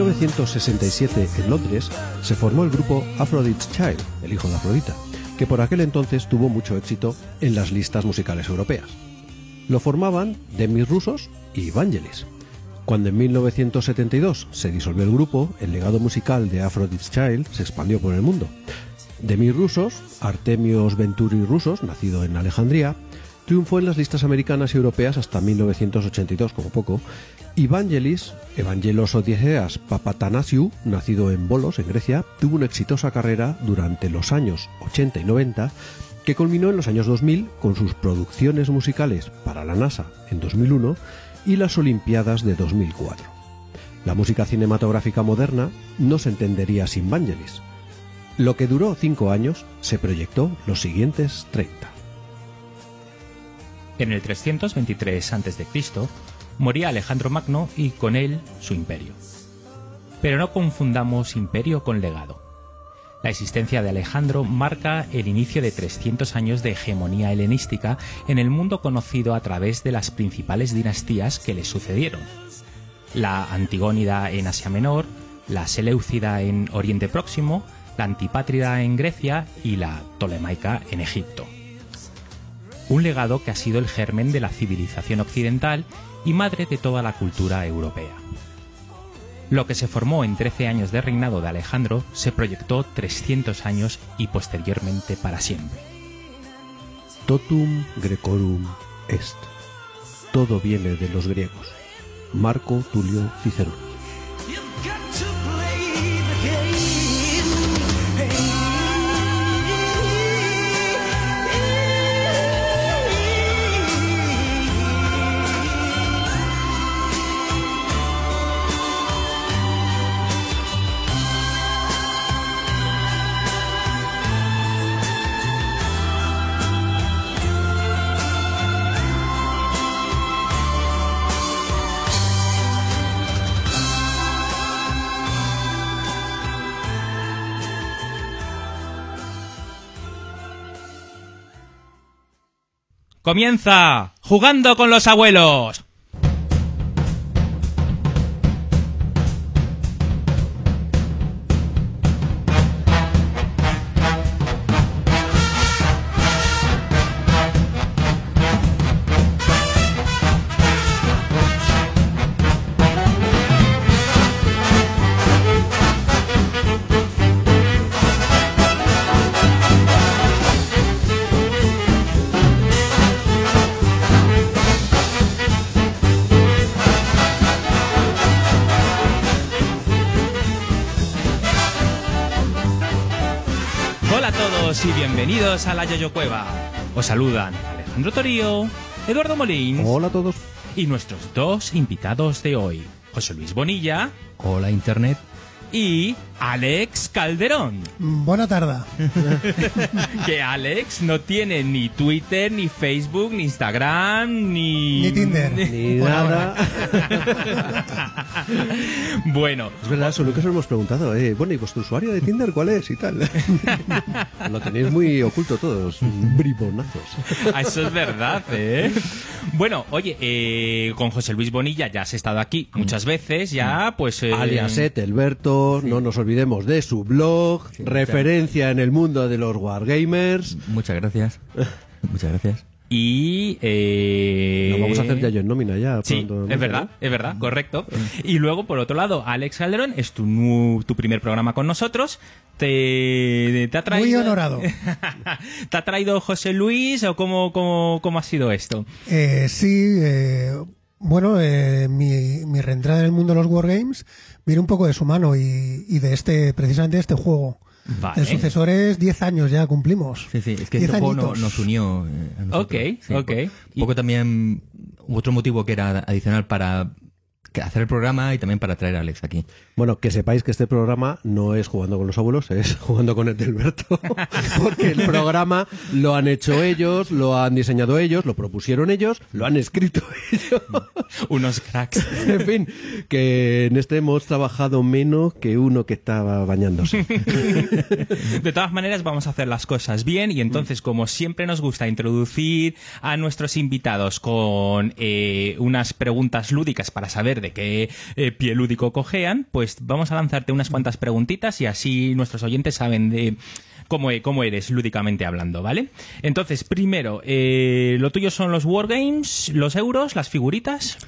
En 1967, en Londres, se formó el grupo Aphrodite's Child, el hijo de Afrodita, que por aquel entonces tuvo mucho éxito en las listas musicales europeas. Lo formaban Demis Rusos y Vangelis. Cuando en 1972 se disolvió el grupo, el legado musical de Aphrodite's Child se expandió por el mundo. Demis Rusos, Artemios Venturi Rusos, nacido en Alejandría, triunfó en las listas americanas y europeas hasta 1982 como poco, y Vangelis, Evangelos Odieseas Papatanasiou, nacido en Bolos, en Grecia, tuvo una exitosa carrera durante los años 80 y 90, que culminó en los años 2000 con sus producciones musicales para la NASA en 2001 y las Olimpiadas de 2004. La música cinematográfica moderna no se entendería sin Vangelis. Lo que duró cinco años se proyectó los siguientes 30. En el 323 a.C., moría Alejandro Magno y con él su imperio. Pero no confundamos imperio con legado. La existencia de Alejandro marca el inicio de 300 años de hegemonía helenística en el mundo conocido a través de las principales dinastías que le sucedieron. La Antigónida en Asia Menor, la Seleucida en Oriente Próximo, la Antipátrida en Grecia y la Tolemaica en Egipto. Un legado que ha sido el germen de la civilización occidental y madre de toda la cultura europea. Lo que se formó en 13 años de reinado de Alejandro se proyectó 300 años y posteriormente para siempre. Totum Grecorum est. Todo viene de los griegos. Marco Tulio Cicerón. Comienza jugando con los abuelos. Bienvenidos a la Yoyo Cueva. Os saludan Alejandro Torío, Eduardo Molín Hola a todos. y nuestros dos invitados de hoy, José Luis Bonilla Hola Internet. y Alex Calderón. Buena tarde. Que Alex no tiene ni Twitter, ni Facebook, ni Instagram, ni... Ni Tinder. Ni nada. bueno, Es verdad, eso nunca os hemos preguntado. Eh, bueno, ¿y vuestro usuario de Tinder cuál es y tal? Lo tenéis muy oculto todos, bribonazos. Eso es verdad, ¿eh? Bueno, oye, eh, con José Luis Bonilla ya has estado aquí muchas veces, ya pues... eh, Alias Alberto, no nos olvidemos de su blog, referencia en el mundo de los wargamers. Muchas gracias. Muchas gracias. Y... Eh, Lo vamos a hacer ya yo en nómina ya. Sí, pronto, ¿no? es verdad, es verdad, correcto. Y luego, por otro lado, Alex Calderón, es tu, nu- tu primer programa con nosotros. Te, te ha traído... Muy honorado. ¿Te ha traído José Luis o cómo, cómo, cómo ha sido esto? Eh, sí, eh, bueno, eh, mi, mi reentrada en el mundo de los wargames viene un poco de su mano y, y de este, precisamente de este juego. Vale. El sucesor es 10 años ya cumplimos. Sí, sí, es que Diez este juego no- añitos. nos unió eh, a nosotros. Ok, Sí, ok. Un poco también, hubo otro motivo que era adicional para hacer el programa y también para traer a Alex aquí. Bueno, que sepáis que este programa no es jugando con los abuelos, es jugando con Edelberto. Porque el programa lo han hecho ellos, lo han diseñado ellos, lo propusieron ellos, lo han escrito ellos. Unos cracks. En fin, que en este hemos trabajado menos que uno que estaba bañándose. De todas maneras, vamos a hacer las cosas bien y entonces, como siempre nos gusta introducir a nuestros invitados con eh, unas preguntas lúdicas para saber saber de qué eh, pie lúdico cojean, pues vamos a lanzarte unas cuantas preguntitas y así nuestros oyentes saben de cómo, cómo eres lúdicamente hablando, ¿vale? Entonces, primero, eh, lo tuyo son los wargames, los euros, las figuritas.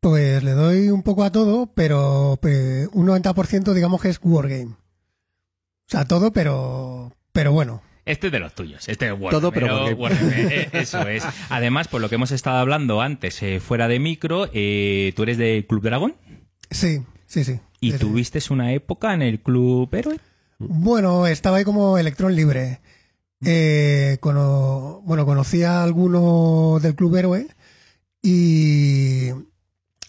Pues le doy un poco a todo, pero eh, un 90% digamos que es Wargame. O sea, todo, pero, pero bueno. Este es de los tuyos, este es Wargame. Todo, pero. Wargame, eh, Eso es. Además, por lo que hemos estado hablando antes, eh, fuera de micro, eh, tú eres de Club Dragón Sí, sí, sí. Y tuviste una época en el Club Héroe. Bueno, estaba ahí como electrón libre. Eh, cono- bueno, conocía a alguno del Club Héroe y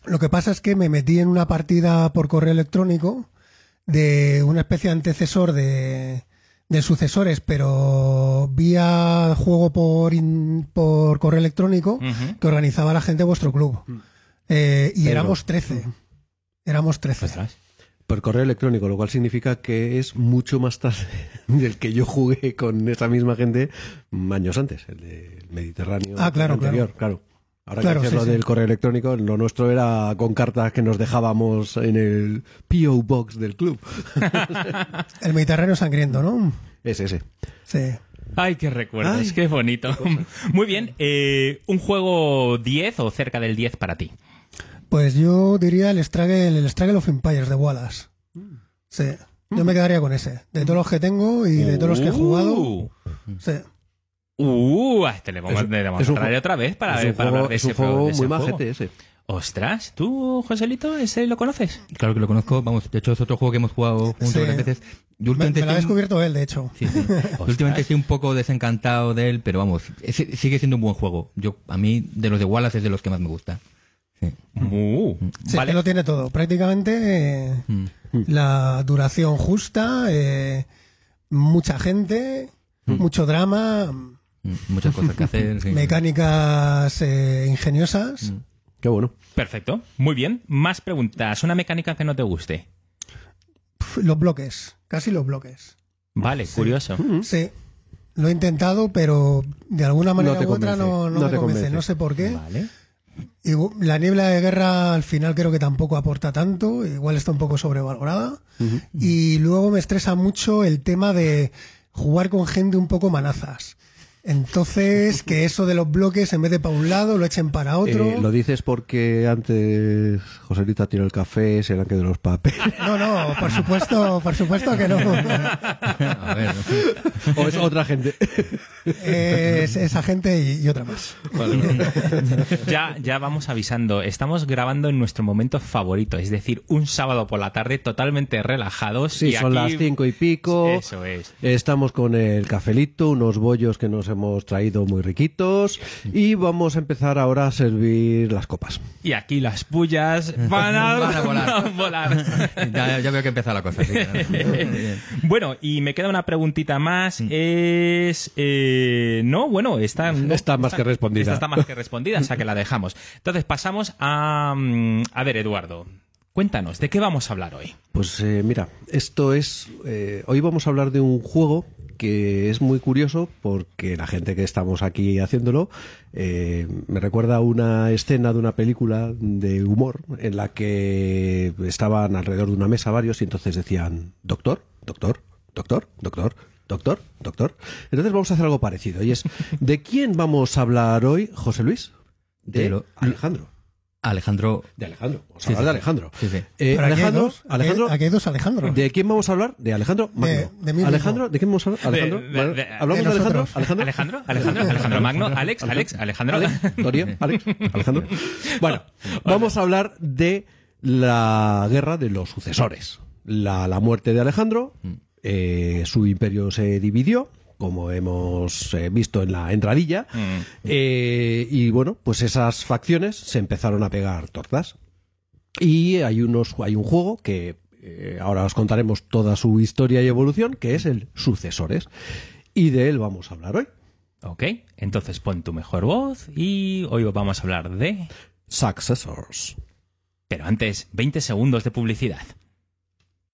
lo que pasa es que me metí en una partida por correo electrónico de una especie de antecesor de, de sucesores, pero vía juego por, in- por correo electrónico que organizaba la gente de vuestro club. Eh, y Pero- éramos 13. Éramos 13. Ostras. Por correo electrónico, lo cual significa que es mucho más tarde del que yo jugué con esa misma gente años antes, el del Mediterráneo Ah, claro, anterior, claro. Ahora Claro, que sí, lo sí. del correo electrónico, lo nuestro era con cartas que nos dejábamos en el P.O. Box del club. El Mediterráneo sangriento, ¿no? Es ese. Sí. Ay, qué recuerdos, Ay, qué bonito. Muy bien, eh, un juego 10 o cerca del 10 para ti. Pues yo diría el Struggle, el Struggle of Empires de Wallace. Sí. Yo me quedaría con ese. De todos los que tengo y de todos los que he jugado. Uh, Sí. Uh, a este le vamos, Es le vamos a traer juego- otra vez para, es un para juego, hablar de es ese, un juego de ese muy juego. majete ese. Ostras, ¿tú, Joselito, ese lo conoces? Claro que lo conozco, vamos, de hecho es otro juego que hemos jugado juntos Sí. varias veces. Yo Me, últimamente me lo ha estoy- descubierto él, de hecho. Sí, sí. Últimamente estoy un poco desencantado de él, pero vamos, es- sigue siendo un buen juego. Yo, a mí, de los de Wallace es de los que más me gusta. Sí. Uh, Sí, vale. que lo tiene todo. Prácticamente eh, Mm. la duración justa, eh, mucha gente, mucho drama, Mm, Muchas cosas que hacer. sí. mecánicas eh, ingeniosas. Qué bueno. Perfecto, muy bien. Más preguntas. Una mecánica que no te guste. Los bloques, casi los bloques. Vale, curioso. Sí. Lo he intentado, pero de alguna manera u otra no, no no me te convence. convence. No sé por qué. Vale. Y la niebla de guerra al final creo que tampoco aporta tanto, igual está un poco sobrevalorada. Y luego me estresa mucho el tema de jugar con gente un poco manazas. Entonces, que eso de los bloques, en vez de para un lado, lo echen para otro. Eh, lo dices porque antes Joselita tiró el café, se le han quedado los papeles. No, no, por supuesto, por supuesto que no. A ver. o es otra gente. Es esa gente y, y otra más. Ya, ya vamos avisando. Estamos grabando en nuestro momento favorito, es decir, un sábado por la tarde totalmente relajados. Sí, y son aquí- las cinco y pico. Eso es. Estamos con el cafelito, unos bollos que nos hemos traído muy riquitos y vamos a empezar ahora a servir las copas. Y aquí las pullas van a, Van a volar. volar. Ya, ya veo que empieza la cosa. Bueno, y me queda una preguntita más. Es. eh, no, bueno, está. no, Está más que respondida. Esta está más que respondida, o sea que la dejamos. Entonces pasamos a. mm, A ver, Eduardo. Cuéntanos, ¿de qué vamos a hablar hoy? Pues eh, mira, esto es... eh, hoy vamos a hablar de un juego que es muy curioso porque la gente que estamos aquí haciéndolo eh, me recuerda una escena de una película de humor en la que estaban alrededor de una mesa varios y entonces decían, doctor, doctor, doctor, doctor, doctor, doctor. Entonces vamos a hacer algo parecido y es, ¿de quién vamos a hablar hoy, José Luis? De De lo- Alejandro. Alejandro. De Alejandro. Vamos a Sí, hablar sí, de. Alejandro. Sí, sí. Eh, Pero aquí hay Alejandro, dos, Alejandro, aquí hay dos Alejandro. ¿De quién vamos a hablar? De Alejandro Magno. de mí Alejandro, mismo. ¿de quién vamos a hablar? Alejandro. De- de- de- ¿Hablamos de de Alejandro? Alejandro. Alejandro, Alejandro, Alejandro Magno, Alex, Alex, Alejandro. Alex, Torio, Alex, Alejandro. Bueno, vamos a hablar de la guerra de los sucesores. La, la muerte de Alejandro, eh, su imperio se dividió, como hemos eh, visto en la entradilla, Mm. eh, y bueno, pues esas facciones se empezaron a pegar tortas. Y hay, unos, hay un juego que eh, ahora os contaremos toda su historia y evolución, que es el Sucesores. Y de él vamos a hablar hoy. Ok, entonces pon tu mejor voz y hoy vamos a hablar de... Successors. Pero antes, 20 segundos de publicidad.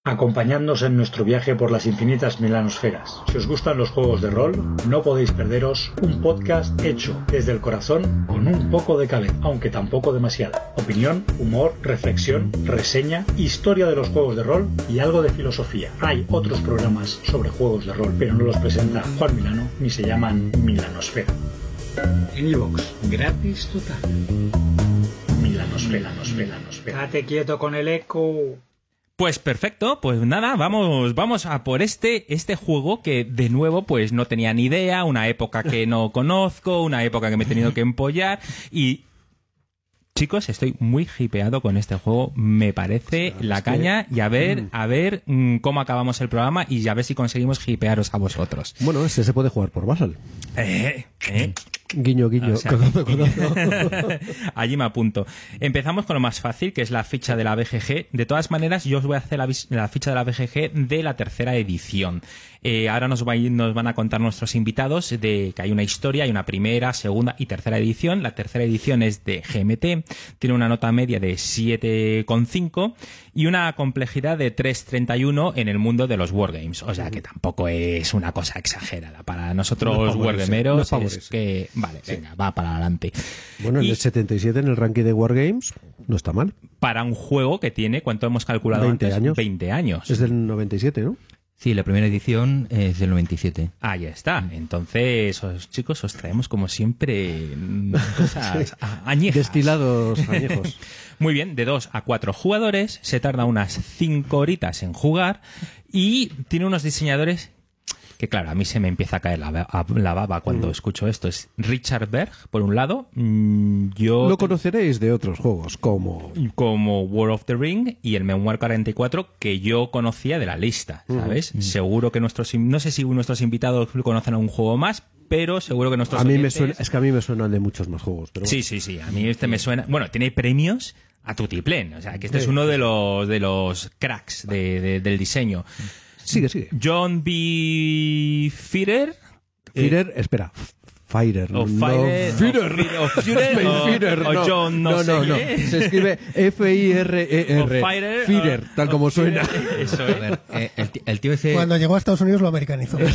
Acompañándonos en nuestro viaje por las infinitas milanosferas. Si os gustan los juegos de rol, no podéis perderos un podcast hecho desde el corazón con un poco de cabeza, aunque tampoco demasiada. Opinión, humor, reflexión, reseña, historia de los juegos de rol y algo de filosofía. Hay otros programas sobre juegos de rol, pero no los presenta Juan Milano ni se llaman Milanosfera. En iVoox, gratis total. Milanosfera, nosfera, nosfera. Date quieto con el eco. Pues perfecto, pues nada, vamos, vamos a por este, este juego que de nuevo pues no tenía ni idea, una época que no conozco, una época que me he tenido que empollar y Chicos, estoy muy hipeado con este juego. Me parece la caña y a ver, Mm. a ver mm, cómo acabamos el programa y a ver si conseguimos hipearos a vosotros. Bueno, este se puede jugar por Basal. Eh, eh. Guiño, guiño. O sea. Allí me apunto. Empezamos con lo más fácil, que es la ficha de la BGG. De todas maneras, yo os voy a hacer la, la ficha de la BGG de la tercera edición. Eh, ahora nos, va a ir- nos van a contar nuestros invitados de que hay una historia, hay una primera, segunda y tercera edición. La tercera edición es de GMT, tiene una nota media de 7,5 y una complejidad de 3,31 en el mundo de los wargames. O sea que tampoco es una cosa exagerada. Para nosotros No favorece, no wargameros es que... Vale, venga, va para adelante. Bueno, en Y- el 77 en el ranking de Wargames no está mal. para un juego que tiene, ¿cuánto hemos calculado 20 antes? años. 20 años. Es del 97, ¿no? Sí, la primera edición es del 97. Ahí está. Entonces, os- chicos, os traemos como siempre mm, cosas a- añejas. Destilados añejos. Muy bien, de 2 a 4 jugadores, se tarda unas 5 horitas en jugar y tiene unos diseñadores que claro, a mí se me empieza a caer la, ba- la baba cuando escucho esto. Es Richard Berg, por un lado, mm, yo Lo conoceréis de otros juegos, como... como War of the Ring y el Memoir 44 que yo conocía de la lista, ¿sabes? Seguro que nuestros no sé si nuestros invitados conocen algún juego más, pero seguro que nuestros A mí me suena, es que a mí me suenan de muchos más juegos. Pero Sí, sí, sí, a mí este me suena, bueno, tiene premios a tutiplén, o sea, que este es uno de los de los cracks de- de- del diseño. Sigue, sigue. John B. Feeder Firer, espera. Firer. o no, Firer, Firer. o Führer, o- o no. John no, sé no, no. qué. Se escribe F-I-R-E-R. Firer, o- tal como suena. Führer, Eso A es. ver, eh, el, el tío ese... Cuando llegó a Estados Unidos lo americanizó.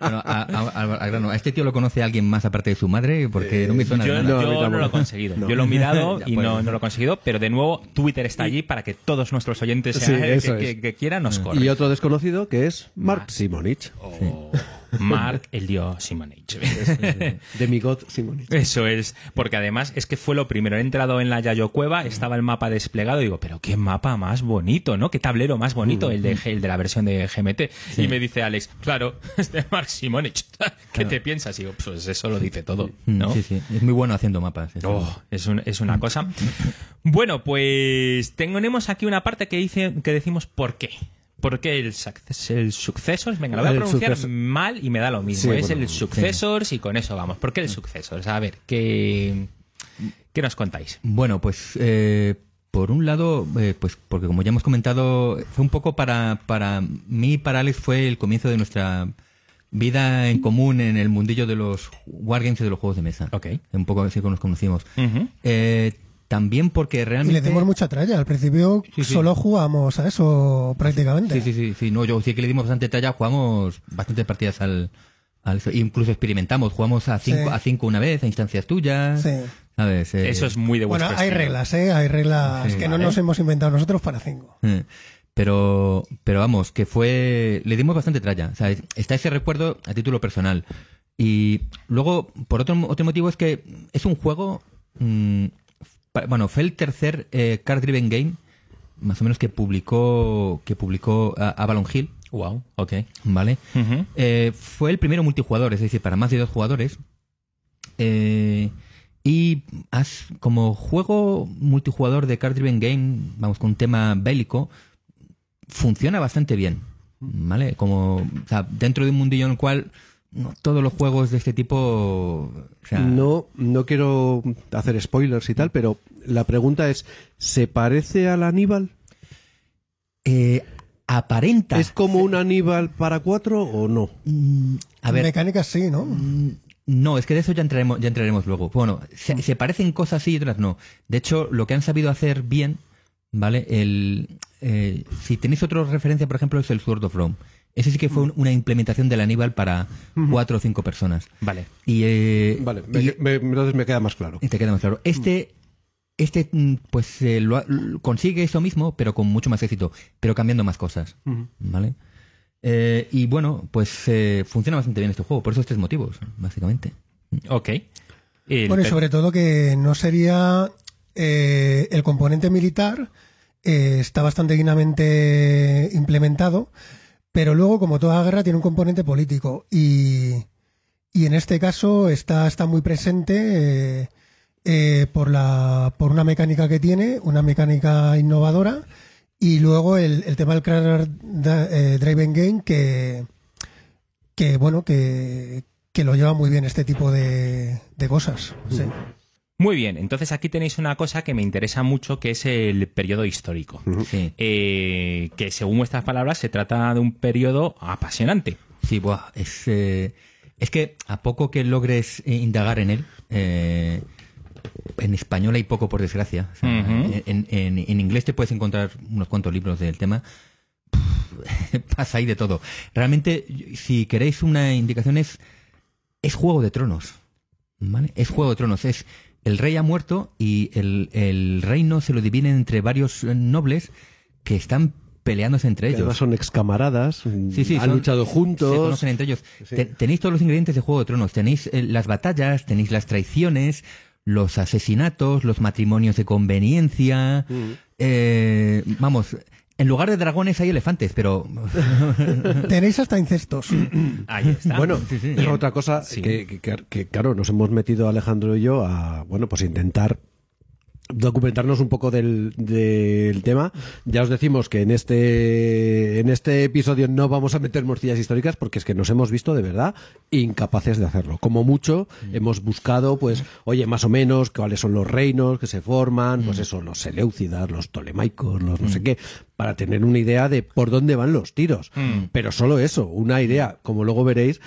Bueno, a, a- a- grano, ¿a este tío lo conoce alguien más aparte de su madre? Porque no me suena Yo, nada. No, a yo no lo he conseguido. No. Yo lo he mirado y pues. no, no lo he conseguido, pero de nuevo Twitter está allí para que todos nuestros oyentes Sí, sean- que, que- que quieran nos corren. Y otro desconocido que es Mark Simonich. O Mark el dios Simonich. Demigod Simonich. Eso es, porque además es que fue lo primero. He entrado en la Yayo Cueva, estaba el mapa desplegado y digo, pero qué mapa más bonito, ¿no? Qué tablero más bonito el de, el de la versión de GMT. Y me dice Alex, claro, es de Mark Simonich. ¿Qué te piensas? Y digo, pues eso lo dice todo, Mm, ¿no? Sí, sí. Es muy bueno haciendo mapas. Oh, es, un- es una cosa. Bueno, pues tenemos aquí una parte que dice que decimos por qué. ¿Por qué el, el Successors? Venga, lo voy a pronunciar successor. mal y me da lo mismo. Sí, es bueno, el Successors y con eso vamos. ¿Por qué el Successors? A ver, ¿qué, qué nos contáis? Bueno, pues eh, por un lado, eh, pues porque como ya hemos comentado, fue un poco para, para mí y para Alex fue el comienzo de nuestra vida en común en el mundillo de los wargames y de los juegos de mesa. Ok. Un poco así que nos conocimos. Eh, también porque Y realmente... le dimos mucha tralla. Al principio Sí, sí. solo jugamos a eso prácticamente. Sí, sí, sí, sí. No, yo sí que le dimos bastante talla, jugamos bastantes partidas al... al incluso experimentamos, jugamos a cinco, Sí. a cinco una vez, a instancias tuyas. Sí. ¿Sabes? Eh, Eso es muy de Bueno, hay reglas, ¿eh? Hay reglas Sí, que vale. no nos hemos inventado nosotros para cinco. Pero, pero vamos, que fue. Le dimos bastante tralla. O sea, está ese recuerdo a título personal. Y luego, por otro, otro motivo, es que es un juego. mm, bueno, fue el tercer eh, card driven game, más o menos que publicó que publicó a- Avalon Hill, Wow, ok. ¿vale? Eh, fue el primero multijugador, es decir, para más de dos jugadores. Eh, y has- como juego multijugador de Card Driven Game, vamos, con un tema bélico, funciona bastante bien. ¿Vale? Como, o sea, dentro de un mundillo en el cual no todos los juegos de este tipo. o sea, No, no quiero hacer spoilers y tal, pero la pregunta es, ¿se parece al Aníbal? eh, aparenta. ¿Es como un Aníbal para cuatro o no? Mm, a ver, Mecánicas sí, ¿no? Mm, No, es que de eso ya entraremos, ya entraremos luego. Bueno, se, se parecen cosas sí y otras no. De hecho, lo que han sabido hacer bien ¿vale? El, eh, si tenéis otra referencia, por ejemplo, es el Sword of Rome. Ese sí que fue un- una implementación del Aníbal para cuatro o cinco personas. Vale. Y, eh, Vale, y- me- me- entonces me queda más claro. te queda más claro. Este, este mm, pues eh, lo consigue eso mismo, pero con mucho más éxito, pero cambiando más cosas. ¿Vale? Eh, y bueno, pues eh, funciona bastante bien este juego, por esos tres motivos, básicamente. Ok. El Bueno, y sobre todo que no sería eh, el componente militar eh, está bastante dignamente implementado, pero luego, como toda guerra, tiene un componente político y, y en este caso está, está muy presente eh, eh, por, la, por una mecánica que tiene, una mecánica innovadora y luego el, tema del Crash Driven Game que, que bueno, que, que lo lleva muy bien este tipo de, de cosas. sí. Muy bien, entonces aquí tenéis una cosa que me interesa mucho, que es el periodo histórico. Sí. Eh, que según vuestras palabras se trata de un periodo apasionante. Sí, buah, es, eh, es que a poco que logres eh, indagar en él, eh, en español hay poco, por desgracia. O sea, Ujú. en, en- en inglés te puedes encontrar unos cuantos libros del tema. Pff, Pasa ahí de todo. Realmente, si queréis una indicación, es, es Juego de Tronos. ¿Vale? Es Juego de Tronos. Es el rey ha muerto y el, el reino se lo dividen entre varios nobles que están peleándose entre Que ellos. Además son excamaradas, Sí, sí, han son- luchado Se juntos. conocen entre ellos. Sí. Tenéis todos los ingredientes de Juego de Tronos. Tenéis eh, las batallas, tenéis las traiciones, los asesinatos, los matrimonios de conveniencia. Mm. Eh, vamos, en lugar de dragones hay elefantes, pero Tenéis hasta incestos. Ahí está. Bueno, Sí, sí. es otra cosa Sí. que, que- que- que, claro, nos hemos metido Alejandro y yo a, bueno, pues intentar documentarnos un poco del, del tema. Ya os decimos que en este, en este episodio no vamos a meter morcillas históricas porque es que nos hemos visto de verdad incapaces de hacerlo. Como mucho hemos buscado, pues, oye, más o menos cuáles son los reinos que se forman, pues eso, los Seleucidas, los Tolemaicos, los no sé qué, para tener una idea de por dónde van los tiros. Pero solo eso, una idea, como luego veréis,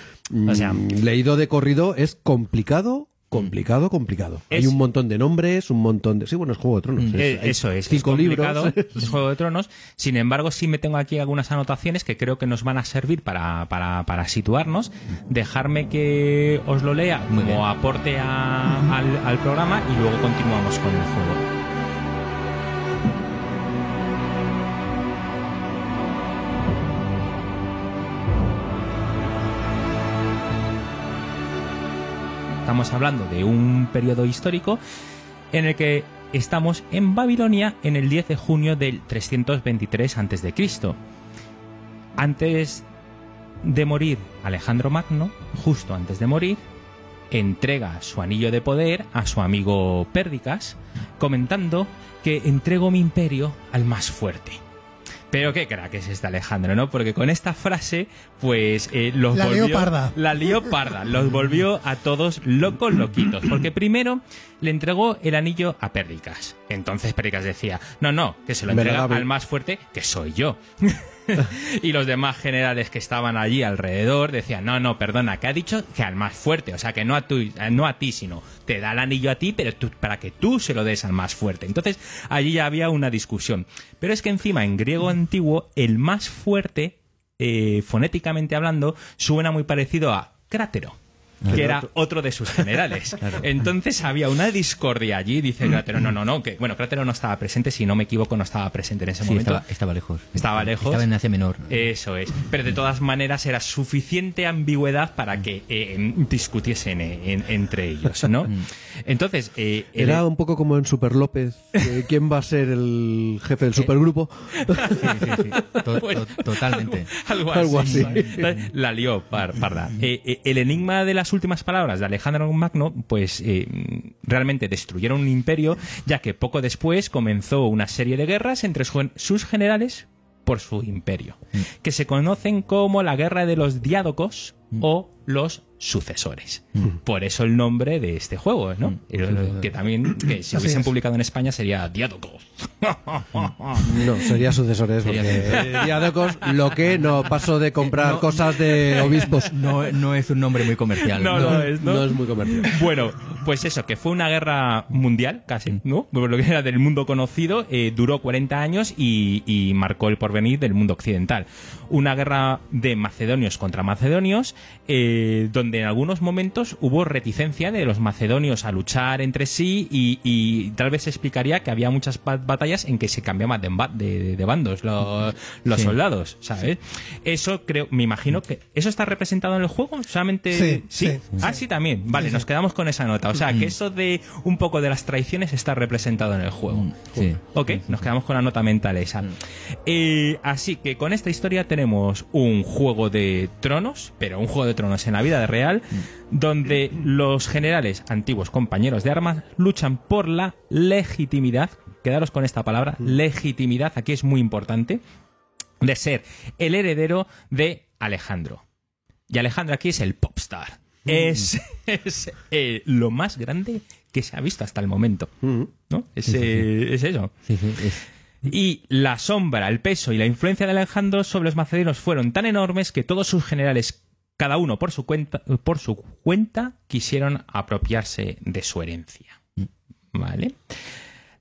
O sea- mm, leído de corrido es complicado. Complicado, complicado. Es- Hay un montón de nombres, un montón de. Sí, bueno, es Juego de Tronos. Eh, hay eso es, Cinco es complicado, libros. es Juego de Tronos. Sin embargo, sí me tengo aquí algunas anotaciones que creo que nos van a servir para, para, para situarnos. Dejarme que os lo lea Muy como bien. aporte a- al, al programa y luego continuamos con el juego. Estamos hablando de un periodo histórico en el que estamos en Babilonia en el 10 de junio del 323 a.C. Antes de morir Alejandro Magno, justo antes de morir, entrega su anillo de poder a su amigo Pérdicas, comentando que entrego mi imperio al más fuerte. Pero qué crack es este Alejandro, ¿no? Porque con esta frase, pues eh, los La volvió... leoparda. La leoparda. Los volvió a todos locos, loquitos. Porque primero le entregó el anillo a Pérdicas. Entonces Pérdicas decía, no, no, que se lo entrega da a mí". al más fuerte, que soy yo. y los demás generales que estaban allí alrededor decían, no, no, perdona, que ha dicho que al más fuerte, o sea, que no a, tu- no a ti, sino te da el anillo a ti, pero para que tú se lo des al más fuerte. Entonces, allí ya había una discusión. Pero es que encima, en griego antiguo, el más fuerte, eh, fonéticamente hablando, suena muy parecido a crátero. Que era otro de sus generales. Entonces había una discordia allí. Dice Crátero, no, no, no. Que, bueno, Crátero no estaba presente, si no me equivoco, no estaba presente en ese sí, momento. estaba, estaba lejos. Estaba lejos. Estaba en Asia Menor. Eso es. Pero de todas maneras era suficiente ambigüedad para que eh, discutiesen eh, en- entre ellos, ¿no? Entonces, eh, el- Era un poco como en Super López. ¿Quién va a ser el jefe del supergrupo? Sí, sí, sí. To- to- totalmente. Algo, Algo así. así. La lió par- parda. Eh, eh, el enigma de las últimas palabras de Alejandro Magno, pues eh, realmente destruyeron un imperio, ya que poco después comenzó una serie de guerras entre su- sus generales por su imperio, que se conocen como la guerra de los diádocos o los sucesores. Por eso el nombre de este juego, ¿no? El- Que también, que si Así hubiesen es. publicado en España sería diádocos. No, sería sucesores porque Diádocos lo que no paso de comprar No. cosas de obispos. No, no es un nombre muy comercial. No, no, es, ¿no? No es muy comercial. Bueno, pues eso, que fue una guerra mundial, casi, ¿no? Por lo que era del mundo conocido, eh, duró 40 años y, y marcó el porvenir del mundo occidental. Una guerra de macedonios contra macedonios, eh, donde en algunos momentos hubo reticencia de los macedonios a luchar entre sí y, y tal vez se explicaría que había muchas batallas en que se cambiaban de, de- de bandos los, los Sí. soldados, ¿sabes? Eso creo, me imagino que... ¿Eso está representado en el juego? ¿Solamente...? Sí, sí, Ah, sí, también. Vale, nos quedamos con esa nota. O sea, que eso de un poco de las traiciones está representado en el juego. Sí. Ok, nos quedamos con la nota mental esa. Eh, así que con esta historia tenemos un juego de tronos, pero un juego de tronos en la vida real, donde los generales, antiguos compañeros de armas, luchan por la legitimidad, quedaros con esta palabra, legitimidad, aquí es muy importante, de ser el heredero de Alejandro. Y Alejandro aquí es el popstar. Es, es, eh, lo más grande que se ha visto hasta el momento. ¿No? Es, eh, es eso. Es- Y la sombra, el peso y la influencia de Alejandro sobre los macedonios fueron tan enormes que todos sus generales, cada uno por su cuenta, por su cuenta quisieron apropiarse de su herencia. ¿Vale?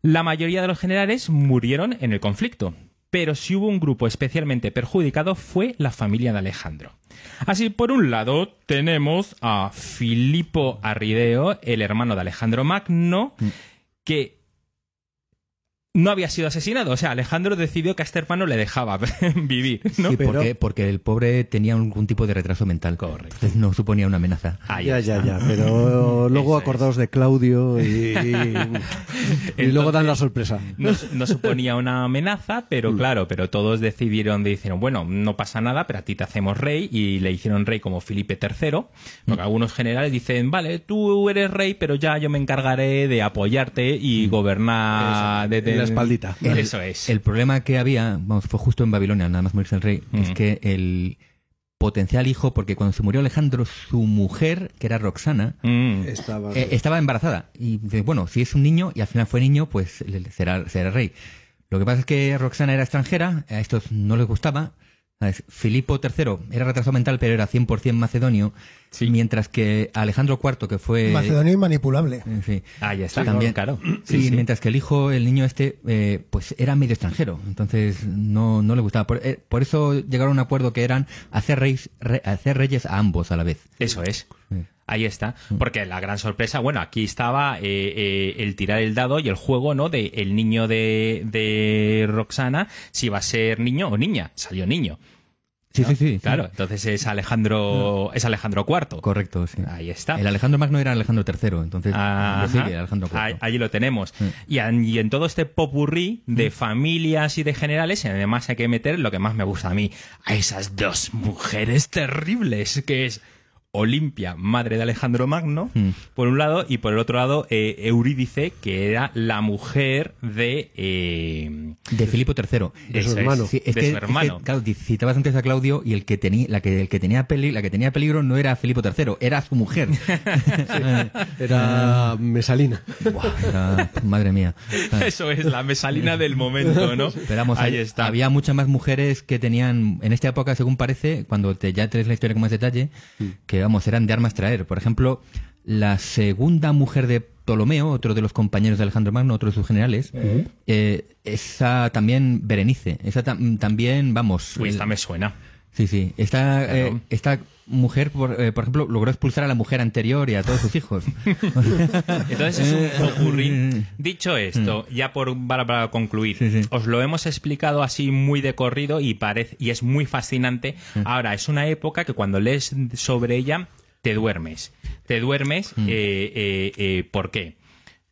La mayoría de los generales murieron en el conflicto, pero si hubo un grupo especialmente perjudicado fue la familia de Alejandro. Así, por un lado, tenemos a Filipo Arrideo, el hermano de Alejandro Magno, que no había sido asesinado. O sea, Alejandro decidió que a este hermano le dejaba vivir, ¿no? sí, Pero- porque, porque el pobre tenía algún tipo de retraso mental. Correcto. Entonces no suponía una amenaza. Ahí ya, está. ya, ya. Pero luego Eso es. acordaos de Claudio y, y, y luego dan la sorpresa. no, no suponía una amenaza, pero claro, pero todos decidieron, dijeron, bueno, no pasa nada, pero a ti te hacemos rey, y le hicieron rey como Felipe III, porque algunos generales dicen, vale, tú eres rey, pero ya yo me encargaré de apoyarte y gobernar desde En la espaldita. Eso es. El problema que había, vamos, fue justo en Babilonia, nada más morirse el rey, es que el potencial hijo, porque cuando se murió Alejandro, su mujer, que era Roxana, Mm. Estaba... eh, estaba embarazada. Y dice, bueno, si es un niño y al final fue niño, pues será, será rey. Lo que pasa es que Roxana era extranjera, a estos no les gustaba. ¿Sabes? Filipo III era retraso mental, pero era 100% macedonio. Mientras que Alejandro IV, que fue... Macedonio inmanipulable. eh, sí, Ahí está, también. claro. Sí, Sí, sí. mientras que el hijo, el niño este, eh, pues era medio extranjero. Entonces no, no le gustaba. Por, eh, por eso llegaron a un acuerdo que eran hacer, reyes, re- hacer reyes a ambos a la vez. Eso es. Sí. Ahí está. Porque la gran sorpresa, bueno, aquí estaba eh, eh, el tirar el dado y el juego, ¿no? De el niño de, de Roxana, si va a ser niño o niña. Salió niño. Sí, ¿no? sí, sí. Claro, entonces es Alejandro, es Alejandro IV. Correcto, sí. Ahí está. El Alejandro Magno era Alejandro III, entonces sigue Alejandro IV. Ahí, allí lo tenemos. Y, en, y en todo este popurrí de familias y de generales, además hay que meter lo que más me gusta a mí, a esas dos mujeres terribles, que es Olimpia, madre de Alejandro Magno, Mm. por un lado, y por el otro lado, eh, Eurídice, que era la mujer de... eh, De Filipo III. De su hermano. Sí, es de que, su es que, claro, citabas antes a Claudio y el que tenía, la que, el que tenía peli, la que tenía peligro no era Filipo III, era su mujer. Era Mesalina. Buah, era- madre mía. Eso es, la mesalina del momento, ¿no? Pero vamos, Ahí está. había muchas más mujeres que tenían, en esta época, según parece, cuando te, ya te lees la historia con más detalle, que vamos, eran de armas traer. Por ejemplo, la segunda mujer de Ptolomeo, otro de los compañeros de Alejandro Magno, otro de sus generales, eh, esa también, Berenice, esa tam- también, vamos. Uy, el- esta me suena. Sí, sí. Esta, Claro. eh, esta mujer, por, eh, por ejemplo, logró expulsar a la mujer anterior y a todos sus hijos. Entonces es un. Mm. Dicho esto, ya por, para, para concluir, Sí, sí. os lo hemos explicado así muy de corrido y, parece, y es muy fascinante. Ahora, es una época que cuando lees sobre ella, te duermes. Te duermes, Mm. eh, eh, eh, ¿por qué?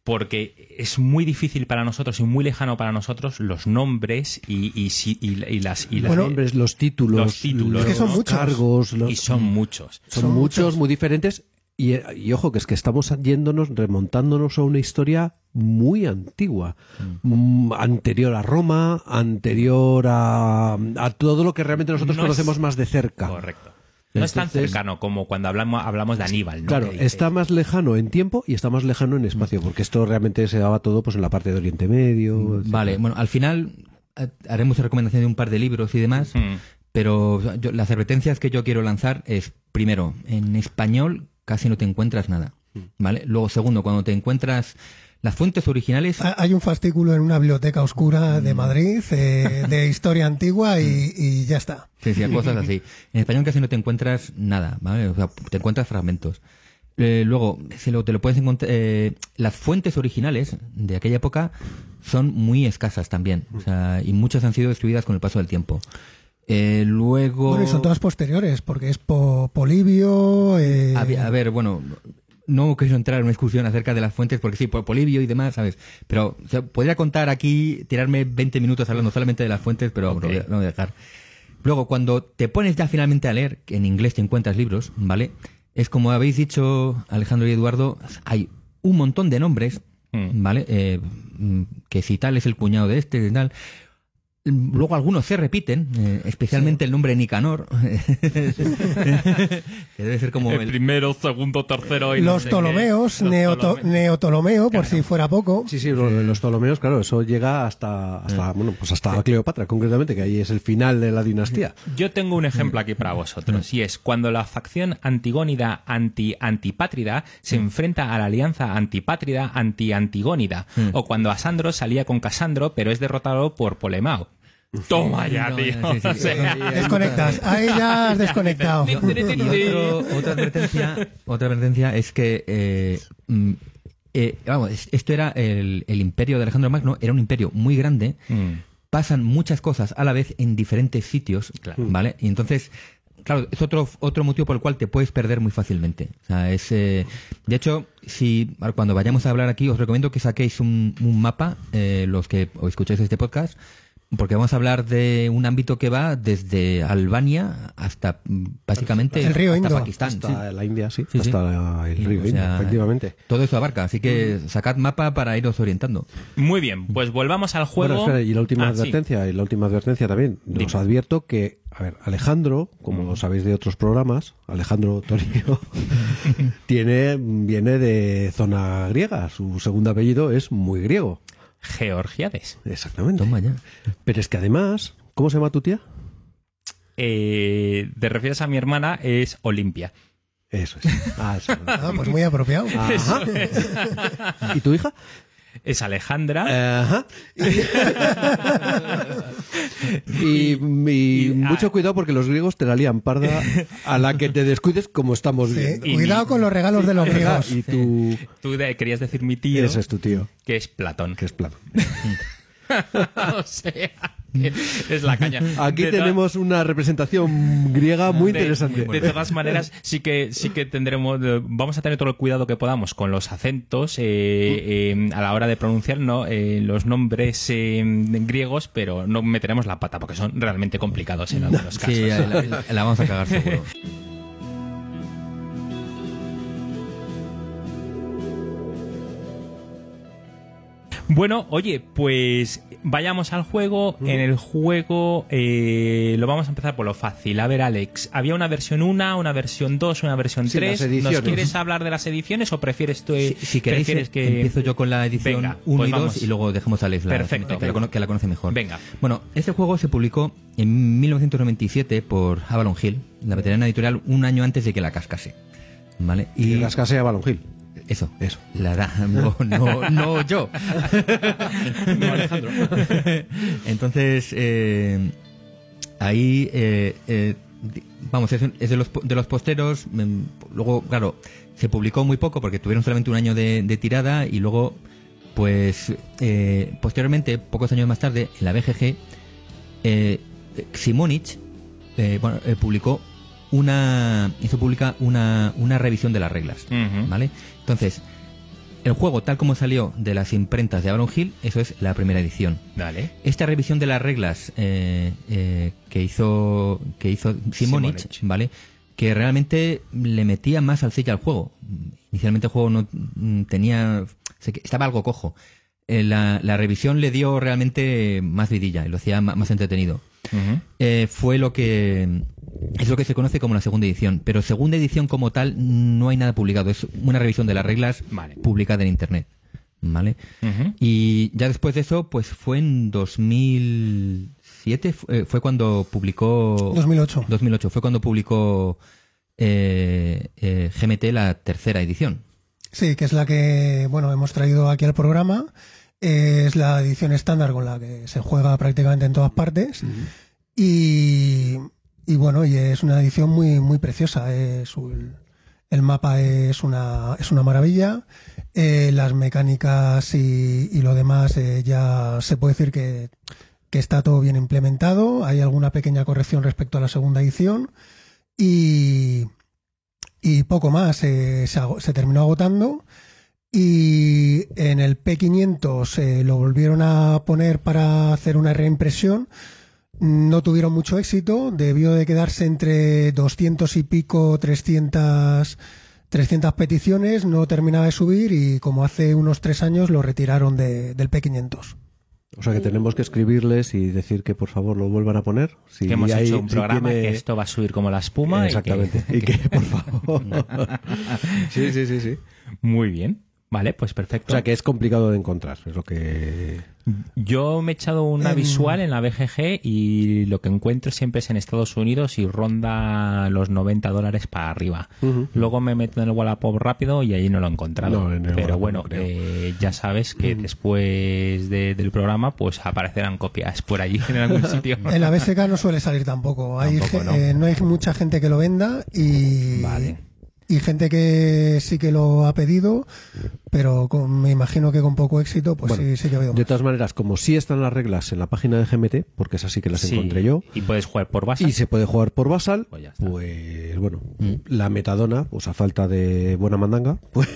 Porque es muy difícil para nosotros y muy lejano para nosotros los nombres y, y, y- y las, y Los nombres, los títulos, Los títulos. los Es que son muchos. cargos. los- y son muchos. son, son muchos, muchos. muy diferentes. Y, ojo, que es que estamos yéndonos, remontándonos a una historia muy antigua. Mm, anterior a Roma, anterior a, a todo lo que realmente nosotros No es- conocemos más de cerca. Correcto. No es tan cercano como cuando hablamos, hablamos de Aníbal, ¿no? Claro, está más lejano en tiempo y está más lejano en espacio, porque esto realmente se daba todo pues en la parte de Oriente Medio. etcétera. Vale, bueno, al final eh, haremos recomendación de un par de libros y demás, Mm. pero yo- las advertencias que yo quiero lanzar es, primero, en español casi no te encuentras nada, ¿vale? Luego, segundo, cuando te encuentras las fuentes originales, Ha- Hay un fascículo en una biblioteca oscura de Madrid eh, de historia antigua y, y ya está. Sí, sí, cosas así. En español casi no te encuentras nada, ¿vale? O sea, te encuentras fragmentos. Eh, luego, si lo, te lo puedes encontrar, eh, las fuentes originales de aquella época son muy escasas también, o sea, y muchas han sido destruidas con el paso del tiempo. Eh, luego, Bueno, y son todas posteriores, porque es po- Polibio. eh, a ver, bueno, no quiero entrar en una discusión acerca de las fuentes, porque sí, por Polibio y demás, ¿sabes? Pero o sea, podría contar aquí, tirarme 20 minutos hablando solamente de las fuentes, pero Ok. lo, voy a, lo voy a dejar. Luego, cuando te pones ya finalmente a leer, que en inglés te encuentras libros, ¿vale? Es como habéis dicho Alejandro y Eduardo, hay un montón de nombres, Mm. ¿vale? Eh, mm, que si tal es el cuñado de este, de tal. Luego algunos se repiten, eh, especialmente el nombre Nicanor, que debe ser como el, primero, segundo, tercero y no los sé Ptolomeos. Neotolomeo, por si fuera poco. Sí, sí, los Ptolomeos, claro, eso llega hasta, hasta bueno, pues hasta Cleopatra, concretamente, que ahí es el final de la dinastía. Yo tengo un ejemplo aquí para vosotros, y es cuando la facción antigónida anti-antipátrida se enfrenta a la alianza antipátrida anti-antigónida, o cuando Asandro salía con Casandro, pero es derrotado por Polemao. Toma ya, No, tío. sí, sí, O sí. sea, Desconectas. Ahí ya has desconectado. Y otro- otra advertencia, otra advertencia es que eh, mm, eh, vamos, es- esto era el, el imperio de Alejandro Magno, era un imperio muy grande, Mm. pasan muchas cosas a la vez en diferentes sitios, Claro. ¿vale? Y entonces, claro, es otro, otro motivo por el cual te puedes perder muy fácilmente. O sea, es, eh, de hecho, si cuando vayamos a hablar aquí, os recomiendo que saquéis un, un mapa, eh, los que os escucháis este podcast, porque vamos a hablar de un ámbito que va desde Albania hasta mm, básicamente El río hasta Indo. Pakistán. Hasta sí. la India, sí, Sí, sí. hasta el río O Indo, sea, efectivamente. Todo eso abarca, así que sacad mapa para iros orientando. Muy bien, pues volvamos al juego. Bueno, espera, y la última Ah, sí. advertencia, y la última advertencia también. Os advierto que, a ver, Alejandro, como sabéis de otros programas, Alejandro Torino, tiene, viene de zona griega. Su segundo apellido es muy griego. Georgiades. Exactamente. Toma ya. Pero es que además, ¿cómo se llama tu tía? Eh, te refieres a mi hermana, es Olimpia. Eso es. Ah, eso. Ah, pues muy apropiado. Ajá. ¿Y tu hija? Es Alejandra. Ajá. y, y Y- mucho ah. cuidado porque los griegos te la lían parda a la que te descuides como estamos Sí, viendo. Cuidado mi- con los regalos de los griegos. Y tú... Tú de- querías decir mi tío, Ese es tu tío, que es Platón. que es Platón. o sea, que es la caña. Aquí De tenemos una representación griega muy de- interesante. De, todas maneras, sí que sí que tendremos, eh, vamos a tener todo el cuidado que podamos con los acentos eh, eh, a la hora de pronunciar ¿no? Eh, los nombres eh, griegos, pero no meteremos la pata porque son realmente complicados en algunos casos. Sí, la, la- la vamos a cagar seguro. Bueno, oye, pues vayamos al juego. En el juego eh, lo vamos a empezar por lo fácil. A ver, Alex, había una versión 1, una versión 2, una versión Sí, 3. las ¿Nos quieres hablar de las ediciones o prefieres tú? Si, si queréis, prefieres eh, empiezo yo con la edición Venga, 1 pues y 2 vamos. y luego dejamos a Alex la, Perfecto. que, la, cono- que la conoce mejor. Venga. Bueno, este juego se publicó en 1997 por Avalon Hill, la veterana editorial, un año antes de que la cascase. ¿Vale? Y Y las casé a Balon Hill. Eso. Eso. La da, no, no, no yo. No, Alejandro. Entonces, eh, ahí, eh, eh, vamos, es, es de, los, de los posteros. mm, Luego, claro, se publicó muy poco porque tuvieron solamente un año de, de tirada y luego, pues, eh, posteriormente, pocos años más tarde, en la BGG, eh, Simonich eh, bueno, eh, publicó una, hizo pública una, una revisión de las reglas. ¿Vale? Entonces, el juego tal como salió de las imprentas de Avalon Hill, eso es la primera edición. Dale. Esta revisión de las reglas eh, eh, que hizo que hizo Simonich, Simonich. ¿vale? Que realmente le metía más al sello al juego. Inicialmente el juego no tenía estaba algo cojo. Eh, la, la revisión le dio realmente más vidilla y lo hacía más entretenido. Eh, fue lo que es lo que se conoce como la segunda edición. Pero segunda edición como tal no hay nada publicado. Es una revisión de las reglas Vale. publicada en internet. ¿Vale? Y ya después de eso, pues fue en 2007, fu- eh, fue cuando publicó... 2008. 2008, fue cuando publicó eh, eh, GMT la tercera edición. Sí, que es la que, bueno, hemos traído aquí al programa. Es la edición estándar con la que se juega prácticamente en todas partes. Y, y bueno, y es una edición muy, muy preciosa. Es un- el mapa es una, es una maravilla. Eh, las mecánicas y, y lo demás eh, ya se puede decir que, que está todo bien implementado. Hay alguna pequeña corrección respecto a la segunda edición. Y, y poco más. eh, se terminó agotando. Y en el P500 eh, lo volvieron a poner para hacer una reimpresión. No tuvieron mucho éxito, debió de quedarse entre 200 y pico, 300, 300 peticiones, no terminaba de subir y como hace unos tres años lo retiraron de- del P500. O sea que tenemos que escribirles y decir que por favor lo vuelvan a poner. Si que hemos hay- hecho un si programa tiene- que esto va a subir como la espuma. y que- Exactamente. Y que, por favor. sí, sí, sí, sí. Muy bien. Vale, pues O perfecto. sea que es complicado de encontrar, es lo que. Yo me he echado una Em. visual en la BGG y lo que encuentro siempre es en Estados Unidos y ronda los 90 dólares para arriba. Luego me meto en el Wallapop rápido y allí no lo he encontrado. No, en el Pero Wallapop bueno, eh, ya sabes que después de- del programa pues aparecerán copias por allí en algún sitio. En la BSK no suele salir tampoco. Hay Tampoco, ge- ¿no? eh, no hay mucha gente que lo venda y, Vale. Y gente que sí que lo ha pedido, pero con- me imagino que con poco éxito, pues Bueno, sí, sí que ha habido. De todas maneras, como sí están las reglas en la página de GMT, porque es así que las Sí, encontré yo, Y puedes jugar por base. y se puede jugar por basal, Pues pues bueno, la metadona, pues a falta de buena mandanga, pues,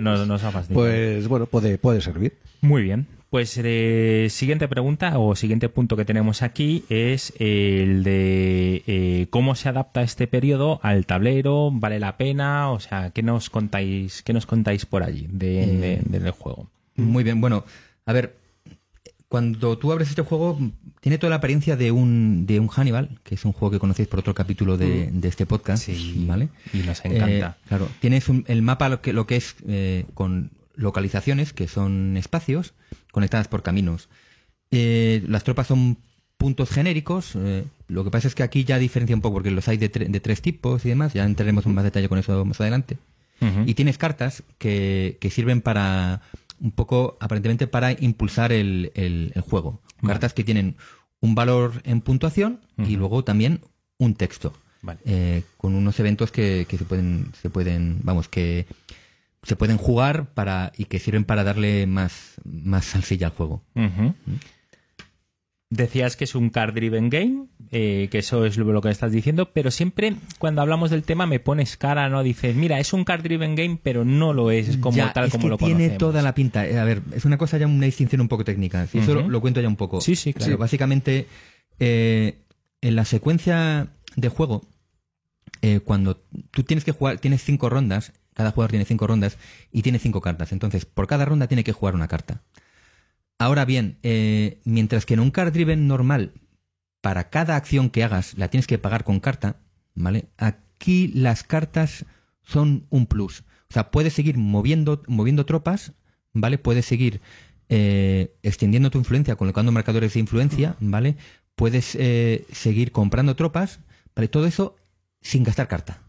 no, nos ha fastidiado. pues bueno, puede, puede servir. Muy bien. Pues eh, siguiente pregunta o siguiente punto que tenemos aquí es el de eh, cómo se adapta este periodo al tablero, vale la pena, o sea, ¿qué nos contáis, qué nos contáis por allí de, de- del juego? Muy bien, bueno, a ver, cuando tú abres este juego, tiene toda la apariencia de un, de un Hannibal, que es un juego que conocéis por otro capítulo de, de este podcast, ¿vale? Y nos encanta. Eh, claro, tienes un- el mapa lo que, lo que es eh, con localizaciones, que son espacios conectadas por caminos. Eh, las tropas son puntos genéricos. eh, lo que pasa es que aquí ya diferencia un poco, porque los hay de, tre- de tres tipos y demás. Ya entraremos en más detalle con eso más adelante. Y tienes cartas que, que sirven para, un poco, aparentemente, para impulsar el, el- el juego. Cartas que tienen un valor en puntuación y luego también un texto. Vale. eh, con unos eventos que, que se pueden, se pueden, vamos, que se pueden jugar para y que sirven para darle más, más salsilla al juego. Ujú. Decías que es un card driven game, eh, que eso es lo que estás diciendo, pero siempre cuando hablamos del tema me pones cara, ¿no? Dices, mira, es un card driven game, pero no lo es, como Ya, tal es como que lo tiene conocemos. toda la pinta. Eh, A ver, es una cosa ya una distinción un poco técnica. Si eso lo, lo cuento ya un poco. Sí, sí, claro. básicamente, eh, en la secuencia de juego, eh, cuando tú tienes que jugar, tienes cinco rondas, cada jugador tiene cinco rondas y tiene cinco cartas. Entonces, por cada ronda tiene que jugar una carta. Ahora bien, eh, mientras que en un card driven normal, para cada acción que hagas la tienes que pagar con carta, ¿vale? Aquí las cartas son un plus. O sea, puedes seguir moviendo, moviendo tropas, ¿vale? Puedes seguir eh, extendiendo tu influencia, colocando marcadores de influencia, ¿vale? Puedes eh, seguir comprando tropas, ¿vale? Todo eso sin gastar carta.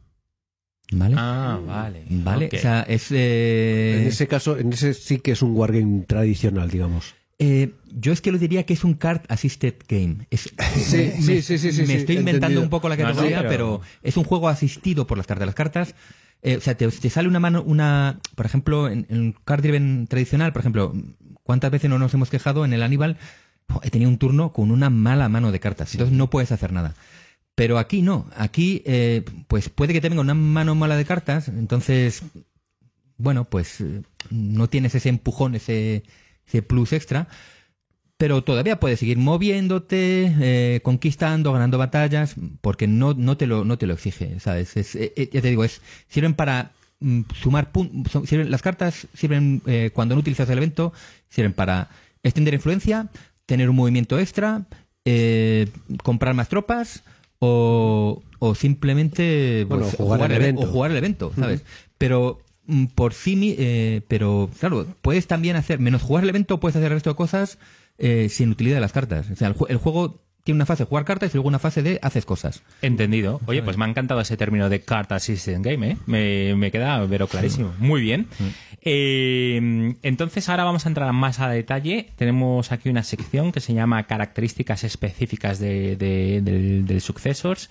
¿Vale? Ah, vale. ¿Vale? O sea, es... eh, En ese caso, en ese sí que es un wargame tradicional, digamos. Eh, yo es que lo diría que es un card assisted game. Es- Sí, me, sí, sí, sí, sí, me sí, estoy inventando entendido. un poco la No, no, categoría, pero- pero... es un juego asistido por las cartas. Las cartas, eh, o sea, te, te sale una mano, una, por ejemplo, en, en un card driven tradicional, por ejemplo, ¿cuántas veces no nos hemos quejado en el Aníbal? Oh, he tenido un turno con una mala mano de cartas, entonces no puedes hacer nada. Pero aquí no, aquí eh, pues puede que te venga una mano mala de cartas, entonces bueno, pues eh, no tienes ese empujón, ese, ese plus extra, pero todavía puedes seguir moviéndote, eh, conquistando, ganando batallas, porque no, no, te, lo, no te lo exige, ¿sabes? Es, eh, eh, ya te digo, es, sirven para mm, sumar puntos, las cartas sirven, cuando no utilizas el evento, sirven para extender influencia, tener un movimiento extra comprar más tropas o, o simplemente Bueno, pues, jugar el eve- evento. o jugar el evento, ¿sabes? Pero mm, por sí, eh, pero claro, puedes también hacer, menos jugar el evento, puedes hacer el resto de cosas eh, sin utilidad de las cartas. O sea, el, el juego tiene una fase de jugar cartas y luego una fase de haces cosas. Entendido. Oye, pues me ha encantado ese término de Card Assistant Game, ¿eh? Me, me queda pero clarísimo. Muy bien. Eh, entonces ahora vamos a entrar más a detalle. Tenemos aquí una sección que se llama características específicas de, de- del, del Successors.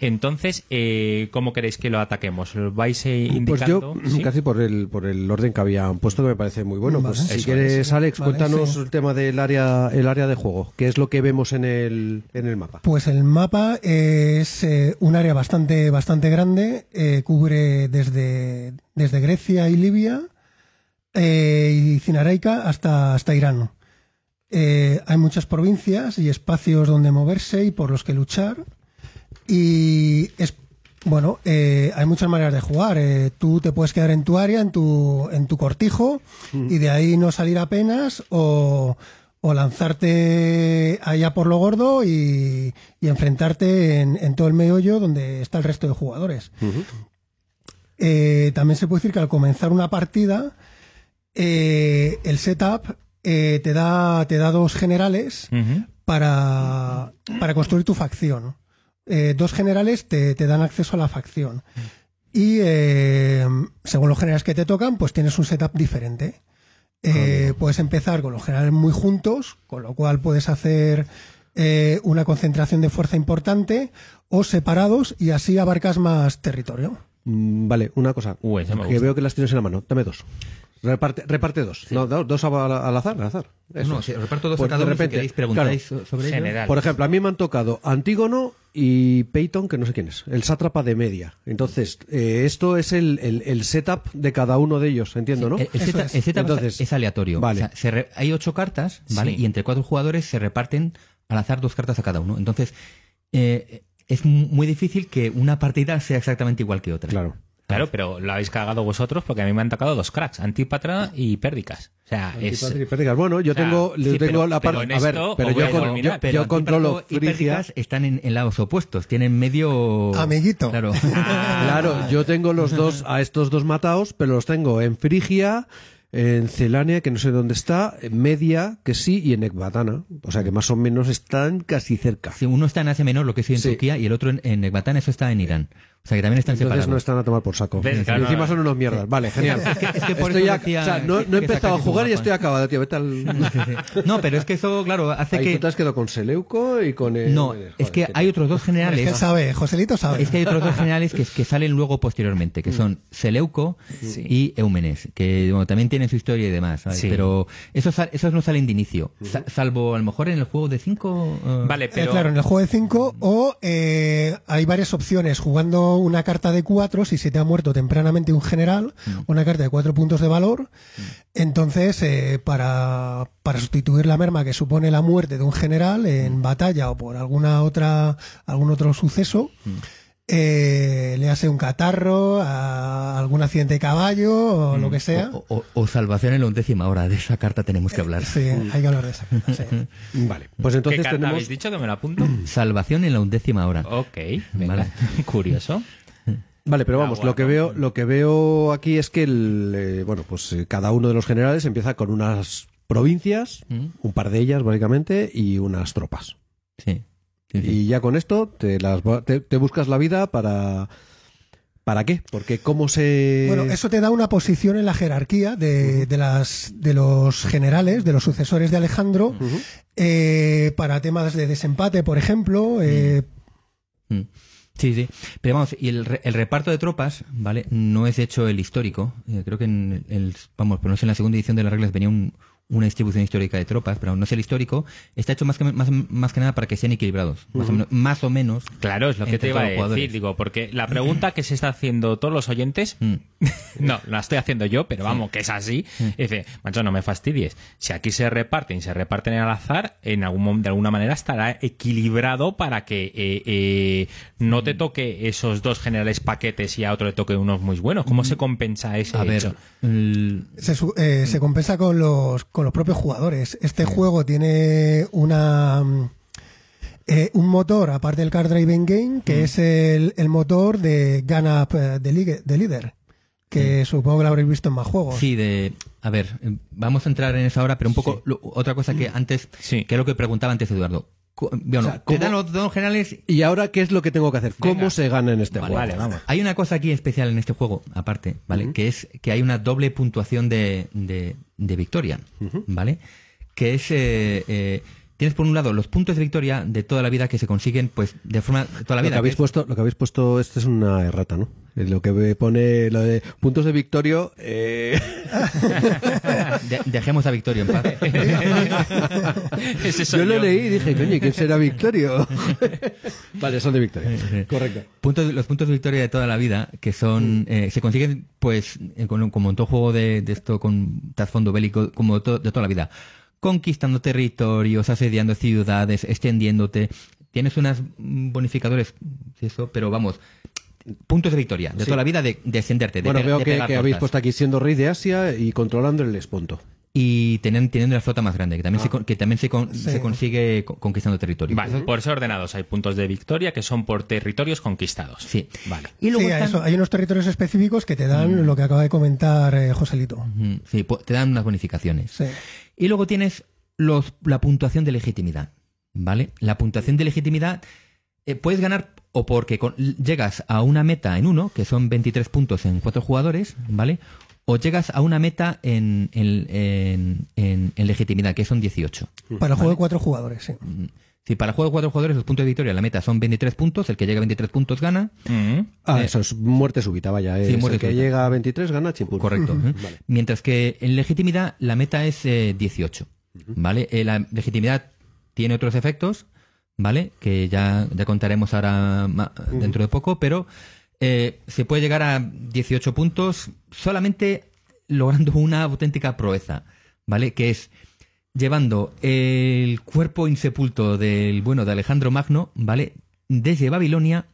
Entonces, eh, ¿cómo queréis que lo ataquemos? ¿Lo vais eh, Pues indicando? yo, ¿Sí? casi por el, por el orden que habían puesto, que me parece muy bueno. Vale. Pues si quieres, es. Alex, Vale, cuéntanos sí. el tema del área, el área de juego. ¿Qué es lo que vemos en el, en el mapa? Pues el mapa es eh, un área bastante, bastante grande, eh, cubre desde, desde Grecia y Libia eh, y Cinaraica hasta, hasta Irán. Eh, hay muchas provincias y espacios donde moverse y por los que luchar. Y es bueno, eh, hay muchas maneras de jugar. Eh, tú te puedes quedar en tu área, en tu, en tu cortijo, y de ahí no salir apenas, o, o lanzarte allá por lo gordo y, y enfrentarte en, en todo el meollo donde está el resto de jugadores. Eh, también se puede decir que al comenzar una partida, eh, el setup eh, te, da, te da dos generales para, para construir tu facción. Eh, dos generales te, te dan acceso a la facción. Y eh, según los generales que te tocan, pues tienes un setup diferente. Eh, puedes empezar con los generales muy juntos, con lo cual puedes hacer eh, una concentración de fuerza importante, o separados y así abarcas más territorio. Mm, Vale, una cosa. Me que veo que las tienes en la mano. Dame dos. Reparte, reparte dos. No, do- dos al, al azar, al azar. Eso. No, si reparto dos Pues a cada de uno, si repente, queréis preguntáis so- sobre ello. Por ejemplo, a mí me han tocado Antígono y Peyton, que no sé quién es, el sátrapa de media. Entonces, eh, esto es el, el- el setup de cada uno de ellos, entiendo, ¿no? El, setup- es. el setup Entonces, es aleatorio. vale. O sea, se re- hay ocho cartas, ¿vale? Sí. Y entre cuatro jugadores se reparten al azar dos cartas a cada uno. Entonces, eh, es mu- muy difícil que una partida sea exactamente igual que otra. Claro. Claro, pero lo habéis cagado vosotros porque a mí me han tocado dos cracks, Antípatra y Pérdicas. O sea, es... Antipátrica y Pérdicas. Bueno, yo o sea, tengo, yo sí, tengo pero- la pero parte. A ver, pero yo, con- yo- Pero yo controlo y Frigia. Pérdicas están en, en lados opuestos. Tienen medio... Amiguito. Claro. Claro, yo tengo los dos, a estos dos matados, pero los tengo en Frigia, en Celania, que no sé dónde está, en Media, que sí, y en Ecbatana. O sea que más o menos están casi cerca. Si uno está en Asia Menor, lo que es en Sí. Turquía, y el otro en, en Ekbatán, eso está en Irán. Sea que también están Entonces separados. no están a tomar por saco. ¿Ves? Y Claro, encima no. son unos mierdas. Vale, genial. es que por Estoy eso decía o sea, no, que- no he que empezado a jugar y estoy acabado, tío. Vete al... No, pero es que eso, claro, hace Ahí que... tú te has quedado con Seleuco y con... el- No, Joder, es que hay otros dos Es que generales. sabe, Joselito sabe. Es que hay otros dos generales que, que salen luego posteriormente, que son Seleuco Sí. y Eumenes, que bueno, también tienen su historia y demás, ¿sabes? Sí. pero esos, esos no salen de inicio, sa- salvo a lo mejor en el juego de 5. Vale, Eh, pero... claro, en el juego de 5 o eh, hay varias opciones. Jugando una carta de 4, si se te ha muerto tempranamente un general, una carta de 4 puntos de valor, entonces eh, para, para sustituir la merma que supone la muerte de un general en batalla o por alguna otra algún otro suceso, eh, le hace un catarro, a algún accidente de caballo o lo que sea. O, o- o salvación en la undécima hora, de esa carta tenemos que hablar. Sí, hay que hablar de esa. carta, sí. Vale, pues ¿Qué entonces carta tenemos... habéis dicho que me lo apunto? Salvación en la undécima hora. ok, venga. Vale. Curioso. Vale, pero Ah, vamos, lo que veo, lo que veo aquí es que el, eh, bueno, pues eh, cada uno de los generales empieza con unas provincias, Mm. un par de ellas básicamente, y unas tropas. Sí. Sí, sí. Y ya con esto te las te, te buscas la vida para ¿para qué? Porque cómo se Bueno, eso te da una posición en la jerarquía de, de las, de los generales, de los sucesores de Alejandro, eh, para temas de desempate, por ejemplo. eh, Mm. Sí, sí. Pero vamos, y el, re- el reparto de tropas, ¿vale? No es hecho el histórico. Eh, creo que en el, vamos, pero no sé, en la segunda edición de las reglas venía un- una distribución histórica de tropas, pero no es el histórico. Está hecho más que, más, más que nada para que sean equilibrados. Más, o, menos, más o menos. Claro, es lo que te iba a decir, digo, porque la pregunta que se está haciendo todos los oyentes, Mm. no, la estoy haciendo yo, pero vamos, que es así, dice, macho, no me fastidies, si aquí se reparten, se reparten al azar, en algún de alguna manera estará equilibrado para que eh, eh, no Mm. te toque esos dos generales paquetes y a otro le toque unos muy buenos. ¿Cómo se compensa ese Mm. A hecho? ver, el- se, eh, se compensa con los, con los propios jugadores. Este juego tiene una, mm, eh, un motor, aparte del Car Driving Game, que es el, el motor de Gun Up eh, de, Ligue- de Leader, que supongo que lo habréis visto en más juegos. Sí, de. A ver, eh, vamos a entrar en esa hora, pero un poco. lo- otra cosa que antes. Sí. Que es lo que preguntaba antes Eduardo. Co- Bueno, O sea, te ¿cómo- dan los dos generales. ¿Y ahora qué es lo que tengo que hacer? ¿Cómo Venga. se gana en este Vale, juego? vale, vamos. Hay una cosa aquí especial en este juego, aparte, ¿vale? Que es que hay una doble puntuación de, de, de victoria, ¿vale? Que es. eh, eh, tienes por un lado los puntos de victoria de toda la vida que se consiguen, pues, de forma. toda la Lo vida. que habéis que es- puesto, lo que habéis puesto, este es una errata, ¿no? Eh, Lo que pone lo de puntos de Victorio, eh, de- dejemos a Victoria en paz. Ese soy yo lo leí y dije, coño, ¿quién será Victorio? vale, son de Victoria. Correcto. Puntos, los puntos de victoria de toda la vida, que son, eh, se consiguen, pues, eh, con- como en todo juego de, de esto con trasfondo bélico, como to- de toda la vida. Conquistando territorios, asediando ciudades, extendiéndote. Tienes unos bonificadores, eso, pero vamos, puntos de victoria de Sí. toda la vida de, de extenderte. De Bueno, veo de que, que habéis puesto aquí siendo rey de Asia y controlando el esponto. Y teniendo, teniendo la flota más grande, que también, se, con- que también se, con- Sí. se consigue co- conquistando territorios. Vale, por ser ordenados hay puntos de victoria que son por territorios conquistados. Sí. Vale. Y luego Sí, están- eso, hay unos territorios específicos que te dan lo que acaba de comentar eh, Joselito. Sí, te dan unas bonificaciones. Sí. Y luego tienes los, la puntuación de legitimidad. ¿Vale? La puntuación de legitimidad eh, puedes ganar o porque con- llegas a una meta en uno, que son 23 puntos en cuatro jugadores, ¿vale? O llegas a una meta en, en, en- en- en legitimidad, que son 18. Para el juego de cuatro jugadores, sí. Si para el juego de cuatro jugadores los puntos de victoria, la meta son 23 puntos, el que llega a 23 puntos gana. Mm. Ah, Eh, eso es muerte súbita, vaya. sí, es muerte el que súbita. llega a 23 gana chimpún. Correcto. ¿eh? Mientras que en legitimidad la meta es eh, 18. ¿Vale? Eh, la legitimidad tiene otros efectos, ¿vale? Que ya, ya contaremos ahora ma- dentro de poco, pero eh, se puede llegar a 18 puntos solamente logrando una auténtica proeza, ¿vale? Que es llevando el cuerpo insepulto del bueno de Alejandro Magno, ¿vale? Desde Babilonia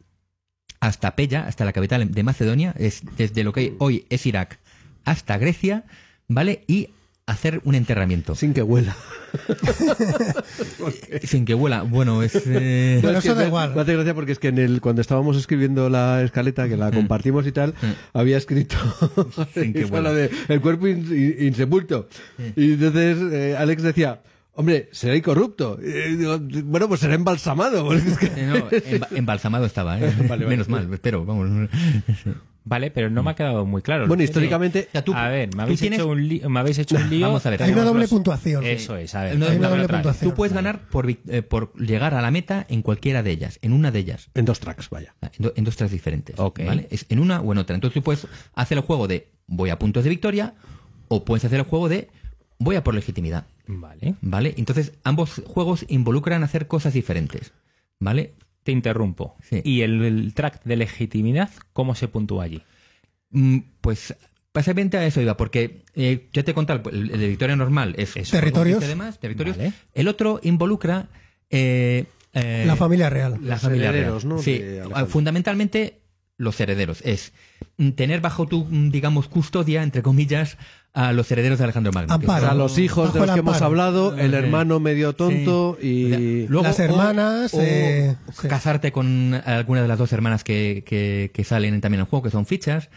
hasta Pella, hasta la capital de Macedonia, es desde lo que hoy es Irak hasta Grecia, ¿vale? Y hacer un enterramiento. Sin que huela. Sin que huela. Bueno, es... eh, Bueno, eso da igual. Me hace gracia porque es que en el, cuando estábamos escribiendo la escaleta, que la compartimos y tal, había escrito Sin que huela. de el cuerpo in- in- insepulto. Y entonces eh, Alex decía, hombre, será digo, bueno, pues será embalsamado. porque es que- eh, no, emba- embalsamado estaba, ¿eh? Menos mal, espero, vamos. Vale, pero no me ha quedado muy claro. bueno, Sí. históricamente, O sea, tú- a ver, me habéis, tienes- hecho un lío, me habéis hecho un lío. Vamos a ver. Hay una doble los- puntuación. Eso es, a ver. No, Hay una doble otra puntuación. Tú puedes ganar por, vic- eh, por llegar a la meta en cualquiera de ellas, en una de ellas. en dos tracks, vaya. En, do- en dos tracks diferentes. Ok. ¿vale? Es en una o en otra. Entonces tú puedes hacer el juego de voy a puntos de victoria o puedes hacer el juego de voy a por legitimidad. Vale. ¿Vale? Entonces ambos juegos involucran hacer cosas diferentes. ¿Vale? Te interrumpo. Sí. ¿Y el, el track de legitimidad, cómo se puntúa allí? Mm, Pues básicamente a eso iba, porque eh, ya te he contado, el, el de victoria normal es Eso. Territorios. conquista y demás, territorios. Vale. El otro involucra eh, eh, La familia real. la Los familia herederos, real. ¿no? Sí, fundamentalmente los herederos. Es tener bajo tu, mm, digamos, custodia, entre comillas, a los herederos de Alejandro Magno. Amparo. A los hijos de los que hemos hablado, el hermano medio tonto Sí. y... O sea, luego- Las hermanas, o- o eh, sí. casarte con alguna de las dos hermanas que, que- que salen también en el juego, que son fichas.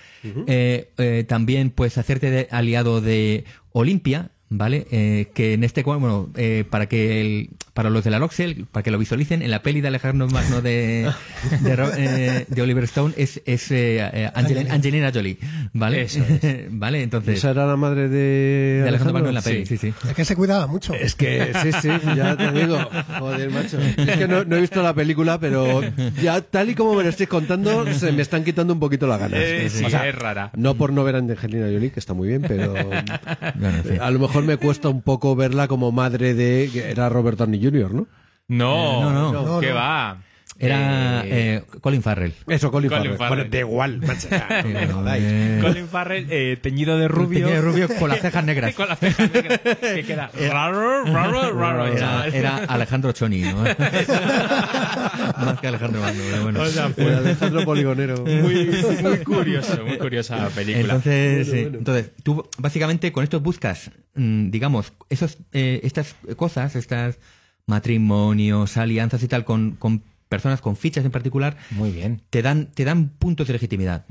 Eh, eh, también, pues, hacerte de aliado de Olimpia, ¿vale? Eh, que en este cual, bueno, eh, para que el- para los de la Loxel, para que lo visualicen, en la peli de Alejandro Magno de, de, eh, de Oliver Stone es, es eh, Angelina, Angelina Jolie, ¿vale? Eso ¿Vale? Entonces, Esa era la madre de, de Alejandro Magno en la peli, sí, sí. Es que se cuidaba mucho. Es que, sí, sí, ya te digo. Joder, macho. Es que no, no he visto la película, pero ya tal y como me lo estáis contando, se me están quitando un poquito las ganas. Eh, sí, O sea, es rara. No por no ver a Angelina Jolie, que está muy bien, pero Bueno, a lo mejor me cuesta un poco verla como madre de... que Era Robert Downey Jr., ¿no? No, Eh, no, no. No, ¿Qué no. va? Era Eh, eh, Colin Farrell. Eso, Colin, Colin Farrell. Farrell. Bueno, da igual, macho. ya, no me jodáis. Colin Farrell eh, teñido de rubio. Pequeño rubio con las cejas negras. con las cejas negras. Que queda raro, raro, raro. Era, era Alejandro Choni, ¿no? Más que Alejandro pero bueno. O sea, fue Alejandro Poligonero. muy, muy curioso, muy curiosa película. Entonces, sí. Entonces, tú básicamente con esto buscas, mm, digamos, esos, eh, estas cosas, estas matrimonios, alianzas y tal con, con personas con fichas en particular, Muy bien. te dan, te dan puntos de legitimidad.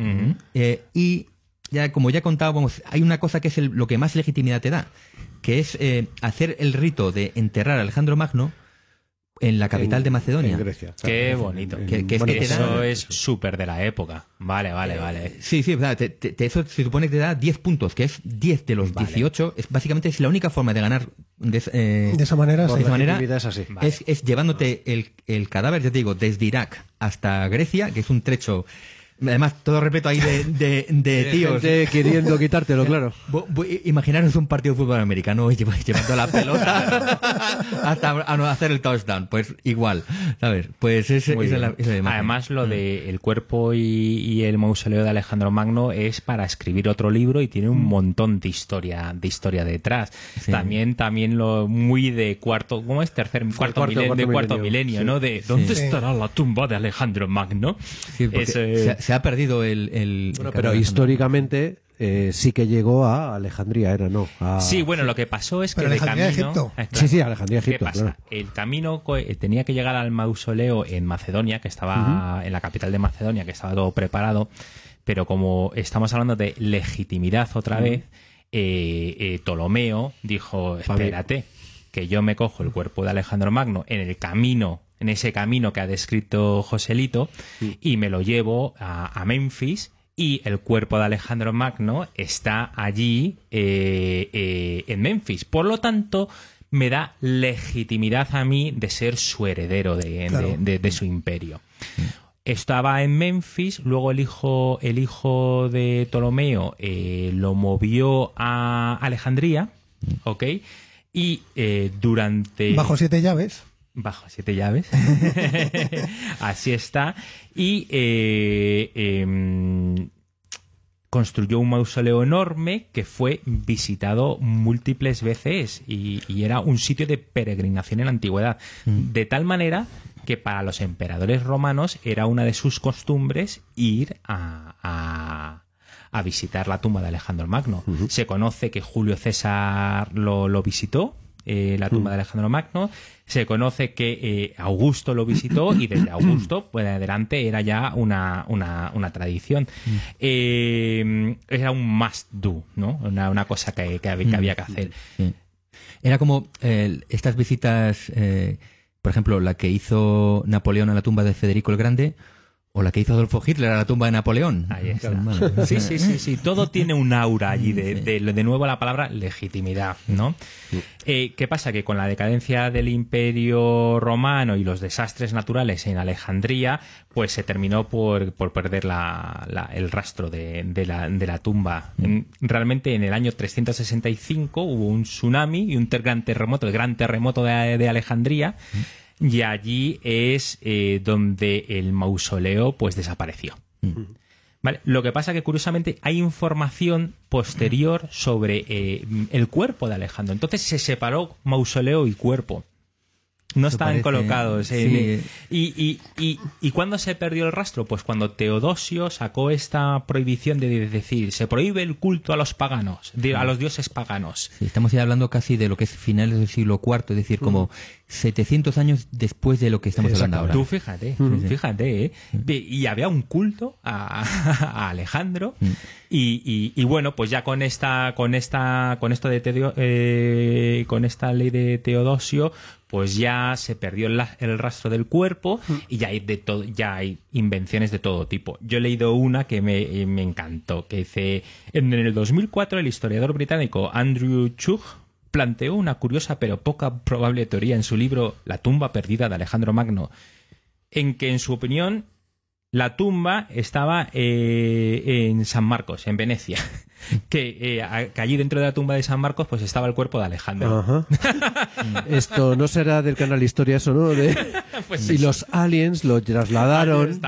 Eh, y ya, como ya he contado, vamos, hay una cosa que es el- lo que más legitimidad te da, que es eh, hacer el rito de enterrar a Alejandro Magno en la capital En- de Macedonia. En Grecia. Qué bonito. En- Que- que es bueno, que te da- Eso eh, es súper de la época. Vale, vale, vale. Sí, sí, verdad, te- te- te- eso se supone que te da 10 puntos, que es 10 de los Vale. 18. Es, básicamente es la única forma de ganar de, eh, De esa manera, por sí. esa manera, es así. Vale. es, es llevándote el, el cadáver, ya te digo, desde Irak hasta Grecia, que es un trecho, además todo repleto ahí de, de, de tíos. Gente queriendo quitártelo, claro. Imaginaros un partido de fútbol americano lleva- llevando la pelota hasta a no hacer el touchdown. Pues igual, ¿sabes? Pues es, Muy esa es bien. la, esa es la imagen. Además, lo de el cuerpo y, y el mausoleo de Alejandro Magno es para escribir otro libro y tiene un montón de historia, de historia detrás. Sí. También, también lo muy de cuarto, ¿cómo es? Tercer, cuarto, cuarto- milen- de cuarto milenio, milenio, sí. ¿no? De ¿dónde Sí. estará la tumba de Alejandro Magno? Sí, porque es- se ha perdido el. el- Bueno, pero históricamente eh, sí que llegó a Alejandría, era, ¿no? A- Sí, bueno, lo que pasó es que Pero de camino... Egipto. Eh, Sí, sí, Alejandría, ¿Qué Egipto, pasa? claro. El camino eh, tenía que llegar al mausoleo en Macedonia, que estaba en la capital de Macedonia, que estaba todo preparado, pero como estamos hablando de legitimidad otra vez, eh, eh, Ptolomeo dijo, espérate, que yo me cojo el cuerpo de Alejandro Magno en el camino, en ese camino que ha descrito Joselito, y me lo llevo a, a Memphis. Y el cuerpo de Alejandro Magno está allí eh, eh, en Memphis. Por lo tanto, me da legitimidad a mí de ser su heredero de, Claro. de- de- de su imperio. Estaba en Memphis, luego el hijo, el hijo de Ptolomeo eh, lo movió a Alejandría, ¿ok? Y eh, durante... Bajo siete llaves. Bajo siete llaves. Así está. Y eh, em, construyó un mausoleo enorme que fue visitado múltiples veces y, y era un sitio de peregrinación en la antigüedad. De tal manera que para los emperadores romanos era una de sus costumbres ir a, a- a visitar la tumba de Alejandro Magno. Se conoce que Julio César lo, lo visitó, eh, la tumba de Alejandro Magno. Se conoce que eh, Augusto lo visitó y desde Augusto, pues adelante, era ya una, una, una tradición. Eh, era un must do, ¿no? Una, una cosa que, que había, que que hacer. Sí. Era como estas visitas, por ejemplo, la que hizo Napoleón a la tumba de Federico el Grande o la que hizo Adolfo Hitler a la tumba de Napoleón. Ahí está. Sí, sí, sí, sí. Todo tiene un aura allí de, de, de nuevo la palabra legitimidad, ¿no? Eh, ¿Qué pasa? Que con la decadencia del Imperio Romano y los desastres naturales en Alejandría, pues se terminó por, por perder la- la- el rastro de, de la, de la tumba. En- Realmente en el año 365 hubo un tsunami y un ter- gran terremoto, el gran terremoto de, de Alejandría. Y allí es eh, donde el mausoleo pues desapareció. Vale, Lo que pasa que curiosamente hay información posterior sobre eh, el cuerpo de Alejandro. Entonces se separó mausoleo y cuerpo. No estaban parece- colocados. eh, sí. y, y, y, ¿Y cuándo se perdió el rastro? Pues cuando Teodosio sacó esta prohibición de decir se prohíbe el culto a los paganos, a los dioses paganos. Sí, estamos ya hablando casi de lo que es finales del siglo IV, es decir, como 700 años después de lo que estamos hablando ahora. Tú fíjate, fíjate, ¿eh? Y había un culto a, a Alejandro y, y- y bueno, pues ya con esta, con esta, con esto de Tedio- eh, con esta ley de Teodosio, pues ya se perdió el rastro del cuerpo y ya hay de todo, ya hay invenciones de todo tipo. Yo he leído una que me, eh, me encantó, que dice en el 2004 el historiador británico Andrew Chug planteó una curiosa pero poca probable teoría en su libro La tumba perdida de Alejandro Magno, en que en su opinión la tumba estaba eh, en San Marcos, en Venecia. Que, eh, a- que allí dentro de la tumba de San Marcos pues estaba el cuerpo de Alejandro. Ajá. Esto no será del canal Historia eso, ¿no? De- Pues y los aliens lo trasladaron.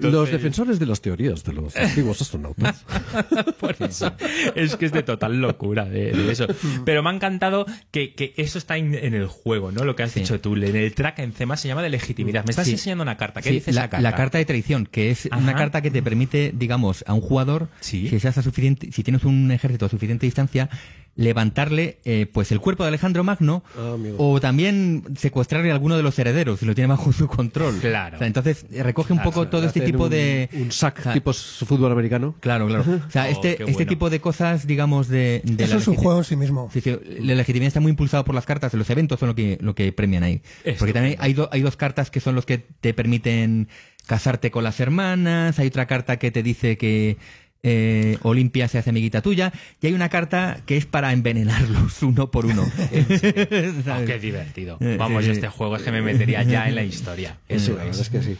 Los defensores de las teorías de los antiguos astronautas. Por eso. Es que es de total locura de, de eso. Pero me ha encantado que, que eso está en, en el juego, ¿no? Lo que has Sí. dicho tú. En el track encima se llama de legitimidad. Me estás Sí. enseñando una carta. ¿Qué Sí, dice la, esa carta? la carta de traición, que es una carta que te permite, digamos, a un jugador, Sí. si se hace suficiente, si tienes un ejército a suficiente distancia, levantarle eh, pues el cuerpo de Alejandro Magno Ah, o también secuestrarle a alguno de los herederos si lo tiene bajo su control. Claro. O sea, entonces eh, recoge un poco todo este tipo un- de... Un sac o sea, tipo fútbol americano. Claro, claro. O sea, Oh, este, este tipo de cosas, digamos, de... de Eso la es un juego en sí mismo. Sí, sí, la legitimidad está muy impulsada por las cartas, los eventos son lo que, lo que premian ahí. Porque también hay, do- hay dos cartas que son los que te permiten casarte con las hermanas, hay otra carta que te dice que eh, Olimpia se hace amiguita tuya, y hay una carta que es para envenenarlos uno por uno. Oh, ¿Sabes? qué divertido. Eh, Vamos, sí, sí. este juego es que me metería ya en la historia. Sí, Eso la es. verdad es que sí.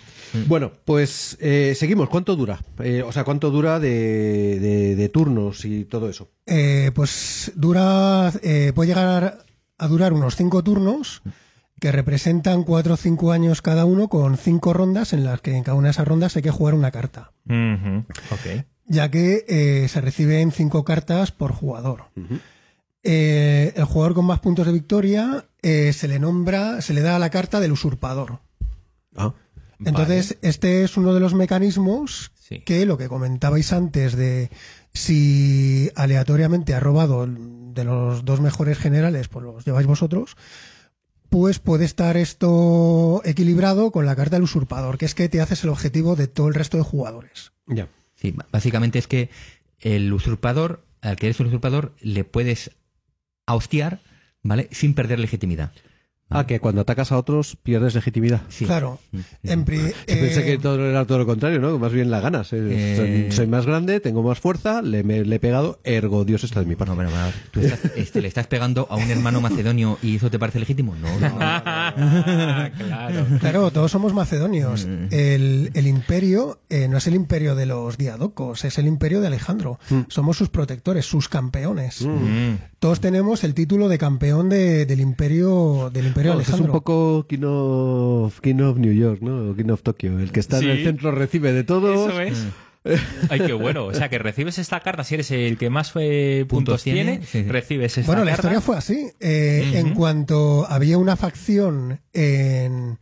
Bueno, pues eh, seguimos. ¿Cuánto dura? Eh, o sea, ¿cuánto dura de, de- de turnos y todo eso? Eh, pues dura, eh, puede llegar a durar unos cinco turnos que representan cuatro o cinco años cada uno con cinco rondas en las que en cada una de esas rondas hay que jugar una carta, Ujú. Ok. Ya que eh, se reciben cinco cartas por jugador. Eh, el jugador con más puntos de victoria eh, se le nombra, se le da la carta del usurpador. Ah, Entonces, este es uno de los mecanismos Sí. que lo que comentabais antes de si aleatoriamente ha robado de los dos mejores generales, pues los lleváis vosotros, pues puede estar esto equilibrado con la carta del usurpador, que es que te haces el objetivo de todo el resto de jugadores. ya. Sí, básicamente es que el usurpador, al que eres un usurpador, le puedes hostiar, ¿vale? Sin perder legitimidad. Ah, que cuando atacas a otros pierdes legitimidad. Sí. Claro. En pri- Yo pensé eh, que todo era todo lo contrario, ¿no? Más bien la ganas. eh. Eh. Soy, soy más grande, tengo más fuerza, le, me- le he pegado, ergo Dios está de mi parte. No, bueno, bueno, tú estás- este, le estás pegando a un hermano macedonio y eso te parece legítimo. No, no. Ah, claro. Claro, todos somos macedonios. Mm. El, el imperio eh, no es el imperio de los diadocos, es el imperio de Alejandro. Somos sus protectores, sus campeones. Mm. Todos tenemos el título de campeón de- del imperio del imperio No, es Alejandro. un poco King of, King of New York, ¿no? O King of Tokio. El que está en el centro recibe de todos. Eso es. Ay, qué bueno. O sea, que recibes esta carta, si eres el que más eh, puntos, Puntos tiene, tiene, sí, sí. recibes esta Bueno, la carta. historia fue así. Eh, En cuanto había una facción en-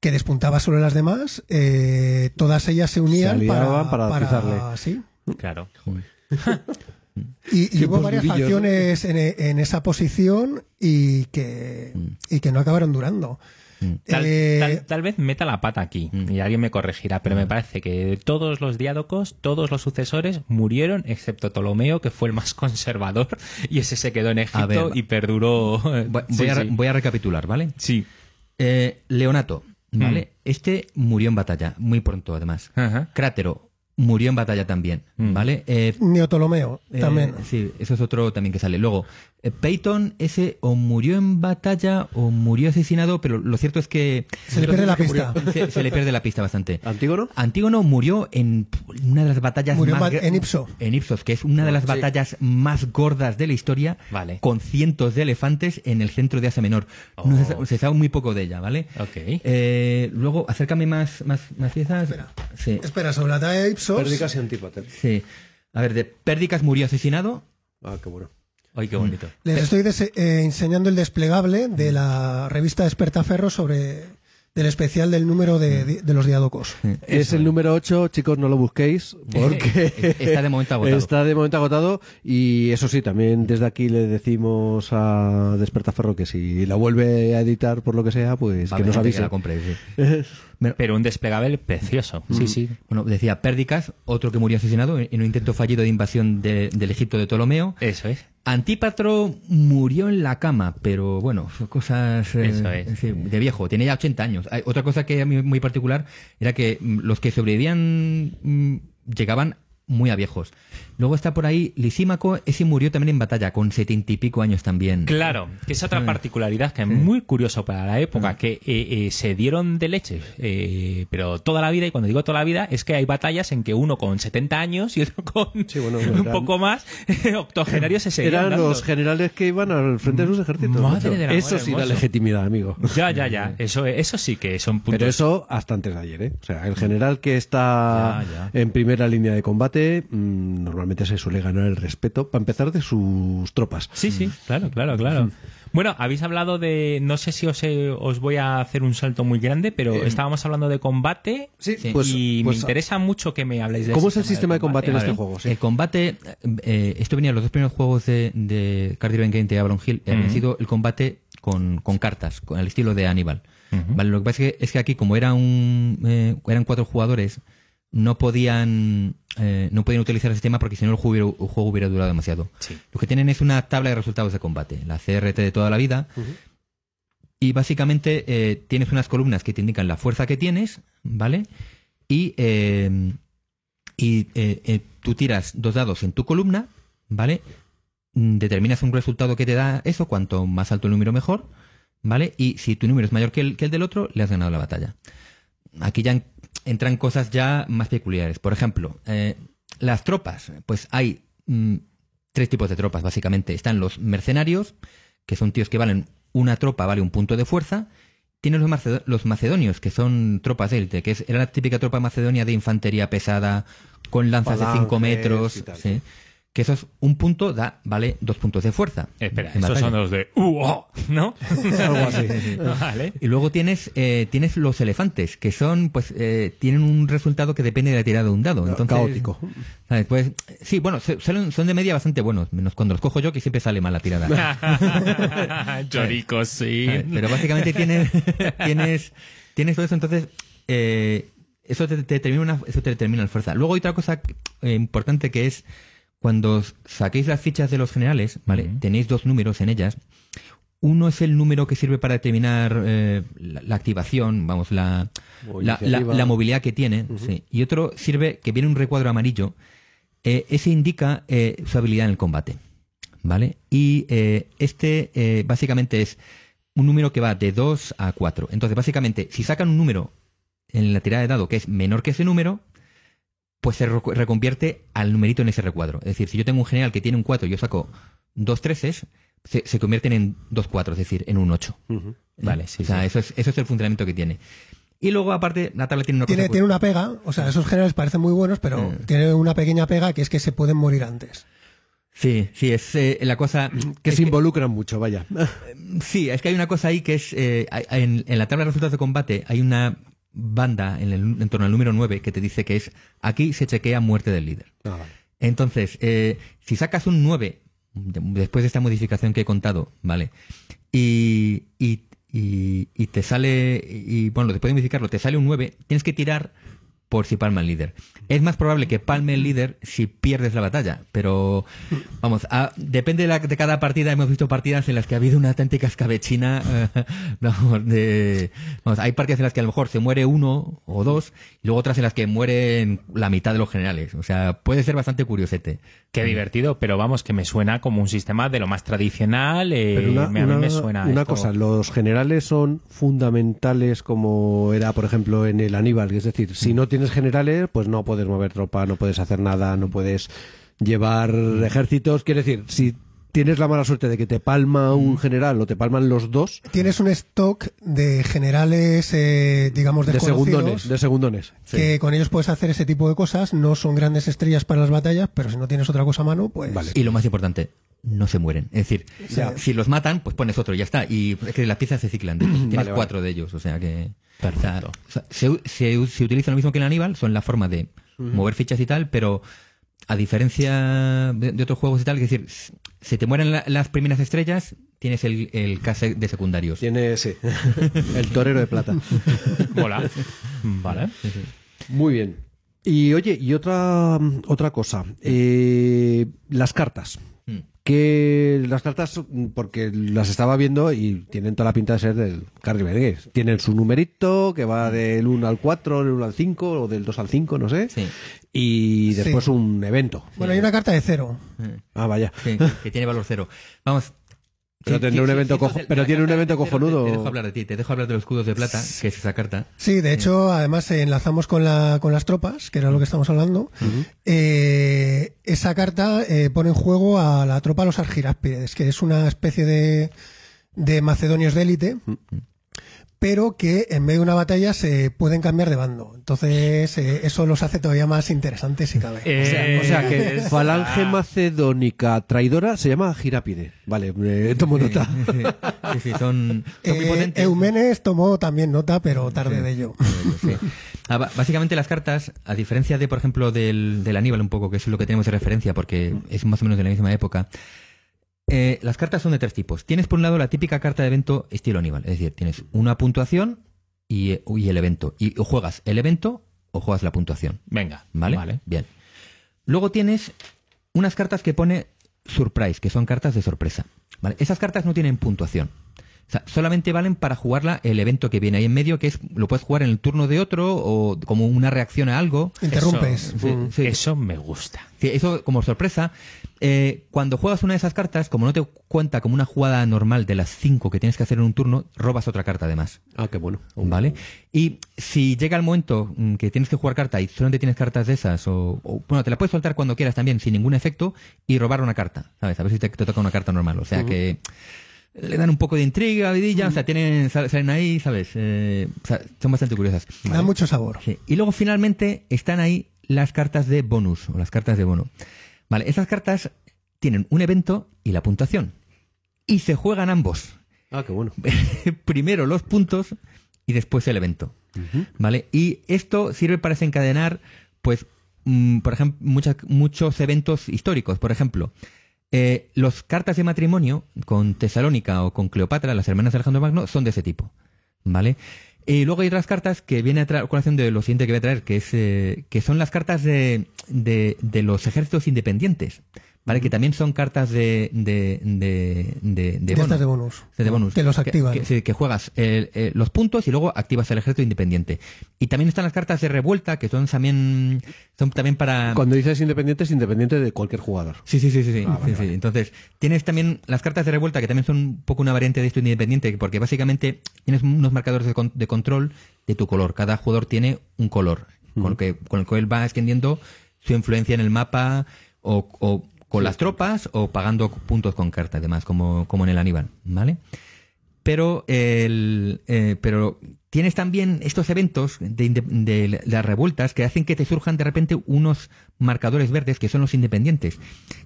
que despuntaba sobre las demás, eh, todas ellas se unían para, para atizarle. sí. Claro. Y, hubo varias facciones en, en esa posición y que, y que no acabaron durando. Tal, Eh, tal- tal vez meta la pata aquí y alguien me corregirá, pero me parece que todos los diádocos, todos los sucesores murieron, excepto Ptolomeo, que fue el más conservador, y ese se quedó en Egipto ver, y perduró. Voy, Sí, voy a, sí. voy a recapitular, ¿vale? Sí. Eh, Leonato, ¿vale? Este murió en batalla, muy pronto además. Ajá. Crátero murió en batalla también, Mm. ¿vale? Eh, Neoptolomeo eh, también. sí, eso es otro también que sale. Luego, eh, Peyton, ese o murió en batalla o murió asesinado, pero lo cierto es que... Se le pierde la pista. Se, se le pierde la pista bastante. ¿Antígono? Antígono murió en una de las batallas Murió en más en Ipso. En Ipsos, que es una de las Sí. batallas más gordas de la historia, Vale. con cientos de elefantes en el centro de Asia Menor. No se, Oh. se sabe muy poco de ella, ¿vale? Ok. Eh, luego, acércame más, más, más piezas. Sí, Espera, sobre la talla de Ipsos. Pérdicas y Antípater. sí. A ver, de Pérdicas murió asesinado. Ah, qué bueno. Ay, qué bonito. Les estoy des- eh, enseñando el desplegable de la revista Despertaferro sobre del especial del número de, de los diádocos. Es el número 8, chicos, no lo busquéis, porque Está de momento agotado. está de momento agotado. Y eso sí, también desde aquí le decimos a Despertaferro que si la vuelve a editar por lo que sea, pues que nos avise. la compre, sí. Pero un desplegable precioso. Sí, sí. bueno, decía Pérdicas, otro que murió asesinado en un intento fallido de invasión de- del Egipto de Ptolomeo. Eso es. Antípatro murió en la cama, pero bueno, son cosas eh, es. de viejo, tenía ya 80 años. Hay- Otra cosa que a mí muy particular era que mm, los que sobrevivían mm, llegaban muy a viejos. Luego está por ahí Lisímaco, ese murió también en batalla, con setenta y pico años también. Claro, que es otra particularidad que es muy curioso para la época, que eh, eh, se dieron de leche, eh, pero toda la vida, y cuando digo toda la vida, es que hay batallas en que uno con 70 años y otro con Sí, bueno, un eran- poco más, octogenarios se seguían Eran dando. los generales que iban al frente de sus ejércitos. Madre del amor eso sí da hermoso. legitimidad, amigo. Ya, ya, ya, eso, eso sí que son puntos. Pero eso hasta antes de ayer, ¿eh? O sea, el general que está Ya, ya. en primera línea de combate mm, normalmente se suele ganar el respeto, para empezar, de sus tropas. Sí, sí, claro, claro, claro. Bueno, habéis hablado de. No sé si os, eh, os voy a hacer un salto muy grande, pero estábamos hablando de combate. Sí, Sí. pues, y pues, me interesa mucho que me habléis de ¿Cómo es el sistema de combate en este juego? Sí. El combate, eh, esto venía en los dos primeros juegos de, de Cardigan Game de Avalon Hill, había Ujú. sido el combate con, con cartas, con el estilo de Aníbal. Vale, lo que pasa es que, es que aquí, como era un, eh, eran cuatro jugadores, no podían, eh, no podían utilizar el sistema porque si no el juego hubiera, el juego hubiera durado demasiado. Sí. Lo que tienen es una tabla de resultados de combate, la CRT de toda la vida. Y básicamente eh, tienes unas columnas que te indican la fuerza que tienes, ¿vale? Y, eh, y eh, tú tiras dos dados en tu columna, ¿vale? Determinas un resultado que te da eso, cuanto más alto el número mejor, ¿vale? Y si tu número es mayor que el, que el del otro, le has ganado la batalla. Aquí ya entran cosas ya más peculiares. Por ejemplo, eh, las tropas, pues hay mm, tres tipos de tropas, básicamente. Están los mercenarios, que son tíos que valen una tropa, vale un punto de fuerza. Tienes los, macedo- los macedonios, que son tropas élite, que es, era la típica tropa macedonia de infantería pesada, con lanzas de 5 Falanges metros. y tal. sí. Que eso es un punto, da, vale dos puntos de fuerza. Espera, batalla. son los de. Uh, oh, ¿No? Algo así. vale. Y luego tienes, eh, tienes los elefantes, que son, pues, eh, tienen un resultado que depende de la tirada de un dado. Entonces, Caótico. ¿sabes? Pues, sí, bueno, suelen- son de media bastante buenos, menos cuando los cojo yo, que siempre sale mal la tirada. Choricos, sí. ¿sabes? Pero básicamente tienes, tienes, tienes todo eso, entonces, eh, eso te, te determina una, eso te determina la fuerza. Luego hay otra cosa eh, importante que es, cuando saquéis las fichas de los generales, ¿vale? Tenéis dos números en ellas. Uno es el número que sirve para determinar eh, la, la activación, vamos, la, O la, la- iniciativa. la movilidad que tiene. sí. Y otro sirve, que viene un recuadro amarillo. eh, ese indica eh, su habilidad en el combate. ¿Vale? Y eh, este eh, básicamente es un número que va de 2 a 4. Entonces, básicamente, si sacan un número en la tirada de dado que es menor que ese número, pues se reconvierte al numerito en ese recuadro. Es decir, si yo tengo un general que tiene un 4 y yo saco dos 13, se, se convierten en dos 4, es decir, en un 8. Ujú. Vale, sí, o sea, sí. Eso, es, eso es el funcionamiento que tiene. Y luego, aparte, la tabla tiene una Tiene, cosa... tiene una pega, o sea, esos generales parecen muy buenos, pero Eh. tiene una pequeña pega que es que se pueden morir antes. Sí, sí, es eh, la cosa... Que se involucran mucho, vaya. Sí, es que hay una cosa ahí que es. eh, en la tabla de resultados de combate hay una banda en, el, en torno al número 9 que te dice que es aquí se chequea muerte del líder. Ah, vale. Entonces, eh, si sacas un 9, de- después de esta modificación que he contado, ¿vale? Y, y, y- y te sale, y bueno, después de modificarlo, te sale un 9, tienes que tirar por si palma el líder. Es más probable que palme el líder si pierdes la batalla, pero vamos, depende de, la- de cada partida. Hemos visto partidas en las que ha habido una auténtica escabechina. eh, vamos, hay partidas en las que a lo mejor se muere uno o dos, y luego otras en las que mueren la mitad de los generales. O sea, puede ser bastante curiosete. Qué divertido, pero vamos, que me suena como un sistema de lo más tradicional. eh, Pero una, a mí una- me suena. una cosa, los generales son fundamentales como era, por ejemplo, en el Aníbal. Es decir, si no tienes generales, pues no puedes mover tropa, no puedes hacer nada, no puedes llevar ejércitos. Quiere decir, si tienes la mala suerte de que te palma un general o te palman los dos, Tienes un stock de generales, eh, digamos, de segundones, de segundones. Sí. que con ellos puedes hacer ese tipo de cosas. No son grandes estrellas para las batallas, pero si no tienes otra cosa a mano, pues... Vale. Y lo más importante, no se mueren. Es decir, Ya. si los matan, pues pones otro y ya está. Y es que las piezas se ciclan. Tienes vale. cuatro de ellos, o sea que... Perfecto. se, se- se utiliza lo mismo que en Aníbal, son la forma de mover fichas y tal, pero a diferencia de, de otros juegos y tal, es decir, si te mueren la- las primeras estrellas, tienes el, el case de secundarios. Tiene, sí, el torero de plata. Mola. Vale. Muy bien. Y oye, y otra, otra cosa, eh, las cartas. Mm. Que las cartas, porque las estaba viendo y tienen toda la pinta de ser del Carry Games. Tienen su numerito que va del 1 al 4, del 1 al 5 o del 2 al 5, no sé. Sí. Y después Sí. un evento. Bueno, hay una carta de cero. Ah, vaya. Sí, que tiene valor cero. Vamos. Pero tiene un evento cojo- de- pero de tiene un evento de cero cojonudo. Te, te dejo hablar de ti, te dejo hablar de los escudos de plata, que es esa carta. Sí, de hecho, además eh, enlazamos con, la, con las tropas, que era lo que estamos hablando. Eh, esa carta eh, pone en juego a la tropa Los Argiráspides, que es una especie de, de macedonios de élite, pero que en medio de una batalla se pueden cambiar de bando. Entonces, eh, eso los hace todavía más interesantes si cabe. O sea, o sea que Eh, falange ah. macedónica traidora se llama Girápide. Vale, eh, tomo nota. Sí, sí, sí, son, son muy Eh, potentes. Eumenes tomó también nota, pero tarde de ello. Sí. Ah, básicamente las cartas, a diferencia de, por ejemplo, del, del Aníbal un poco, que es lo que tenemos de referencia porque es más o menos de la misma época, eh, las cartas son de tres tipos. Tienes por un lado la típica carta de evento estilo Aníbal, es decir, tienes una puntuación y, y el evento. Y o juegas el evento o juegas la puntuación. Venga, ¿Vale? vale. Bien. Luego tienes unas cartas que pone surprise, que son cartas de sorpresa. ¿Vale? Esas cartas no tienen puntuación. O sea, solamente valen para jugarla el evento que viene ahí en medio, que es lo puedes jugar en el turno de otro o como una reacción a algo. Interrumpes. Sí, sí. Eso me gusta. Sí, eso como sorpresa. Eh, cuando juegas una de esas cartas, como no te cuenta como una jugada normal de las cinco que tienes que hacer en un turno, robas otra carta además. Ah, qué bueno. ¿Vale? Y si llega el momento mm, que tienes que jugar carta y solamente tienes cartas de esas, o, o- bueno, te la puedes soltar cuando quieras también, sin ningún efecto, y robar una carta, ¿sabes? A ver si te, te toca una carta normal. O sea que le dan un poco de intriga, vidilla, o sea, tienen, sal- salen ahí, ¿sabes? Eh, o sea, son bastante curiosas. Da mucho sabor. Sí. Y luego finalmente están ahí las cartas de bonus, o las cartas de bono. Vale, esas cartas tienen un evento y la puntuación. Y se juegan ambos. Ah, qué bueno. primero los puntos y después el evento. ¿Vale? Y esto sirve para desencadenar, pues, mm, por ejemplo, muchas, muchos eventos históricos. Por ejemplo, eh, las cartas de matrimonio con Tesalónica o con Cleopatra, las hermanas de Alejandro Magno, son de ese tipo. ¿Vale? Y luego hay otras cartas que viene a colación de lo siguiente que voy a traer, que, es, eh, que son las cartas de, de, de los ejércitos independientes. ¿Vale? Que también son cartas de, de, de, de, de bonus. De bonus. Que los activan. Que, que juegas el- los puntos y luego activas el ejército independiente. Y también están las cartas de revuelta, que son también, son también para... Cuando dices independiente, es independiente de cualquier jugador. Sí, sí, sí, sí. sí, Ah, vale, sí, sí. vale. Entonces, tienes también las cartas de revuelta, que también son un poco una variante de esto independiente, porque básicamente tienes unos marcadores de, con- de control de tu color. Cada jugador tiene un color, con, el que, con el cual va extendiendo su influencia en el mapa o, o con las tropas o pagando puntos con carta, además, como, como en el Aníbal, ¿vale? Pero, el, eh, pero tienes también estos eventos de, de las revueltas que hacen que te surjan de repente unos marcadores verdes que son los independientes,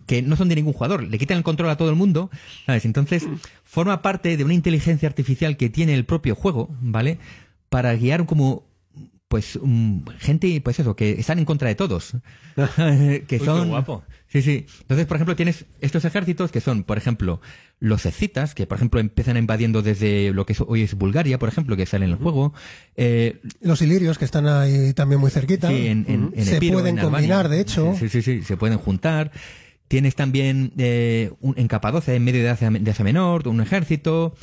que no son de ningún jugador, le quitan el control a todo el mundo, ¿sabes? Entonces, forma parte de una inteligencia artificial que tiene el propio juego, ¿vale? Para guiar como pues mm, gente pues eso que están en contra de todos que qué son guapo. Sí, sí. Entonces, por ejemplo, tienes estos ejércitos que son, por ejemplo, los escitas, que por ejemplo empiezan invadiendo desde lo que es- hoy es Bulgaria, por ejemplo, que sale en el juego. Eh, Los ilirios que están ahí también muy cerquita. sí, en, en- en Se Epiro, pueden en combinar, de hecho. Sí, sí, sí, se pueden juntar. Tienes también eh, un, en Capadocia, en medio de Asia, de Asia Menor, un ejército.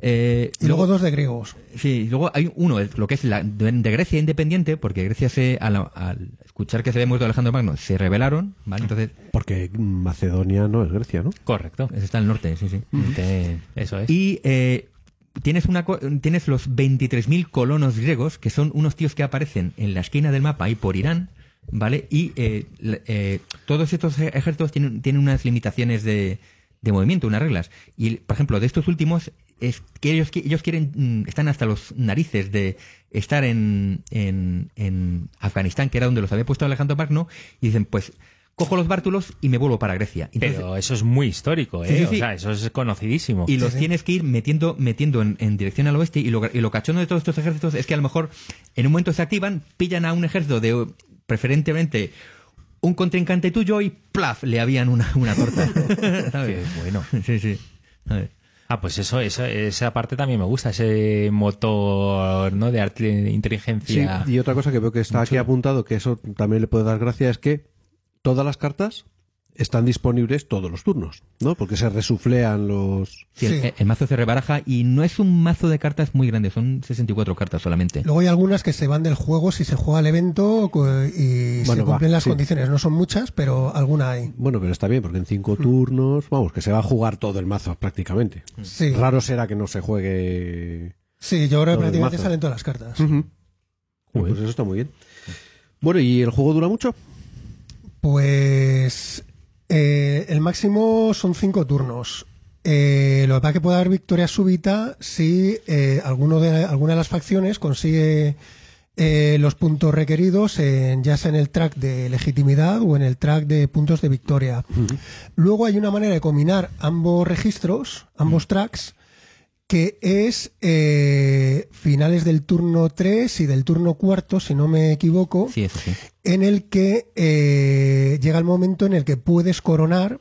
eh, Y luego dos de griegos. Sí, luego hay uno, lo que es la de de Grecia independiente, porque Grecia se, al, al escuchar que se había muerto Alejandro Magno, se rebelaron, ¿vale? Entonces, Porque Macedonia no es Grecia, ¿no? Correcto. eso está al norte, sí, sí. Te- Eso es. Y eh, tienes, una, co- tienes los 23.000 colonos griegos, que son unos tíos que aparecen en la esquina del mapa y por Irán, ¿vale? Y eh, eh, todos estos ejércitos tienen, tienen unas limitaciones de, de movimiento, unas reglas. Y, por ejemplo, de estos últimos, es que ellos, ellos quieren, mm, están hasta los narices de estar en, en, en Afganistán, que era donde los había puesto Alejandro Magno, y dicen, pues, cojo los bártulos y me vuelvo para Grecia. Entonces, Pero eso es muy histórico, ¿eh? Sí, sí, O sea, eso es conocidísimo. y los sí. tienes que ir metiendo, metiendo en, en dirección al oeste y lo, y lo cachondo de todos estos ejércitos es que a lo mejor en un momento se activan, pillan a un ejército de preferentemente un contrincante tuyo y ¡plaf! le habían una, una torta. ¿Sabes? Qué bueno. Sí, sí. Ah, pues eso, eso, esa parte también me gusta, ese motor ¿no? de arte de Sí, inteligencia. y otra cosa que veo que está aquí apuntado, que eso también le puede dar gracia, es que todas las cartas están disponibles todos los turnos, ¿no? Porque se resuflean los... Sí, el- Sí. El, mazo se rebaraja y no es un mazo de cartas muy grande, son 64 cartas solamente. Luego hay algunas que se van del juego si se juega el evento y se Bueno, va, cumplen las sí. condiciones. No son muchas, pero alguna hay. Bueno, pero está bien, porque en cinco turnos, vamos, que se va a jugar todo el mazo prácticamente. Sí, Raro será que no se juegue... sí yo creo que prácticamente salen todas las cartas. Pues eso está muy bien. Bueno, ¿y el juego dura mucho? Pues eh, el máximo son cinco turnos. Eh, lo que pasa es que puede haber victoria súbita si eh, alguno de, alguna de las facciones consigue eh, los puntos requeridos, en, ya sea en el track de legitimidad o en el track de puntos de victoria. Luego hay una manera de combinar ambos registros, ambos tracks, que es eh, finales del turno 3 y del turno cuarto, si no me equivoco, Sí, eso sí. en el que eh, llega el momento en el que puedes coronar,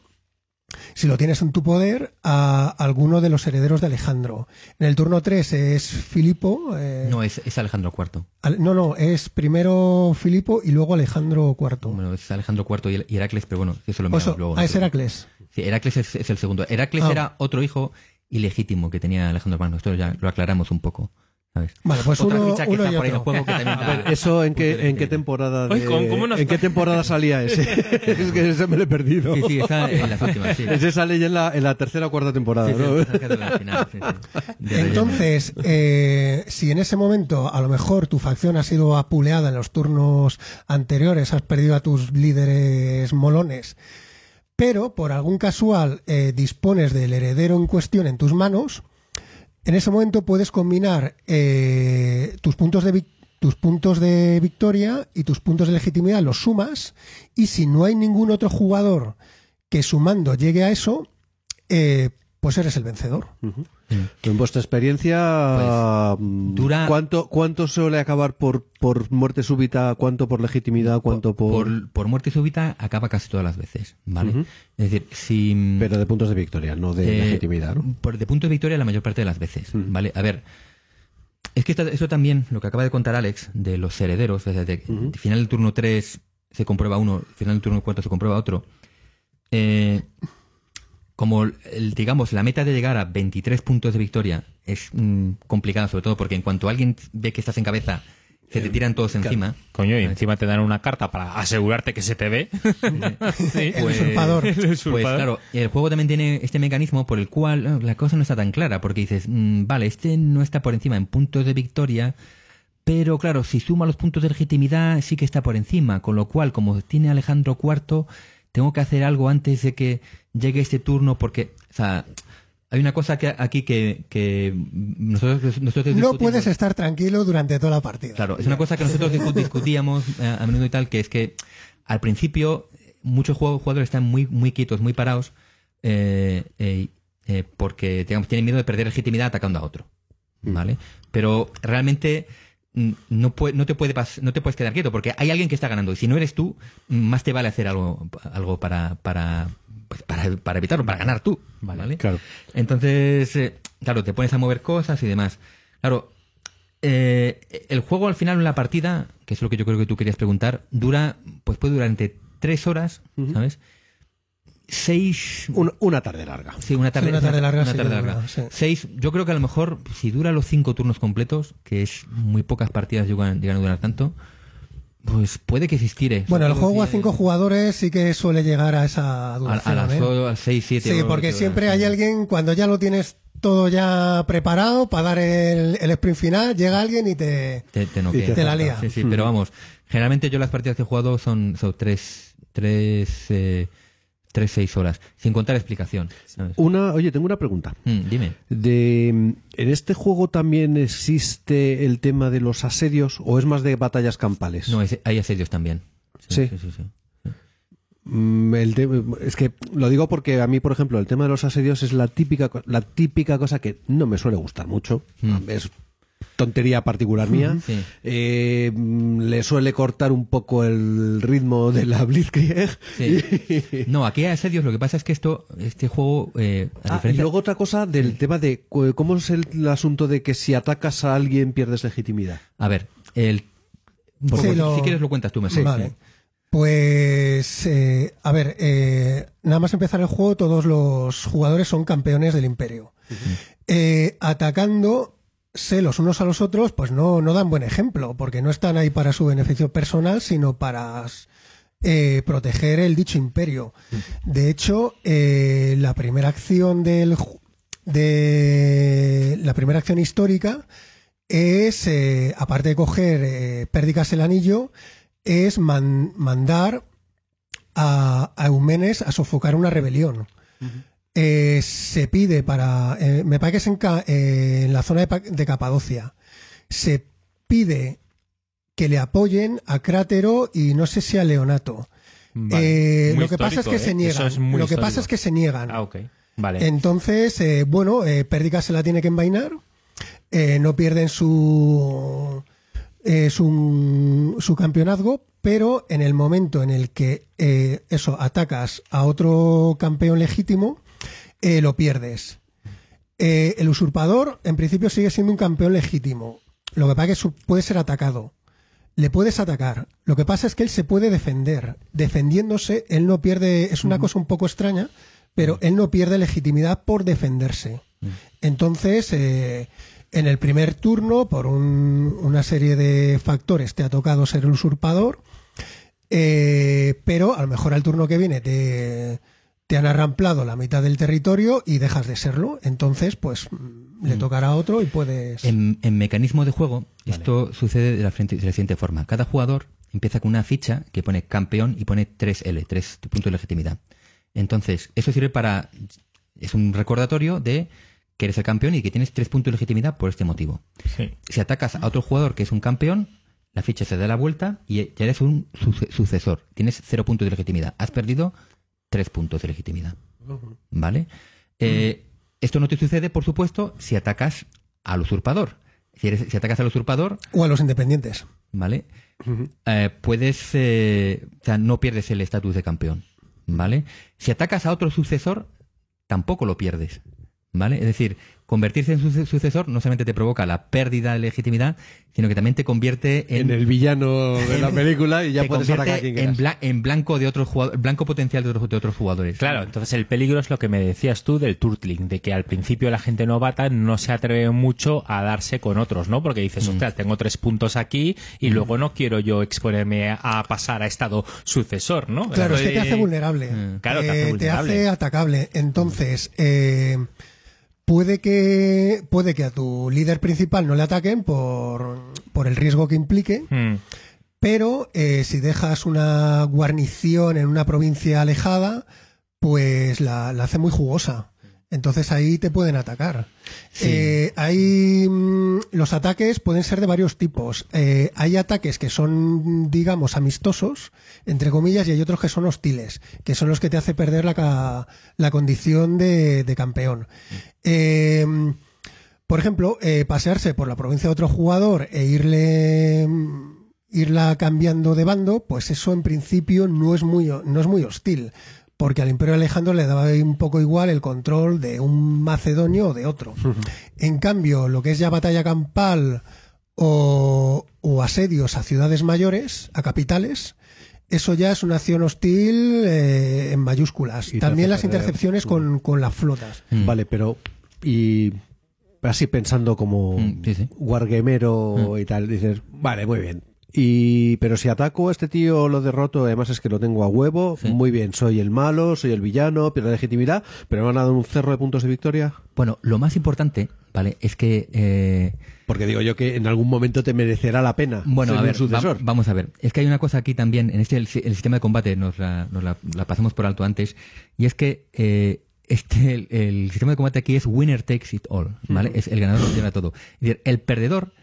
si lo tienes en tu poder, a alguno de los herederos de Alejandro. En el turno 3 es Filipo. eh, No, es, es Alejandro IV. al- no, no, es primero Filipo y luego Alejandro IV. Bueno, es Alejandro IV y Heracles, pero bueno, eso lo miramos luego. ah, es Heracles. Sí, Heracles es, es el segundo. Heracles Ah. era otro hijo ilegítimo que tenía Alejandro Magno. Esto ya lo aclaramos un poco. ¿sabes? Vale, pues Otra uno, ficha que uno está y por ahí en el juego que también A da- ver, ¿eso en qué, en qué temporada de- ¿cómo- cómo nos- ¿En qué temporada salía ese? es que ese me lo he perdido. Sí, sí, está en las últimas, sí. Ese sale ya en la, en la tercera o cuarta temporada, Sí, ¿no? la final, Entonces, eh, si en ese momento a lo mejor tu facción ha sido apuleada en los turnos anteriores, has perdido a tus líderes molones, pero por algún casual eh, dispones del heredero en cuestión en tus manos, en ese momento puedes combinar eh, tus puntos de tus puntos de victoria y tus puntos de legitimidad, los sumas, y si no hay ningún otro jugador que sumando llegue a eso, eh, pues eres el vencedor. En vuestra experiencia, mm, dura- ¿cuánto, ¿cuánto suele acabar por, por muerte súbita? ¿Cuánto por legitimidad? ¿Cuánto por...? por, por muerte súbita acaba casi todas las veces, ¿vale? Es decir, si... Pero de puntos de victoria, no de Eh, legitimidad, ¿no? Por, de punto de victoria la mayor parte de las veces, ¿vale? A ver, es que eso también, lo que acaba de contar Alex, de los herederos, desde final del turno 3 se comprueba uno, final del turno 4 se comprueba otro. Eh, como, el, digamos, la meta de llegar a 23 puntos de victoria es mm, complicada, sobre todo porque en cuanto alguien ve que estás en cabeza, se te tiran todos encima. Coño, y encima te dan una carta para asegurarte que se te ve. Sí. El usurpador. El Pues claro, el juego también tiene este mecanismo por el cual eh, la cosa no está tan clara, porque dices, mm, vale, este no está por encima en puntos de victoria, pero claro, si suma los puntos de legitimidad sí que está por encima, con lo cual, como tiene Alejandro IV, tengo que hacer algo antes de que llegue este turno, porque, o sea, hay una cosa que aquí que, que nosotros, nosotros No puedes estar tranquilo durante toda la partida. Claro, es una cosa que nosotros discu- discutíamos eh, a menudo y tal, que es que al principio muchos jugadores están muy, muy quietos, muy parados, eh, eh, eh, porque digamos, tienen miedo de perder legitimidad atacando a otro. ¿Vale? Pero realmente mm, no, puede, no, te puede no te puedes quedar quieto, porque hay alguien que está ganando. Y si no eres tú, más te vale hacer algo, algo para, para, pues, para, para evitarlo, para ganar tú. ¿Vale? Claro. Entonces, eh, claro, te pones a mover cosas y demás. Claro, eh, el juego al final en la partida, que es lo que yo creo que tú querías preguntar, dura, pues puede durar entre tres horas, ¿sabes? Seis. Un- una tarde larga. Sí, una tarde, Sí, una tarde larga, una sí, tarde de larga. sí. Seis, yo creo que a lo mejor, si dura los cinco turnos completos, que es muy pocas partidas llegan, llegan a durar tanto, pues puede que se estire. Bueno, el juego a cinco jugadores sí que suele llegar a esa a, duración. a las ¿eh? o- al seis, siete. Sí, porque siempre hay alguien, cuando ya lo tienes todo ya preparado para dar el, el sprint final, llega alguien y te... te, te, Y Te la lía. Sí, sí, pero vamos, generalmente yo las partidas que he jugado son, son tres, tres, eh, tres, seis horas, sin contar explicación. ¿sabes? Una, oye, tengo una pregunta. Mm, dime. De, ¿En este juego también existe el tema de los asedios o es más de batallas campales? No, es- hay asedios también. Sí. sí, sí, sí. Mm, el es que lo digo porque a mí, por ejemplo, el tema de los asedios es la típica, la típica cosa que no me suele gustar mucho. Es tontería particular mía. Sí. Eh, le suele cortar un poco el ritmo de la Blitzkrieg. Sí. No, aquí hay asedios, lo que pasa es que esto, este juego, eh, a Ah, y luego otra cosa del tema de cómo es el, el asunto de que si atacas a alguien pierdes legitimidad. A ver, el... por Sí, favor, lo- Si quieres lo cuentas tú mejor. Vale. Pues, eh, a ver, eh, nada más empezar el juego, todos los jugadores son campeones del imperio. Eh, atacándose los unos a los otros, pues no, no dan buen ejemplo, porque no están ahí para su beneficio personal, sino para eh, proteger el dicho imperio. De hecho, eh, la primera acción del de la primera acción histórica es, eh, aparte de coger eh, Pérdicas el anillo, es man- mandar a, a Eumenes a sofocar una rebelión. Eh, se pide para, eh, me parece que es en, Ca- eh, en la zona de, de Capadocia, se pide que le apoyen a Crátero y no sé si a Leonato. Vale. Eh, lo que pasa es que se niegan. Es lo que pasa es que se niegan. Ah, ok. Vale. Entonces, bueno, Pérdica se la tiene que envainar, no pierden su, eh, su, su campeonazgo, pero en el momento en el que eh, eso atacas a otro campeón legítimo, eh, lo pierdes. Eh, el usurpador, en principio, sigue siendo un campeón legítimo. Lo que pasa es que puede ser atacado. Le puedes atacar. Lo que pasa es que él se puede defender. Defendiéndose, él no pierde. Es una cosa un poco extraña, pero él no pierde legitimidad por defenderse. Entonces, eh, en el primer turno, por un- una serie de factores, te ha tocado ser el usurpador. eh, pero a lo mejor al turno que viene te, te han arramplado la mitad del territorio y dejas de serlo. Entonces, pues mm, le tocará a otro y puedes. En, en mecanismo de juego, esto sucede de la, frente- de la siguiente forma. Cada jugador empieza con una ficha que pone campeón y pone 3L, 3 puntos de legitimidad. Entonces, eso sirve para... Es un recordatorio de que eres el campeón y que tienes 3 puntos de legitimidad por este motivo. Sí. Si atacas a otro jugador que es un campeón, la ficha se da la vuelta y ya eres un suce- sucesor. Tienes 0 puntos de legitimidad. Has perdido 3 puntos de legitimidad. ¿Vale? Eh, esto no te sucede, por supuesto, si atacas al usurpador. Si, eres, si atacas al usurpador, O a los independientes. ¿vale? Eh, puedes. eh, o sea, no pierdes el estatus de campeón. ¿Vale? Si atacas a otro sucesor, tampoco lo pierdes. ¿Vale? Es decir, convertirse en suce- sucesor no solamente te provoca la pérdida de legitimidad, sino que también te convierte en. En el villano de la película y ya te puedes convierte atacar a quien en, bla- en blanco de otros jugadores, blanco potencial de otros, de otros jugadores. Claro, entonces el peligro es lo que me decías tú del turtling, de que al principio la gente novata no se atreve mucho a darse con otros, ¿no? Porque dices, ostras, tengo tres puntos aquí y luego no quiero yo exponerme a pasar a estado sucesor, ¿no? Claro, es que te hace vulnerable. Claro, te hace Eh, vulnerable. hace atacable. Entonces, eh, puede que puede que a tu líder principal no le ataquen por, por el riesgo que implique, Mm, pero eh, si dejas una guarnición en una provincia alejada, pues la, la hace muy jugosa. Entonces ahí te pueden atacar. Eh, hay mm, los ataques pueden ser de varios tipos. Eh, hay ataques que son, digamos, amistosos, entre comillas, y hay otros que son hostiles, que son los que te hace perder la, la condición de, de campeón. Eh, por ejemplo, pasearse por la provincia de otro jugador e irle mm, irla cambiando de bando, pues eso en principio no es muy no es muy hostil, porque al Imperio Alejandro le daba un poco igual el control de un macedonio o de otro. En cambio, lo que es ya batalla campal o, o asedios a ciudades mayores, a capitales, eso ya es una acción hostil eh, en mayúsculas. Y También las intercepciones con, con las flotas. Mm. Vale, pero y así pensando como Mm, sí, sí. wargamero y tal, dices, vale, muy bien. Y pero si ataco a este tío lo derroto, además es que lo tengo a huevo, muy bien, soy el malo, soy el villano, pierdo legitimidad, pero me van a dar un cerro de puntos de victoria. Bueno, lo más importante, ¿vale? Es que. eh, Porque digo yo que en algún momento te merecerá la pena Bueno, ser a un ver, sucesor. va- vamos a ver. Es que hay una cosa aquí también, en este el, si- el sistema de combate nos la, nos la- la pasamos por alto antes, y es que eh, este el, el sistema de combate aquí es winner takes it all, ¿vale? Es el ganador lo lleva todo. Es decir, el perdedor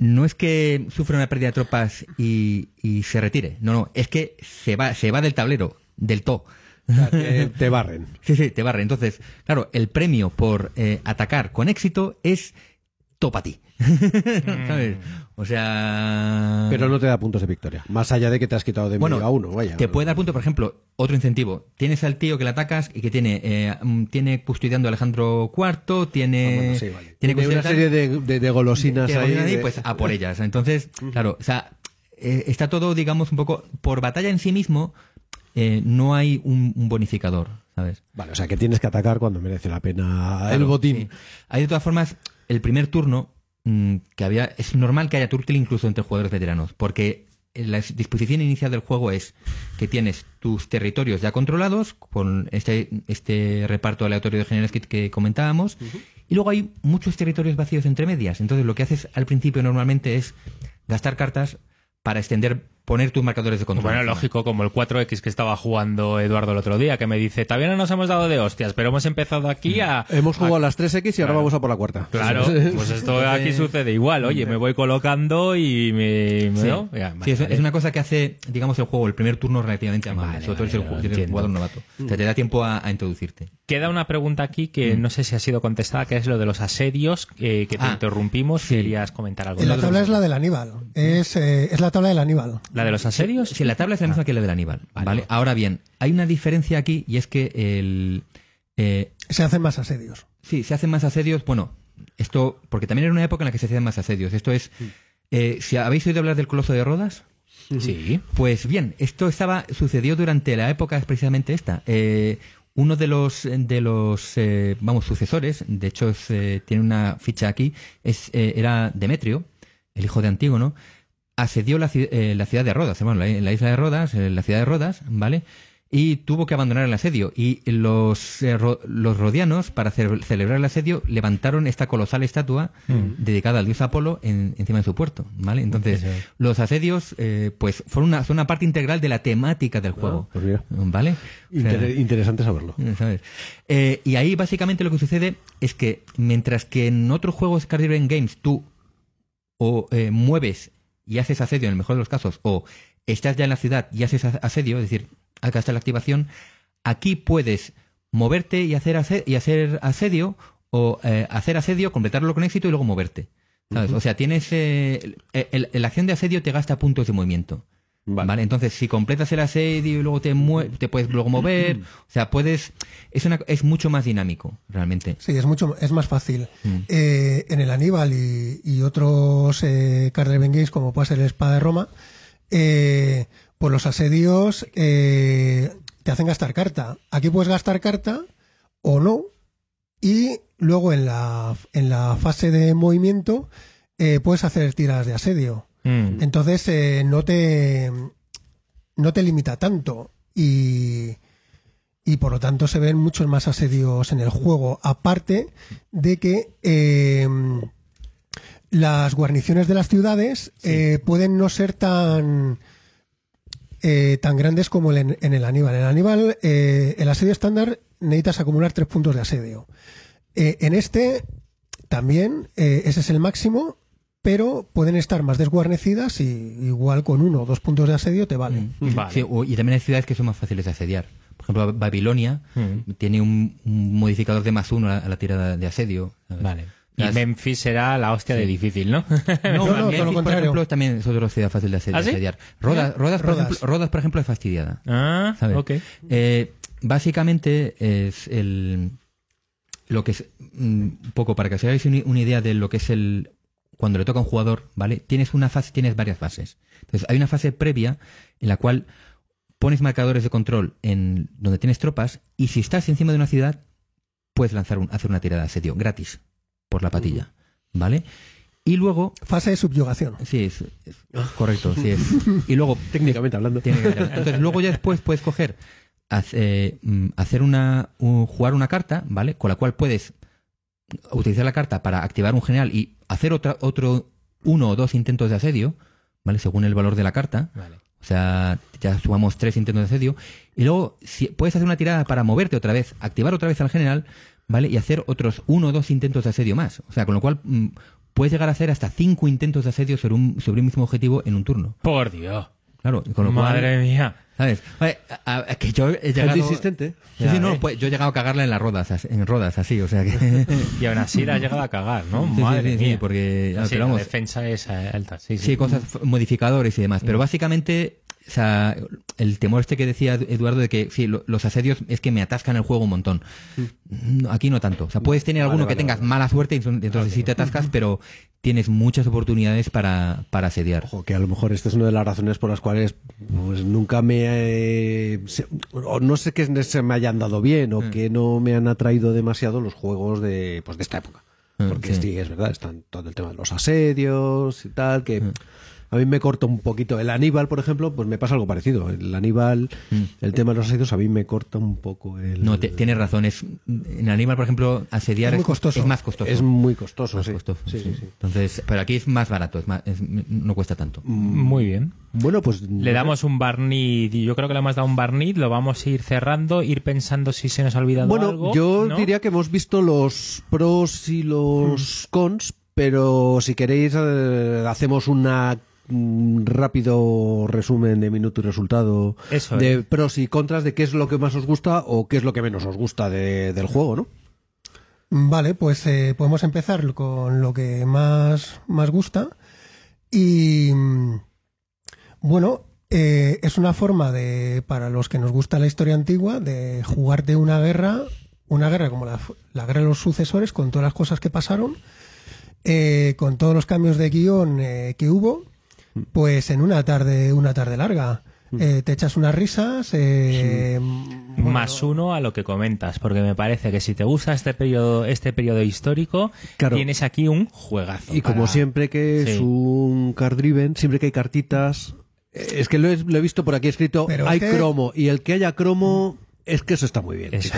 no es que sufra una pérdida de tropas y, y se retire, no, no, es que se va, se va del tablero, del todo. O sea, te, te barren. Sí, sí, te barre. Entonces, claro, el premio por eh, atacar con éxito es topa ti. ¿Sabes? O sea. Pero no te da puntos de victoria. Más allá de que te has quitado de Bueno, medio a uno, vaya. Te puede dar punto, por ejemplo, otro incentivo. Tienes al tío que le atacas y que tiene eh, mm, tiene custodiando a Alejandro IV, tiene, Ah, bueno, sí, vale. tiene Tiene una serie de, de- de golosinas que ahí. de- pues a por ellas. Entonces, claro, o sea, eh, está todo, digamos, un poco por batalla en sí mismo. eh, no hay un, un bonificador, ¿sabes? Vale, o sea que tienes que atacar cuando merece la pena el botín. sí. Hay de todas formas, el primer turno mm, que había, es normal que haya turtle incluso entre jugadores veteranos, porque la disposición inicial del juego es que tienes tus territorios ya controlados con este, este reparto aleatorio de generales que, que comentábamos, y luego hay muchos territorios vacíos entre medias. Entonces lo que haces al principio normalmente es gastar cartas para extender poner tus marcadores de control. Bueno, lógico, como el 4X que estaba jugando Eduardo el otro día, que me dice, todavía no nos hemos dado de hostias, pero hemos empezado aquí a... Hemos jugado a las 3X y ahora vamos a por la cuarta. Claro, pues esto aquí sucede igual. Oye, me voy colocando y me... Sí, ¿no? Ya, Sí, es, una cosa que hace, digamos, el juego, el primer turno relativamente amable, Vale, sobre todo vale, si el eres jugador novato. O sea, te da tiempo a, a introducirte. Queda una pregunta aquí que no sé si ha sido contestada, que es lo de los asedios, eh, que te Ah, interrumpimos. sí. Querías comentar algo. La tabla es la del Aníbal. Es, eh, es la tabla del Aníbal. ¿La de los asedios? Sí, la tabla es la misma que la del Aníbal. vale. Ahora bien, hay una diferencia aquí y es que el. eh, Se hacen más asedios. sí, se hacen más asedios. Bueno, esto. Porque también era una época en la que se hacían más asedios. Esto es. eh, si habéis oído hablar del Coloso de Rodas. Sí. Pues bien, esto estaba sucedió durante la época precisamente esta. Eh, uno de los de los eh, vamos sucesores, de hecho es, eh, tiene una ficha aquí, es eh, era Demetrio, el hijo de Antígono, asedió la, eh, la ciudad de Rodas, bueno, la, la isla de Rodas, eh, la ciudad de Rodas, ¿vale? Y tuvo que abandonar el asedio. Y los, eh, ro- los rodianos, para ce- celebrar el asedio, levantaron esta colosal estatua dedicada al dios Apolo en- encima de su puerto, ¿vale? Entonces, los asedios, eh, pues, fueron una, son una parte integral de la temática del juego, pues mira. ¿vale? O sea, Inter- interesante saberlo. ¿sabes? Y ahí básicamente lo que sucede es que mientras que en otros juegos Caribbean Games tú o eh, mueves y haces asedio en el mejor de los casos, o estás ya en la ciudad y haces asedio, es decir, hasta la activación, aquí puedes moverte y hacer, ase- y hacer asedio, o eh, hacer asedio, completarlo con éxito y luego moverte. ¿sabes? O sea, tienes. eh, la acción de asedio te gasta puntos de movimiento. Vale. Vale. entonces si completas el asedio y luego te mue- te puedes luego mover, o sea, puedes es una es mucho más dinámico realmente. Sí, es mucho es más fácil. Mm. Eh, en el Aníbal y, y otros eh, games, como puede ser el Espada de Roma, eh, pues los asedios eh, te hacen gastar carta. Aquí puedes gastar carta o no. Y luego en la, en la fase de movimiento eh, puedes hacer tiradas de asedio. Mm. Entonces eh, no te no te limita tanto y, y por lo tanto se ven muchos más asedios en el juego. Aparte de que eh, las guarniciones de las ciudades eh, pueden no ser tan eh, tan grandes como el- en, el Aníbal. En el Aníbal, eh, el asedio estándar necesitas acumular tres puntos de asedio. En este también ese es el máximo, pero pueden estar más desguarnecidas y igual con uno o dos puntos de asedio te valen. Vale. Sí, y también hay ciudades que son más fáciles de asediar. Por ejemplo, Babilonia Mm. tiene un, un modificador de más uno a la, a la tirada de asedio. ¿sabes? Vale. Y Memphis será la hostia de difícil, ¿no? No, No, Memphis, lo por ejemplo, también es otra ciudad fácil de ase- de ¿Ah, sí? asediar. Rodas, Rodas, por Rodas. ejemplo, Rodas, por ejemplo, es fastidiada. ah, ¿sabes? ok. Eh, básicamente es el lo que es mm, un poco para que os hagáis una idea de lo que es el cuando le toca a un jugador, ¿vale? Tienes una fase, tienes varias fases. Entonces, hay una fase previa en la cual pones marcadores de control en donde tienes tropas y si estás encima de una ciudad puedes lanzar un, hacer una tirada de asedio gratis por la patilla, ¿vale? Y luego Fase de subyugación. sí, es, es correcto, sí es. Y luego Técnicamente hablando. Entonces, luego ya después puedes coger, mm, hacer una, un- jugar una carta, ¿vale? Con la cual puedes utilizar la carta para activar un general y hacer otra, otro uno o dos intentos de asedio, ¿vale? Según el valor de la carta. Vale. O sea, ya sumamos tres intentos de asedio. Y luego si, puedes hacer una tirada para moverte otra vez, activar otra vez al general, ¿vale? Y hacer otros uno o dos intentos de asedio más. O sea, con lo cual mm, puedes llegar a hacer hasta cinco intentos de asedio sobre un, sobre un mismo objetivo en un turno. Por Dios. Claro, con lo cual... Madre mía. ¿Sabes? Vale, a- a- que yo he llegado... Gente insistente. Sí, Ya, sí, no, eh. pues yo he llegado a cagarla en las rodas, as- en rodas, así, o sea que... Y aún así la has llegado a cagar, ¿no? Sí, Madre sí, sí, mía. porque, Sí, pero la defensa es eh, alta, sí, sí. sí, cosas, modificadores y demás, pero básicamente, o sea, el temor este que decía Eduardo de que sí, lo- los asedios es que me atascan el juego un montón. No, Aquí no tanto. O sea, puedes tener Vale, alguno vale, que tengas vale. mala suerte y entonces entonces sí te atascas, pero tienes muchas oportunidades para, para asediar. Ojo, que a lo mejor esta es una de las razones por las cuales pues nunca me eh, se- o no sé que se me hayan dado bien o que no me han atraído demasiado los juegos de pues de esta época Mm, porque sí. sí. es verdad están todo el tema de los asedios y tal que a mí me corta un poquito. El Aníbal, por ejemplo, pues me pasa algo parecido. El Aníbal, el tema de los asedios, a mí me corta un poco el... Mm. No, te- tienes razón. Es, en Aníbal, por ejemplo, asediar Es es más costoso. Es muy costoso, más sí. costoso, Sí, sí. sí, sí. Entonces, pero aquí es más barato, es más- es- no cuesta tanto. Muy bien. Bueno, pues... Le damos un barniz, y yo creo que le hemos dado un barniz, lo vamos a ir cerrando, ir pensando si se nos ha olvidado Bueno, algo. yo ¿no? diría que hemos visto los pros y los cons, pero si queréis eh, hacemos una un rápido resumen de minuto y resultado Eso de es. pros y contras de qué es lo que más os gusta o qué es lo que menos os gusta de- del juego, ¿no? Vale, pues eh, podemos empezar con lo que más, más gusta. Y bueno, eh, es una forma de, para los que nos gusta la historia antigua, de jugarte una guerra, una guerra como la, la guerra de los sucesores, con todas las cosas que pasaron, eh, con todos los cambios de guion eh, que hubo, pues en una tarde, una tarde larga. Eh, te echas unas risas. eh, bueno, Más uno a lo que comentas, porque me parece que si te gusta este periodo, este periodo histórico, Claro. tienes aquí un juegazo. Y como siempre que es un card driven, siempre que hay cartitas, eh, es que lo he, lo he visto por aquí escrito, Pero es hay que- cromo y el que haya cromo es que eso está muy bien. Eso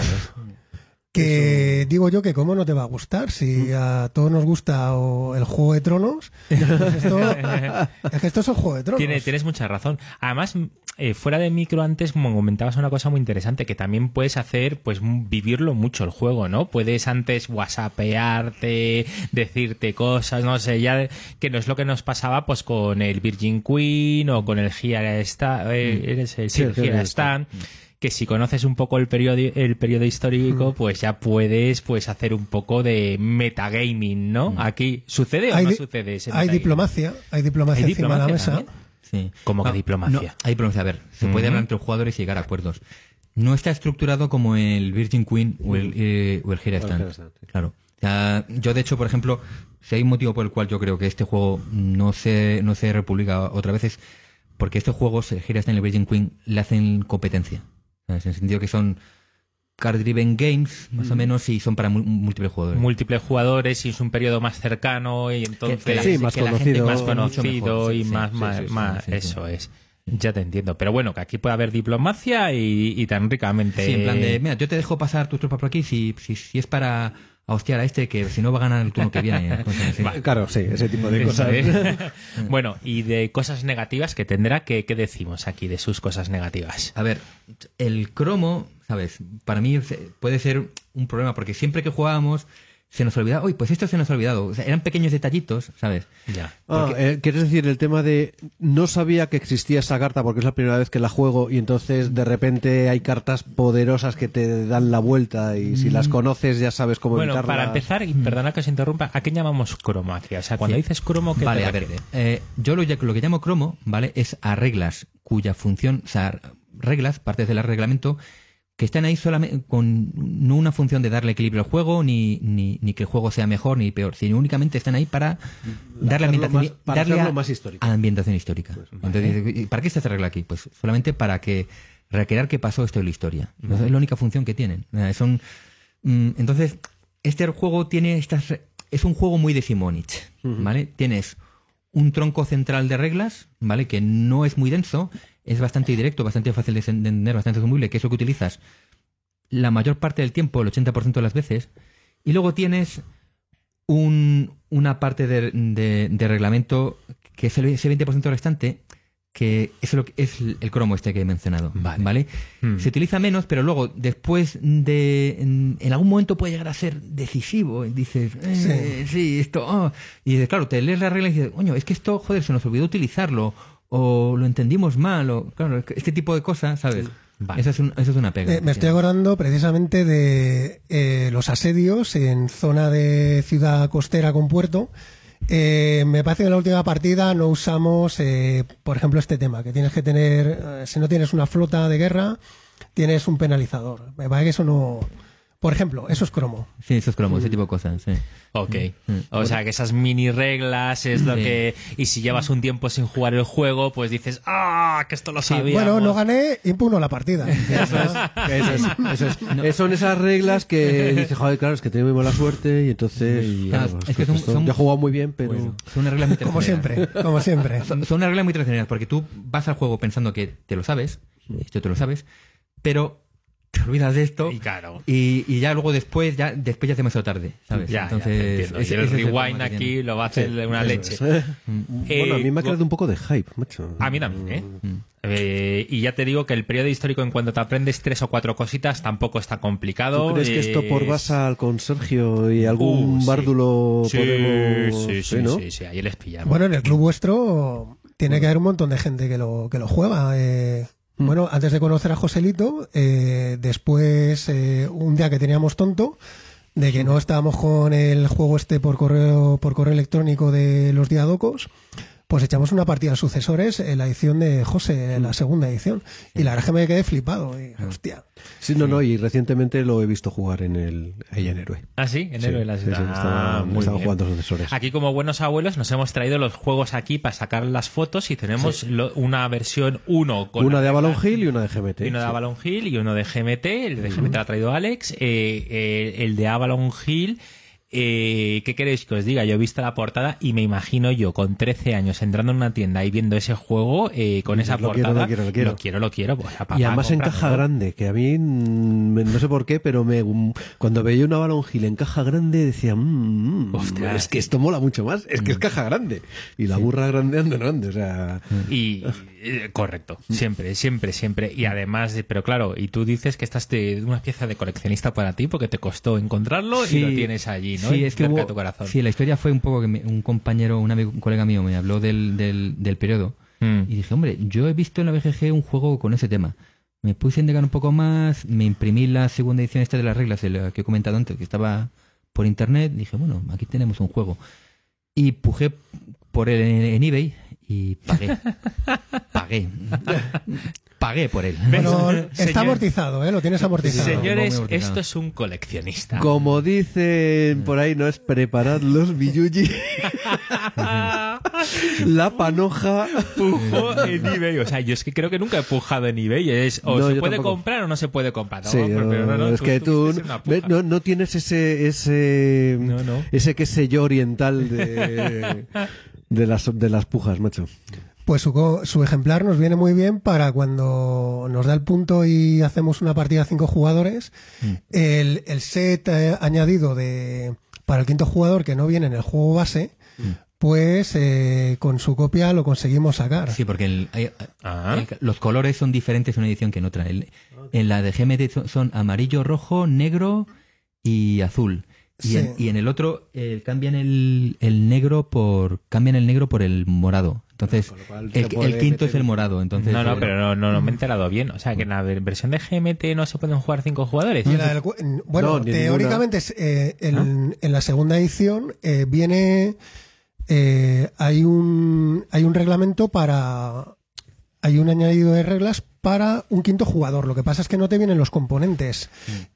Que digo yo que cómo no te va a gustar si a todos nos gusta o el Juego de Tronos. pues esto- es que esto es el Juego de Tronos. Tiene- tienes mucha razón. Además, eh, fuera de micro antes, como comentabas, una cosa muy interesante, que también puedes hacer, pues, vivirlo mucho el juego, ¿no? Puedes antes whatsappearte, decirte cosas, no sé, ya que no es lo que nos pasaba, pues, con el Virgin Queen o con el Gira Stan, eh, eres el, sí, Sí, Gira Stan, que si conoces un poco el periodo, el periodo histórico, pues ya puedes, pues, hacer un poco de metagaming, ¿no? Aquí, ¿sucede o hay, no sucede ese hay diplomacia, hay diplomacia Hay encima de la diplomacia mesa. también. Sí. ¿Cómo que diplomacia? no, hay diplomacia. A ver, se puede hablar entre los jugadores y llegar a acuerdos. No está estructurado como el Virgin Queen o el, eh, o el Stand. Gira Stand, sí. Claro. O sea, yo, de hecho, por ejemplo, si hay un motivo por el cual yo creo que este juego no se, no se republica otra vez es porque estos juegos, el Gira Stand y el Virgin Queen, le hacen competencia. ¿Sabes? En el sentido que son card-driven games, más o menos, y son para múltiples jugadores. múltiples jugadores y es un periodo más cercano y entonces que la- Sí, más que la gente conocido. más conocido mejor, sí, y sí, más, sí, más, más- sí, sí. eso es ya te entiendo pero bueno que aquí puede haber diplomacia y, y tan ricamente Sí, en plan de, mira, yo te dejo pasar tus tropas por aquí si, si, si es para hostiar a este que si no va a ganar el turno que viene. cosas así. Claro, sí, ese tipo de cosas. bueno y de cosas negativas que tendrá que qué decimos aquí de sus cosas negativas A ver, el cromo, ¿sabes? Para mí puede ser un problema porque siempre que jugábamos se nos olvidaba, uy, pues esto se nos ha olvidado. O sea, eran pequeños detallitos, ¿sabes? ya Ah, eh, ¿Quieres decir el tema de no sabía que existía esa carta porque es la primera vez que la juego y entonces de repente hay cartas poderosas que te dan la vuelta y si las conoces ya sabes cómo bueno evitarlas? para empezar y perdona que os interrumpa ¿a qué llamamos cromacia? o sea cuando Sí. dices cromo ¿qué Vale, te a ver, eh, yo lo, lo que llamo cromo, ¿vale? Es a reglas cuya función, o sea, reglas, partes del reglamento, que están ahí solamente con no una función de darle equilibrio al juego, ni, ni, ni que el juego sea mejor ni peor, sino únicamente están ahí para darle ambientación, más- para darle a- más histórico. a ambientación histórica. Entonces, ¿y ¿para qué está esta regla aquí? Pues solamente para que recrear qué pasó esto en la historia. Es la única función que tienen. Son, mm, entonces, este juego tiene estas. Es un juego muy de Simonich, ¿vale? Tienes un tronco central de reglas, ¿vale? Que no es muy denso, es bastante directo, bastante fácil de entender, bastante asumible, que es lo que utilizas la mayor parte del tiempo, el 80% de las veces. Y luego tienes un, una parte de, de- de reglamento que es el, ese 20% restante, que es, lo que, es el cromo este que he mencionado. Vale. Hmm. Se utiliza menos, pero luego, después de. En, en algún momento puede llegar a ser decisivo. Y dices, eh, sí. esto. oh. Y dices, claro, te lees la regla y dices, coño, es que esto, joder, se nos olvidó utilizarlo. O lo entendimos mal. O, claro, este tipo de cosas, ¿sabes? Vale. Esa, es un- esa es una pega. Eh, me estoy acordando precisamente de eh, los asedios en zona de ciudad costera con puerto. Eh, me parece que en la última partida no usamos, eh, por ejemplo, este tema, que tienes que tener, eh, si no tienes una flota de guerra, tienes un penalizador. Me parece que eso no, Por ejemplo, eso es cromo. Sí, eso es cromo, ese tipo de cosas, sí. Ok. O sea, que esas mini reglas es lo Sí. que... Y si llevas un tiempo sin jugar el juego, pues dices, ¡ah! Que esto lo sabía. Bueno, no gané, impugno la partida. Eso es, eso es, eso es. Son esas reglas que dices, joder, claro, es que tengo muy mala suerte y entonces. Claro, claro, es que son- esto- son- yo he jugado muy bien, pero. Bueno, son unas reglas muy Como siempre, como siempre. Son, son unas reglas muy tradicionales porque tú vas al juego pensando que te lo sabes, esto te lo sabes, pero te olvidas de esto Y claro. y, y ya luego después ya después ya es demasiado tarde, ¿sabes? Ya, ya, te entiendo. ese- y el ese es el rewind que aquí lo va a hacer una leche. Es. Eh, bueno, a mí me ha creado un poco de hype, macho. A mí también, ¿eh? Eh, y ya te digo que el periodo histórico, en cuanto te aprendes tres o cuatro cositas, tampoco está complicado. ¿Tú crees que esto por Basal con Sergio y algún Uh, sí. bárdulo Sí, podemos. sí, sí, ¿no? sí, sí, ahí les pillamos. Bueno, en el club vuestro tiene que haber un montón de gente que lo, que lo juega. eh. Bueno, antes de conocer a Joselito, eh, después, eh, un día que teníamos tonto, de que no estábamos con el juego este por correo, por correo electrónico de los diadocos, pues echamos una partida de sucesores en la edición de José, en la segunda edición. Y la verdad es que me quedé flipado. Y, hostia. Sí, no, no, y recientemente lo he visto jugar en el ahí en Héroe. ¿Ah, sí? En Sí, Héroe de la sí, sí, estaba- Ah, muy estaba bien. jugando sucesores. Aquí, como buenos abuelos, nos hemos traído los juegos aquí para sacar las fotos y tenemos lo- una versión 1 con Una de Avalon Hill y una de GMT. y uno de sí. Avalon Hill y uno de GMT. El de GMT lo ha traído Alex. Eh, eh, el de Avalon Hill. Eh, ¿Qué queréis que os diga? Yo he visto la portada y me imagino yo con 13 años entrando en una tienda y viendo ese juego eh, con esa Lo quiero, portada. lo quiero, lo quiero. Lo quiero, lo quiero. Pues, a papá, Y además en caja grande, que a mí mm, no sé por qué, pero me cuando veía una Hill en caja grande decía, mm, mm, Ostras. es que esto mola mucho más, es que es caja grande. Y la burra grande anda grande, o sea, Y eh, correcto, siempre, siempre, siempre. Y además, de- pero claro, y tú dices que estás de una pieza de coleccionista para ti porque te costó encontrarlo y lo tienes allí, ¿no? Sí, es que hubo- tu corazón. sí, la historia fue un poco que me- un compañero, un amigo, un colega mío me habló del, del, del periodo Mm. y dije, hombre, yo he visto en la BGG un juego con ese tema. Me puse a indagar un poco más, me imprimí la segunda edición esta de las reglas, el que he comentado antes, que estaba por internet, dije, bueno, aquí tenemos un juego. Y pujé por él en, en eBay y pagué. pagué. pagué por él. Bueno, Señor- está amortizado, ¿eh? Lo tienes amortizado. Señor- Señores, esto es un coleccionista. como dicen por ahí, no es preparad los billuji, la panoja. Pujo en eBay. O sea, yo es que creo que nunca he pujado en eBay. Es o No, se puede tampoco. comprar o no se puede comprar. No, Sí, pero, pero no, no, es que tú tuviste una ve- puja. no, no tienes ese ese No, no. ese qué sé yo oriental de, de las de las pujas, macho. Pues su, co- su ejemplar nos viene muy bien para cuando nos da el punto y hacemos una partida a cinco jugadores. El, el set eh, añadido de para el quinto jugador que no viene en el juego base, pues eh, con su copia lo conseguimos sacar. Sí, porque el- hay- Ah. el- los colores son diferentes en una edición que en otra. El- en la de GMT son, son amarillo, rojo, negro y azul. Y, Sí. en, y en el otro eh, cambian el, el negro por cambian el negro por el morado. Entonces el, quinto meter- es el morado. Entonces No, no, eh, pero no, no, no me he enterado bien. O sea, que en la ver- versión de GMT no se pueden jugar cinco jugadores. Del bueno, No, teóricamente es, eh, en, en la segunda edición eh, viene eh, hay un hay un reglamento para hay un añadido de reglas para un quinto jugador. Lo que pasa es que no te vienen los componentes.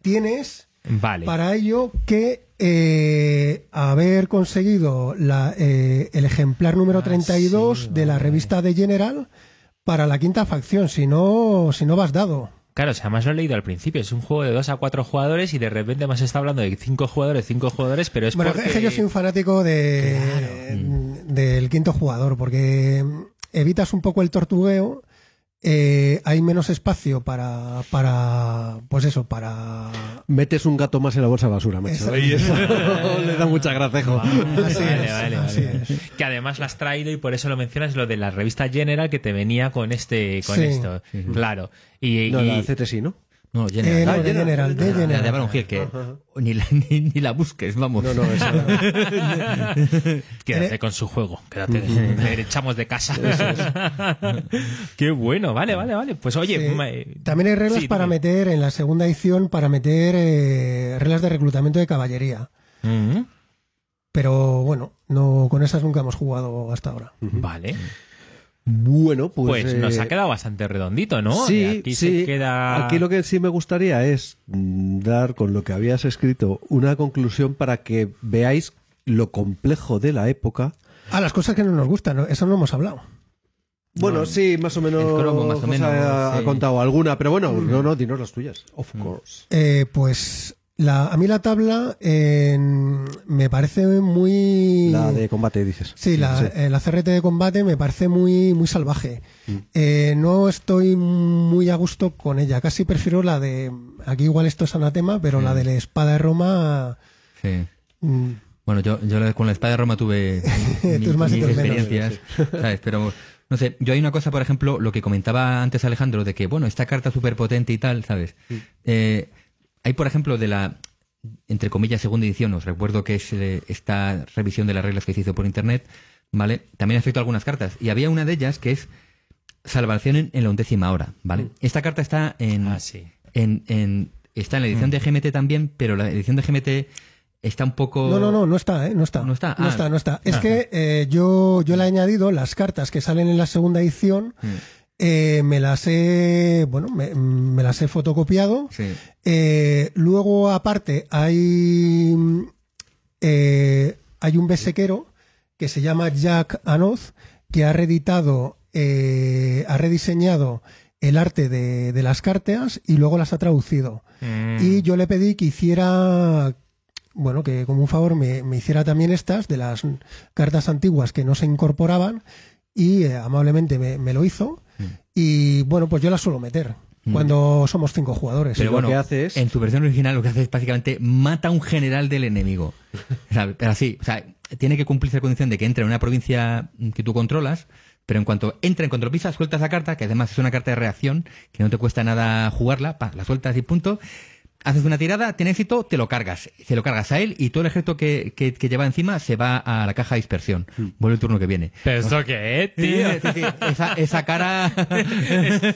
Tienes Vale. para ello que eh, haber conseguido la, eh, el ejemplar número 32 sí, de la vale. revista de General para la quinta facción. Si no, si no vas dado. Claro, o sea, además lo he leído al principio. Es un juego de dos a cuatro jugadores y de repente más está hablando de cinco jugadores, cinco jugadores, pero es Bueno, porque... es que yo soy un fanático de, del quinto jugador, porque evitas un poco el tortugueo, eh, hay menos espacio para, para, pues eso, para... Metes un gato más en la bolsa de basura, macho. Y eso le da mucha gracejo. Así vale, es, vale, así vale. es. Que además lo has traído y por eso lo mencionas, lo de la revista General que te venía con este, con Sí. esto. Claro. Y, No, y- la CT sí, ¿no? Eh, General. no, Ah, de General, de La de General. Avalon Hill, que ni la, ni, ni la busques, vamos. No, no, esa. Quédate Eh, con su juego. Quédate. Le echamos de casa. Qué bueno. Vale, vale, vale. Pues oye, Sí. eh, También hay reglas sí, para meter, en la segunda edición, para meter eh, reglas de reclutamiento de caballería. Mm, Pero bueno, no con esas nunca hemos jugado hasta ahora. Vale. Bueno, pues. Pues, nos eh, ha quedado bastante redondito, ¿no? Sí, aquí sí. se queda. Aquí lo que sí me gustaría es mm, dar con lo que habías escrito una conclusión para que veáis lo complejo de la época. Ah, las cosas que no nos gustan, ¿no? eso no hemos hablado. Bueno, sí, más o menos. el cromo, más o menos, ha, ha contado alguna, pero bueno, no, no, dinos las tuyas. Of course. Eh, pues la, a mí la tabla eh, me parece muy... La de combate, dices. Sí, la, eh, la CRT de combate me parece muy, muy salvaje. Eh, no estoy muy a gusto con ella. Casi prefiero la de. Aquí igual esto es anatema, pero la de la espada de Roma. Sí. mm, Bueno, yo, yo con la espada de Roma tuve mi- más mis menos. experiencias, ¿sabes? Pero, no sé, yo hay una cosa, por ejemplo, lo que comentaba antes Alejandro, de que, bueno, esta carta súper potente y tal, ¿sabes? Eh, hay, por ejemplo, de la, entre comillas, segunda edición, os recuerdo que es eh, esta revisión de las reglas que se hizo por internet, ¿vale? También afectó algunas cartas. Y había una de ellas que es salvación en, en la undécima hora, ¿vale? Esta carta está en, Ah, sí. en, en- está en la edición de GMT también, pero la edición de GMT está un poco... No, no, no, no está, ¿eh? No está. No está, No ah. está, no está. Es que eh, yo, yo le he añadido las cartas que salen en la segunda edición. Mm. Eh, me las he, bueno, me, me las he fotocopiado. Sí. Eh, luego, aparte, hay, eh, hay un besequero que se llama Jack Anoz, que ha reeditado, eh, ha rediseñado el arte de, de las cartas y luego las ha traducido. Mm. Y yo le pedí que hiciera, bueno, que como un favor me, me hiciera también estas de las cartas antiguas que no se incorporaban y eh, amablemente me, me lo hizo. Mm. Y bueno, pues yo las suelo meter cuando somos cinco jugadores. Pero lo bueno, que hace es- en su versión original lo que hace es básicamente mata a un general del enemigo. O sea, pero así, o sea, tiene que cumplirse la condición de que entre en una provincia que tú controlas, pero en cuanto entra, en cuanto lo pisas, sueltas la carta, que además es una carta de reacción, que no te cuesta nada jugarla, pa, la sueltas y punto. Haces una tirada, tiene éxito, te lo cargas. Se lo cargas a él y todo el ejército que, que, que lleva encima se va a la caja de dispersión. Vuelve el turno que viene. ¿Pero eso qué es, tío? Sí, sí, esa, esa cara...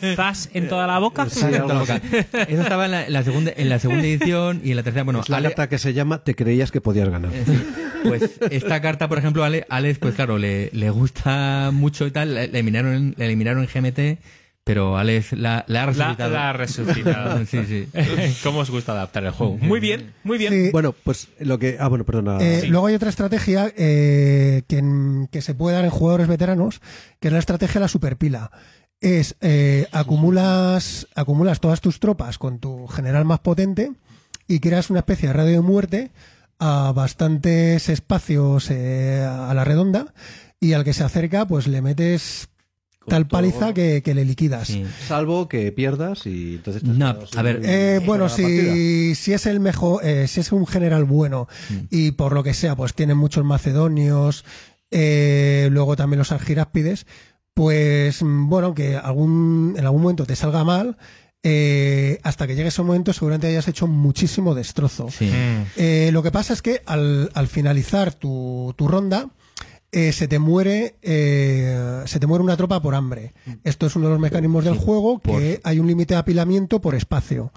¿Estás en toda la boca? Sí, algo así. Eso estaba en la, en la segunda, en la segunda edición y en la tercera. Bueno, Es la Ale- carta que se llama Te creías que podías ganar. pues esta carta, por ejemplo, Ale, Alex, pues claro, le, le gusta mucho y tal. La la eliminaron, la eliminaron en GMT, pero Alex la, la ha La, resucitado. la ha resucitado. Sí, sí. ¿Cómo os gusta adaptar el juego? Muy bien, muy bien. Sí. Bueno, pues lo que. Ah, bueno, perdona. Eh, Sí. Luego hay otra estrategia eh, que, en- que se puede dar en jugadores veteranos, que es la estrategia de la superpila. Es eh, acumulas, acumulas todas tus tropas con tu general más potente y creas una especie de radio de muerte a bastantes espacios eh, a la redonda y al que se acerca pues le metes tal paliza que, que le liquidas. Sí. Salvo que pierdas y entonces. No, a ver, Eh, bueno, si, si es el mejor, eh, si es un general bueno Mm. y por lo que sea, pues tienen muchos macedonios, eh, luego también los argiráspides, pues mm, bueno, que algún, en algún momento te salga mal, eh, hasta que llegue ese momento seguramente hayas hecho muchísimo destrozo. Sí. Eh, lo que pasa es que al, al finalizar tu, tu ronda, eh, se te muere eh, se te muere una tropa por hambre. Esto es uno de los mecanismos del juego, que hay un límite de apilamiento por espacio.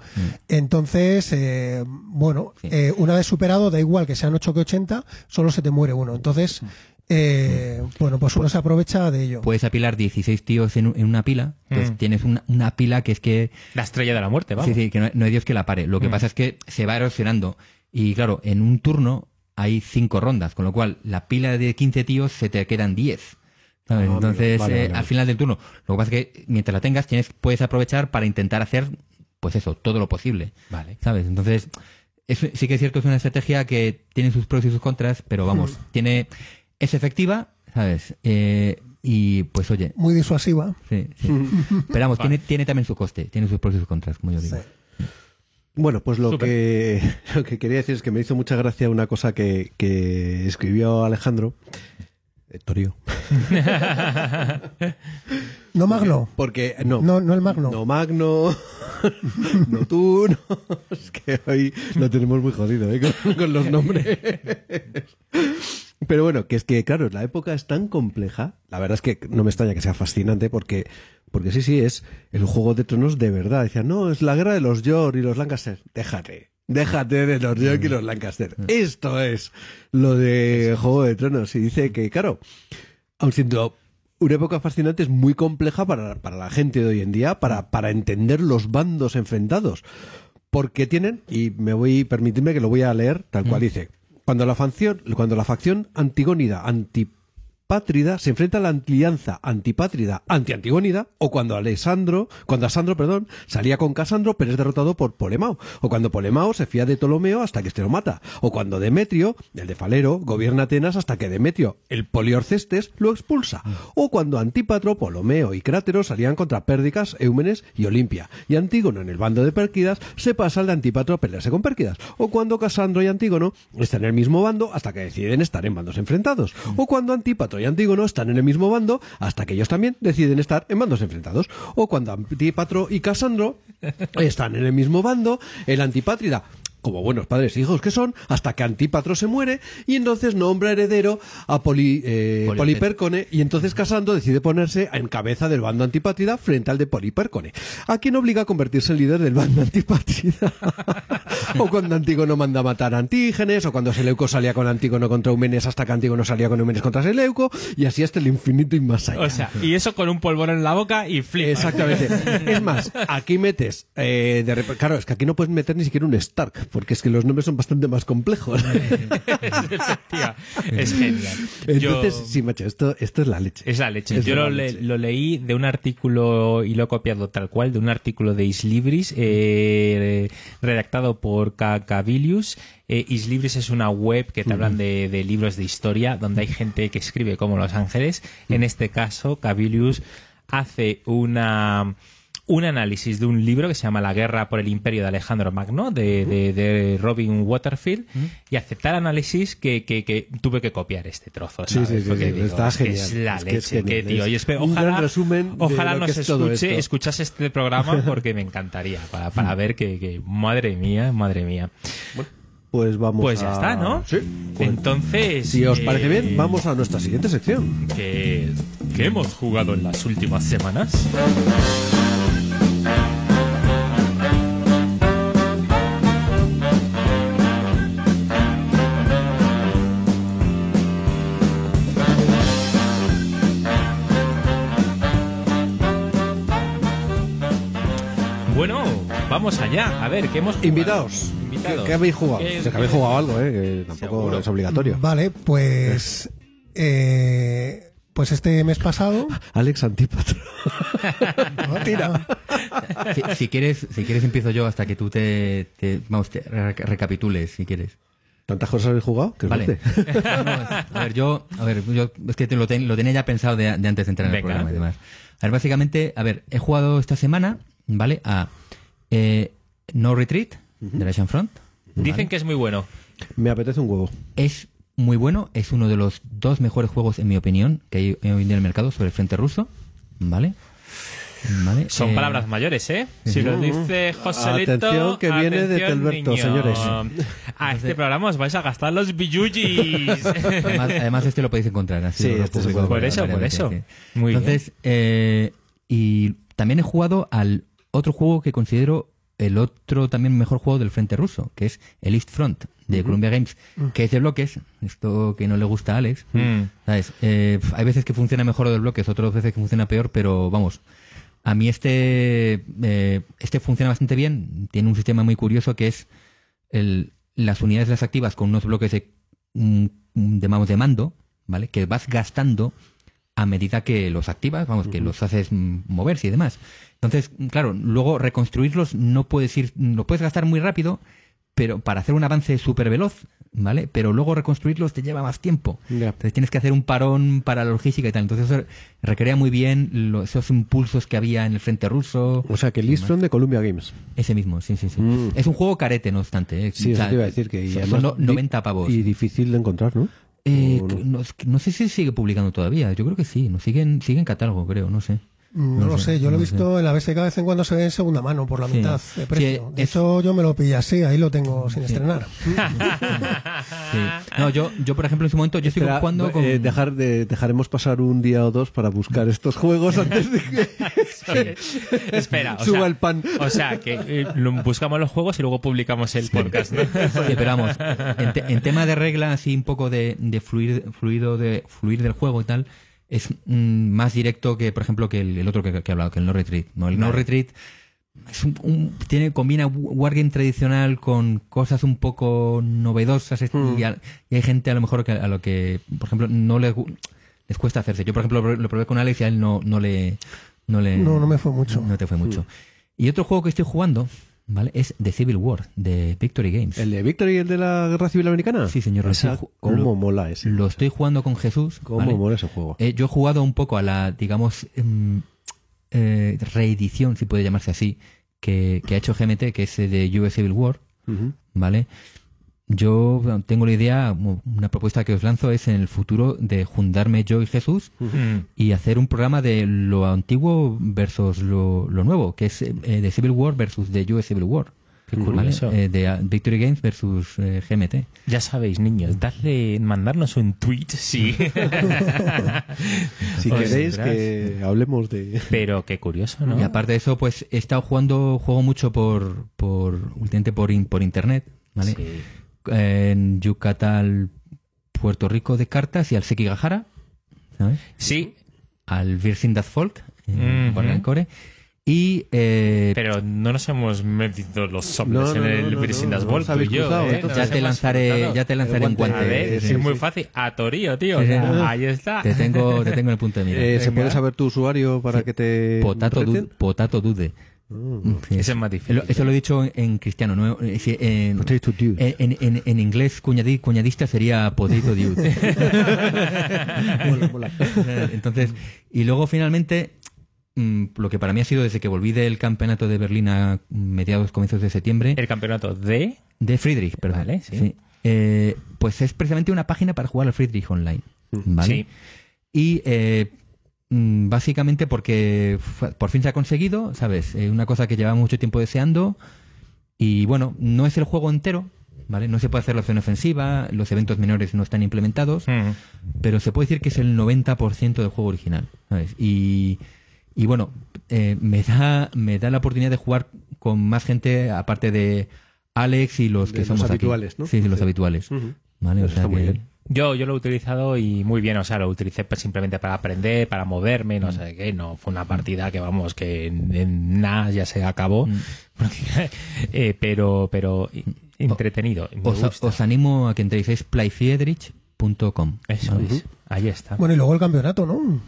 Entonces, eh, bueno, Sí. eh, una vez superado, da igual que sean 8 que 80, solo se te muere uno. Entonces, eh, bueno, pues uno se aprovecha de ello. Puedes apilar 16 tíos en, en una pila, pues Mm. tienes una, una pila que es que La estrella de la muerte, vamos. Sí, sí, que no, no hay Dios que la pare. Lo que Mm. pasa es que se va erosionando. Y claro, en un turno hay cinco rondas, con lo cual la pila de 15 tíos se te quedan 10. ¿sabes? Ah, Entonces, vale, eh, vale, al final del turno, lo que pasa es que mientras la tengas, tienes, puedes aprovechar para intentar hacer, pues eso, todo lo posible. Vale. ¿Sabes? Entonces, es- sí que es cierto, es una estrategia que tiene sus pros y sus contras, pero vamos, tiene, es efectiva, ¿sabes? Eh, y pues oye, Muy disuasiva. sí, sí. Pero vamos, tiene, tiene también su coste, tiene sus pros y sus contras, como yo digo. Bueno, pues lo que, lo que quería decir es que me hizo mucha gracia una cosa que, que escribió Alejandro. eh, Torio. No Magno. Porque, no. No, no el Magno. No Magno, no tú, no. Es que hoy lo tenemos muy jodido ¿eh? con, con los nombres. Pero bueno, que es que, claro, la época es tan compleja. La verdad es que no me extraña que sea fascinante porque, porque sí, sí, es el juego de tronos de verdad. Decían, no, es la guerra de los York y los Lancaster. Déjate, déjate de los York y los Lancaster. Esto es lo de Juego de Tronos. Y dice que, claro, aun siendo una época fascinante, es muy compleja para, para la gente de hoy en día, para, para entender los bandos enfrentados. Porque tienen, y me voy, permitirme que lo voy a leer tal cual dice, cuando la facción, cuando la facción antigónida, antipátrida, se enfrenta a la alianza antipátrida, anti-antigónida, o cuando Alessandro, cuando Asandro, perdón, salía con Casandro, pero es derrotado por Polemao, o cuando Polemao se fía de Ptolomeo hasta que este lo mata, o cuando Demetrio, el de Falero, gobierna Atenas hasta que Demetrio, el poliorcestes, lo expulsa, o cuando Antípatro, Ptolomeo y Crátero salían contra Pérdicas, Éumenes y Olimpia, y Antígono en el bando de Pérquidas se pasa al de Antípatro a pelearse con Pérquidas, o cuando Casandro y Antígono están en el mismo bando hasta que deciden estar en bandos enfrentados, o cuando Antípatro y Antígono están en el mismo bando hasta que ellos también deciden estar en bandos enfrentados, o cuando Antípatro y Casandro están en el mismo bando, el antipátrida como buenos padres e hijos que son, hasta que Antípatro se muere y entonces nombra heredero a Poli, eh, Polipércone. Polipércone y entonces Casandro decide ponerse en cabeza del bando antipátrida frente al de Polipércone, a quien obliga a convertirse en líder del bando antipátrida. o cuando Antígono manda a matar a Antígenes, o cuando Seleuco salía con Antígono contra Eumenes hasta que Antígono salía con Eumenes contra Seleuco, y así hasta el infinito y más allá. O sea, y eso con un polvón en la boca y flip. Exactamente. Es más, aquí metes, eh, de claro, es que aquí no puedes meter ni siquiera un Stark, porque es que los nombres son bastante más complejos. Es genial. Entonces, Yo- sí, macho, esto, esto es la leche. Es la leche. Es Yo la lo, le- leche. lo leí de un artículo y lo he copiado tal cual, de un artículo de Islibris, eh, redactado por Cabilius. Eh, Islibris es una web que te hablan de, de libros de historia, donde hay gente que escribe como Los Ángeles. En este caso, Cabilius hace una un análisis de un libro que se llama La guerra por el imperio de Alejandro Magno, de, de- de Robin Waterfield, y hace tal análisis que, que- que tuve que copiar este trozo. Sí, ¿sabes? sí, sí, Porque sí, digo, está es que genial. Es la Es leche, que, genial, tío. es Y espero- un ojalá, resumen ojalá nos escuche, escuchase este programa porque me encantaría, para, para ver que, madre mía, madre mía. Pues vamos Pues ya a- está, ¿no? Sí. Pues, Entonces, si os eh, parece bien, vamos a nuestra siguiente sección. que hemos jugado en las últimas semanas. Vamos allá. A ver, ¿qué hemos jugado? Invitados. Invitados. ¿Qué, qué habéis jugado? ¿Qué- O sea, que habéis jugado algo, ¿eh? Que tampoco Seguro. es obligatorio. Vale, pues. eh, pues este mes pasado. Alex Antípatro. Tira. Si, si quieres, si quieres empiezo yo hasta que tú te, te- vamos, te re- recapitules, si quieres. ¿Tantas cosas habéis jugado? Vale. No, no, a ver, yo, a ver, yo es que te lo, ten- lo tenía ya pensado de, de antes de entrar en el Venga. programa y demás. A ver, básicamente, a ver, he jugado esta semana, ¿vale? A eh, No Retreat, de la Ocean Front. Dicen que es muy bueno. Me apetece un huevo. Es muy bueno, es uno de los dos mejores juegos, en mi opinión, que hay hoy en día en el mercado sobre el frente ruso, ¿vale? ¿Vale? Son Eh, palabras mayores, ¿eh? Si lo dice Joselito... Atención, que viene de atención, Telberto, niños. señores. A este programa os vais a gastar los billuyis. Además, además este lo podéis encontrar. así Sí, este se publico puede Por eso, por eso. Muy bien. Entonces, eh, y también he jugado al otro juego que considero el otro también mejor juego del frente ruso, que es el East Front de Columbia Games, que es de bloques, esto que no le gusta a Alex. Mm. ¿sabes? Eh, hay veces que funciona mejor de bloques, otras veces que funciona peor, pero vamos. A mí este, eh, este funciona bastante bien. Tiene un sistema muy curioso que es el- las unidades las activas con unos bloques de, mm, de, de mando, ¿vale? Que vas gastando a medida que los activas, vamos, que los haces moverse y demás. Entonces, claro, luego reconstruirlos no puedes ir, lo puedes gastar muy rápido, pero para hacer un avance súper veloz, ¿vale? Pero luego reconstruirlos te lleva más tiempo. Entonces tienes que hacer un parón para la logística y tal. Entonces eso recrea muy bien lo- esos impulsos que había en el frente ruso. O sea, que el East Front de Columbia Games. Ese mismo, sí, sí, sí. Mm. Es un juego carete, no obstante. ¿eh? Sí, O eso sea, te iba a decir que... y son además no- di- 90 pavos. Y difícil de encontrar, ¿no? Eh, ¿O no? no sé si sigue publicando todavía. Yo creo que sí. No sigue en, sigue en catálogo, creo. No sé. No, lo sé, yo lo he visto en la BSK de vez en cuando se ve en segunda mano por la Sí. mitad de precio. Sí, de es- hecho, yo me lo pillé así, ahí lo tengo sin estrenar. Sí. No, yo, yo, por ejemplo, en su momento, yo estoy Espera, jugando con... eh, dejar de, dejaremos pasar un día o dos para buscar estos juegos antes de que Espera, o suba sea, el pan. O sea, que eh, lo- buscamos los juegos y luego publicamos el podcast, ¿no? Sí, pero vamos, en, te- en tema de reglas y un poco de, de fluir, fluido de, fluir del juego y tal, es mm, más directo que, por ejemplo, que el, el otro que, que he hablado, que el No Retreat. ¿no? El No. Retreat es un, un- tiene, combina wargame tradicional con cosas un poco novedosas Hmm. y, a- y hay gente a lo mejor que a lo que, por ejemplo, no les, les cuesta hacerse. Yo, por ejemplo, lo, probé con Alex y a él no, no le... No, le, No, no me fue mucho. No te fue mucho. Y otro juego que estoy jugando, ¿vale? Es The Civil War, de Victory Games. ¿El de Victory, el de la Guerra Civil Americana? Sí, señor, Esa- ¿Cómo lo- mola ese? Lo estoy jugando con Jesús. ¿Cómo ¿vale? mola ese juego? Eh, yo he jugado un poco a la, digamos, em, eh, reedición, si puede llamarse así, que, que ha hecho GMT, que es de US Civil War. ¿vale? Yo tengo la idea, una propuesta que os lanzo es en el futuro de juntarme yo y Jesús y hacer un programa de lo antiguo versus lo, lo nuevo, que es eh, de Civil War versus de US Civil War. Qué ¿vale? curioso. Eh, de ah, Victory Games versus eh, GMT. Ya sabéis, niños, dadle, mandarnos un tweet, sí. Si queréis que hablemos de... Pero qué curioso, ¿no? Y aparte de eso, pues he estado jugando, juego mucho por, por, últimamente por, in- por internet, ¿vale? Sí. En Yucatán, Puerto Rico de cartas y al Sekigahara, ¿sabes? Sí, Al Virgin Death Folk, en Ujú. Guardiancore. Y, eh, pero no nos hemos metido los soples No, no, en el no, Virgin Das tú y yo, cruzado, ¿eh? ya te lanzaré, ya te lanzaré un guante. A ver, Sí, es sí, muy sí. fácil. A Torío, tío. Sí, ahí está. Te tengo, te tengo en el punto de mira. Eh, ¿Se puede saber tu usuario para que te Potato, du- potato Dude. Mm. Sí. Ese es más difícil. Eso eso lo he dicho en cristiano, ¿no? Eh, sí, en, Potato dude. en, en- en inglés cuñadi- cuñadista sería potato dude. Mola, mola. Entonces, y luego finalmente, mm, lo que para mí ha sido desde que volví del campeonato de Berlín a mediados, comienzos de septiembre, El campeonato de... de Friedrich, perdón. Vale, sí. Eh, pues es precisamente una página para jugar al Friedrich Online. ¿vale? Sí. Y eh, mm, básicamente porque por fin se ha conseguido, ¿sabes? Eh, una cosa que llevaba mucho tiempo deseando. Y bueno, no es el juego entero, ¿vale? No se puede hacer la opción ofensiva, los eventos menores no están implementados, Mm. pero se puede decir que es el 90% del juego original, ¿sabes? Y, y bueno, eh, me, da, me da la oportunidad de jugar con más gente, aparte de Alex y los De que los somos aquí. habituales, ¿no? Sí, los Sí. habituales. ¿Vale? O sea está muy que- bien. Yo, yo lo he utilizado y muy bien, o sea, lo utilicé pues simplemente para aprender, para moverme, no sé qué, no fue una partida que vamos, que en, en nada ya se acabó, Porque, eh, pero, pero entretenido, me Os, gusta. os animo a que entréis, es playfiedrich.com. Eso es, ahí está. Bueno, y luego el campeonato, ¿no?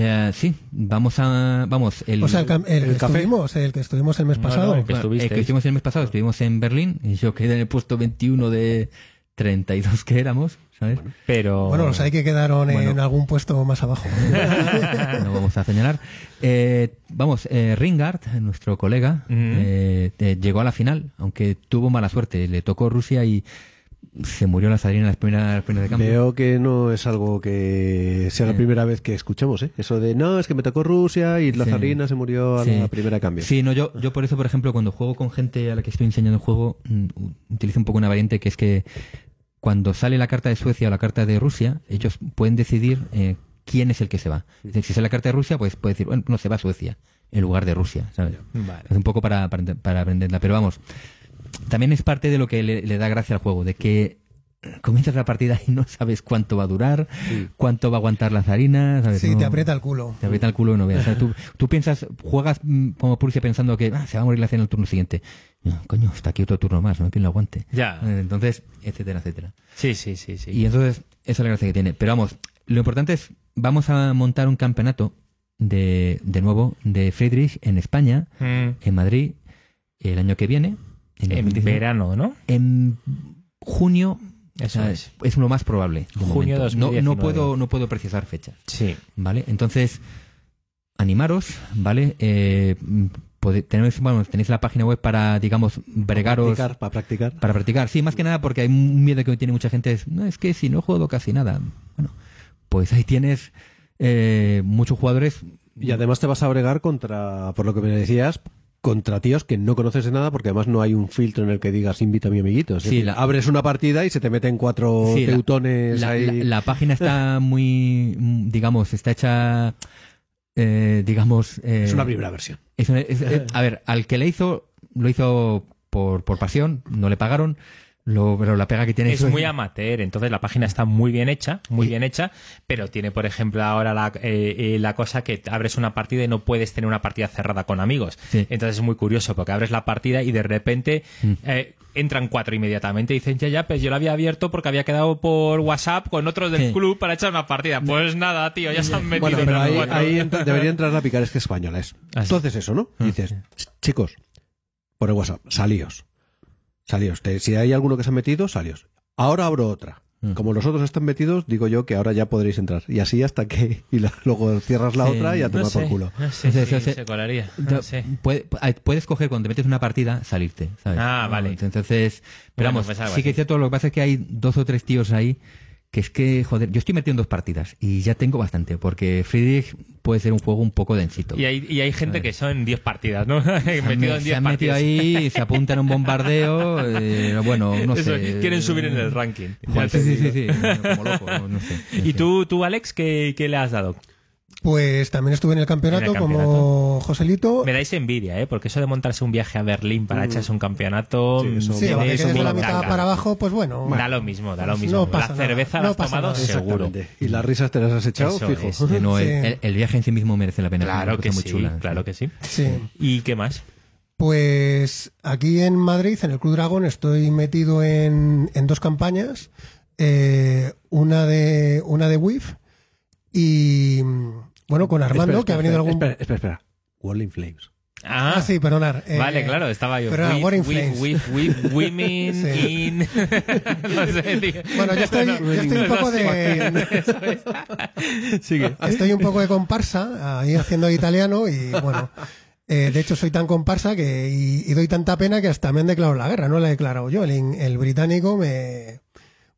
Eh, sí, vamos a. Vamos, el, O sea, el, el que café. estuvimos, el que estuvimos el mes No, no, pasado. el que el estuvisteis. que estuvimos el mes pasado, estuvimos en Berlín y yo quedé en el puesto 21 de 32 que éramos, ¿sabes? Pero... Bueno, los hay que quedaron Bueno. en algún puesto más abajo. no vamos a señalar. Eh, vamos, eh, Ringard, nuestro colega, Mm. eh, eh, llegó a la final, aunque tuvo mala suerte. Le tocó Rusia y se murió la Sadrina en las primeras, las primeras de cambio. Veo que no es algo que sea la primera vez que escuchemos, ¿eh? Eso de, no, es que me tocó Rusia y la Sí. zarina se murió a Sí. la primera cambio. Sí, no, yo, yo por eso, por ejemplo, cuando juego con gente a la que estoy enseñando el juego, mm, utilizo un poco una variante que es que cuando sale la carta de Suecia o la carta de Rusia, ellos pueden decidir eh, quién es el que se va. Es decir, si sale la carta de Rusia, pues puede decir, bueno, no, se va a Suecia en lugar de Rusia, ¿sabes? Vale. Es un poco para, para, para aprenderla. Pero vamos, también es parte de lo que le, le da gracia al juego, de que comienzas la partida y no sabes cuánto va a durar, cuánto va a aguantar la zarina, ¿sabes? Sí, No- te aprieta el culo. te aprieta el culo y no veas. O sea, tú, tú piensas, juegas mm, como Prusia pensando que ah, se va a morir la cena en el turno siguiente. No, coño, está aquí otro turno más, no hay quien lo aguante. Ya. Eh, Entonces, etcétera, etcétera. Sí, sí, sí, sí. Y entonces, esa es la gracia que tiene. Pero vamos, lo importante es, vamos a montar un campeonato de, de nuevo de Friedrich en España, Mm. en Madrid, el año que viene. En, En 2019. verano, ¿no? En junio. Eso es. es lo más probable. de Junio. No, 2019. no puedo, no puedo precisar fechas. Sí. ¿Vale? Entonces, animaros, ¿vale? Eh, tenéis, bueno, tenéis la página web para, digamos, bregaros. Practicar, para practicar. Para practicar. Sí, más que nada porque hay un miedo que tiene mucha gente. Es, no, es que si no juego casi nada. Bueno, pues ahí tienes eh, muchos jugadores. Y además te vas a bregar contra, por lo que me decías, contra tíos que no conoces de nada, porque además no hay un filtro en el que digas invita a mi amiguito. Sí, la- abres una partida y se te meten cuatro Sí, teutones La, ahí. la- la página está muy, digamos, está hecha, eh, digamos... eh, es una primera versión. Es una- es- eh, a ver, al que le hizo, lo hizo por, por pasión, no le pagaron. Lo, pero la pega que tiene es muy amateur, entonces la página está muy bien hecha, muy bien hecha, pero tiene, por ejemplo, ahora la, eh, eh, la cosa que abres una partida y no puedes tener una partida cerrada con amigos. Sí. Entonces es muy curioso porque abres la partida y de repente Mm. eh, entran cuatro inmediatamente y dicen, ya, ya, pues yo la había abierto porque había quedado por WhatsApp con otros del Sí. club para echar una partida. Pues nada, tío, ya se han metido Bueno, pero los ahí, debería entrar la picaresca española. Es. Ah, haces eso, ¿no? Y dices, "Ch- chicos, por el WhatsApp, salíos. Salíos. Te- si hay alguno que se ha metido, salíos. Ahora abro otra. Mm. Como los otros están metidos, digo yo que ahora ya podréis entrar. Y así hasta que. Y la- luego cierras la Sí, otra y a No tomar sé, por culo. no sé si ese- se colaría. No sé. puede- ah, puedes coger cuando te metes una partida, salirte, ¿sabes? Ah, vale. Entonces, pero Bueno, vamos, pues sí que es cierto, lo que pasa es que hay dos o tres tíos ahí que es que, joder, yo estoy metido en dos partidas y ya tengo bastante, porque Friedrich puede ser un juego un poco densito. Y hay, y hay gente que son 10 partidas, ¿no? Se han, metido en se 10 han metido partidas. ahí, se apuntan a un bombardeo, eh, bueno, no Eso, sé. quieren subir en el ranking. Joder, sí, sí, sí, sí, como loco, no sé. no ¿Y sé. tú, tú Alex, qué, qué le has dado? Pues también estuve en el campeonato, En el como. Joselito. Me dais envidia, ¿eh? Porque eso de montarse un viaje a Berlín para echarse un campeonato... Sí, eso- mm, Sí, me de la mitad para abajo, pues bueno. Da lo mismo, da lo mismo. no la nada, cerveza no la has tomado nada. seguro. Y las risas te las has echado, Eso fijo. es. No, el, Sí. el- el viaje en sí mismo merece la pena. es Claro una que cosa sí, muy chula. claro que sí. Sí. ¿Y qué más? Pues aquí en Madrid, en el Club Dragón, estoy metido en, en dos campañas. Eh, una de una de WIF y mm, bueno, con Armando, Espera, que ha venido algún. Espera, espera, espera. World in Flames. Ah, Ah, sí, perdonar. Eh, Vale, claro, estaba yo. pero era With- with- Flames. with- with women Sí. in... no sé, tío. Bueno, yo estoy, No, no, yo estoy un no, poco no, de. Es. Sigue. Estoy un poco de comparsa, ahí haciendo italiano y bueno. eh, de hecho, soy tan comparsa que y, y doy tanta pena que hasta me han declarado la guerra, no la he declarado yo. El británico me.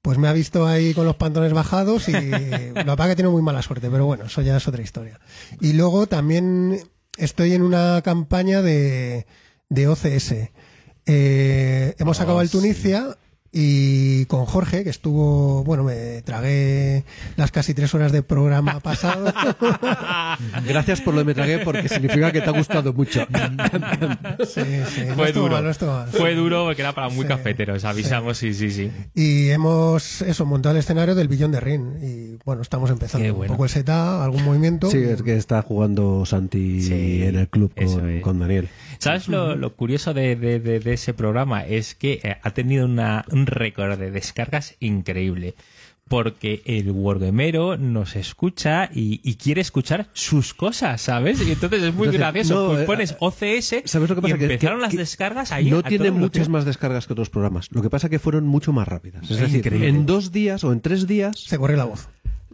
Pues me ha visto ahí con los pantalones bajados y lo que pasa es que tiene muy mala suerte, pero bueno, eso ya es otra historia. Y luego también estoy en una campaña de, de OCS. Eh, hemos Oh, acabado el sí. Y con Jorge, que estuvo, bueno, me tragué las casi tres horas de programa pasado. Gracias por lo de me tragué porque significa que te ha gustado mucho. Sí, sí, no Fue estuvo duro. mal, no estuvo mal. Fue duro porque era para muy Sí. cafeteros, avisamos, sí, sí, sí. Y hemos eso, montado el escenario del billón de Rin. Y bueno, estamos empezando un poco el setup, algún movimiento. Sí, es que está jugando Santi Sí, en el club con, es. con Daniel. ¿Sabes lo, lo curioso de, de- de- de ese programa? Es que eh, ha tenido una- un récord de descargas increíble. Porque el wargamero nos escucha y, y quiere escuchar sus cosas, ¿sabes? Y entonces es muy Entonces, gracioso. no, Pues eh, pones OCS ¿Sabes lo que pasa? y empezaron que- las que descargas ahí. no a tiene todo muchas más descargas que otros programas. Lo que pasa que fueron mucho más rápidas. Es Es decir, increíble. en dos días o en tres días, Se corre la voz.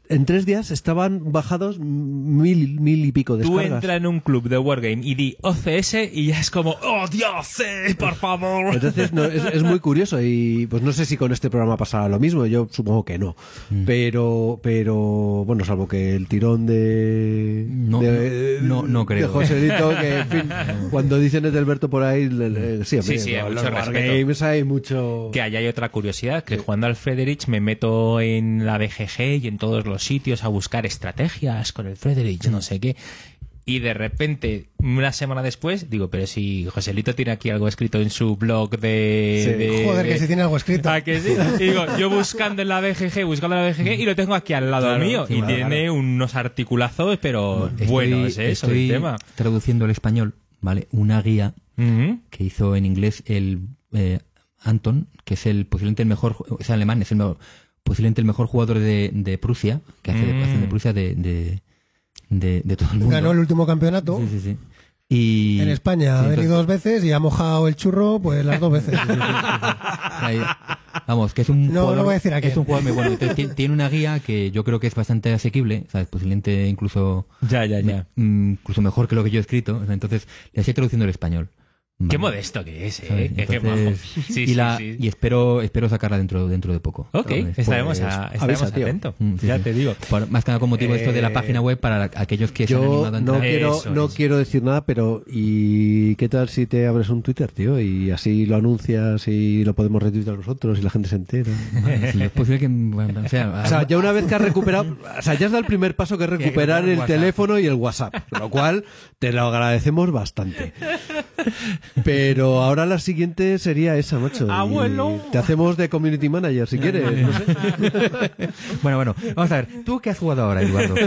En tres días estaban bajados mil, mil y pico Tú descargas. entras en un club de Wargame y di OCS y ya es como, ¡Oh, Dios, sí, por favor! Entonces no, es, es muy curioso y pues no sé si con este programa pasará lo mismo, yo supongo que no. Mm. Pero, pero bueno, salvo que el tirón de... No, de, no, no, no creo. De Joselito, que en fin, cuando dicen Edalberto por ahí, le- le- sí, hombre, Sí, sí, hay los mucho respeto. Wargames hay mucho... Que allá hay otra curiosidad, que jugando al Frederich me meto en la BGG y en todos los sitios a buscar estrategias con el Frederich, no sé qué. Y de repente, una semana después, digo, pero si Joselito tiene aquí algo escrito en su blog de... Sí. de- Joder, que si tiene algo escrito. ¿A que sí? Y digo, yo buscando en la BGG, buscando en la BGG y lo tengo aquí al lado Claro, mío. sí, y claro, tiene unos articulazos, pero Estoy- bueno, es eso estoy el tema. traduciendo al español, ¿vale? Una guía que hizo en inglés el eh, Anton, que es el posiblemente el mejor, es alemán, es el mejor- posiblemente el mejor jugador de, de Prusia, que hace, Mm. de Prusia de, de, de, de todo el mundo. Ganó el último campeonato. Sí, sí, sí. Y, En España ha sí, venido dos veces y ha mojado el churro pues las dos veces. Ahí. Vamos, que es un No, jugador, no voy a decir a es un jugador muy bueno. Entonces, tiene, una guía que yo creo que es bastante asequible, ¿sabes? Posiblemente incluso, Ya, ya, ya. mm, incluso mejor que lo que yo he escrito. O sea, Entonces, le estoy traduciendo al español. Qué modesto que es. ¿eh? Qué- majo. Sí, y, sí, la- sí. y espero espero sacarla dentro dentro de poco. Ok, estaremos, Pues, a- estaremos avisa, atentos. Mm, sí, ya sí. te digo. Por- más que nada con motivo esto de la Eh, página web para aquellos que se han Yo animado a no entrar. quiero, Eso no es. quiero decir nada, pero ¿y qué tal si te abres un Twitter, tío? Y así lo anuncias y lo podemos retuitear nosotros y la gente se entera. Sí, es posible que bueno, o sea, O sea, ya una vez que has recuperado, o sea, ya has dado el primer paso que es recuperar recuperar el WhatsApp. teléfono y el WhatsApp, lo cual te lo agradecemos bastante. Pero ahora la siguiente sería esa, macho. Ah, Y bueno. Te hacemos de community manager si quieres. no sé. Bueno, bueno, vamos a ver. ¿Tú qué has jugado ahora, Eduardo?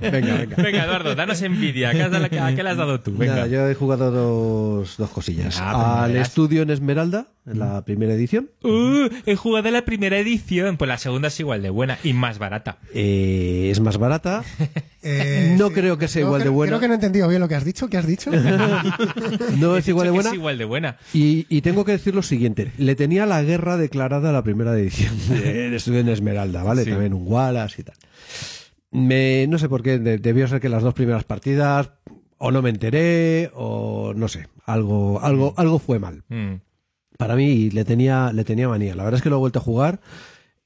Venga, venga. Venga, Eduardo, danos envidia. ¿Qué, has dado- a qué le has dado tú? Venga. Nada, yo he jugado dos, dos cosillas. Ah, pues Al verás. estudio en Esmeralda, en la primera edición. Uh, he jugado la primera edición. Pues la segunda es igual de buena y más barata. Eh, es más barata. Eh, No sí. creo que sea No, igual de buena. Creo que no he entendido bien lo que has dicho. ¿Qué has dicho? No es igual de buena. Es igual de buena. Y, y tengo que decir lo siguiente, le tenía la guerra declarada a la primera edición del estudio en Esmeralda, ¿vale? Sí. También un Wallace y tal. Me, no sé por qué, de- debió ser que las dos primeras partidas o no me enteré o no sé, algo, algo, algo fue mal. Mm. Para mí le tenía, le tenía manía. La verdad es que lo he vuelto a jugar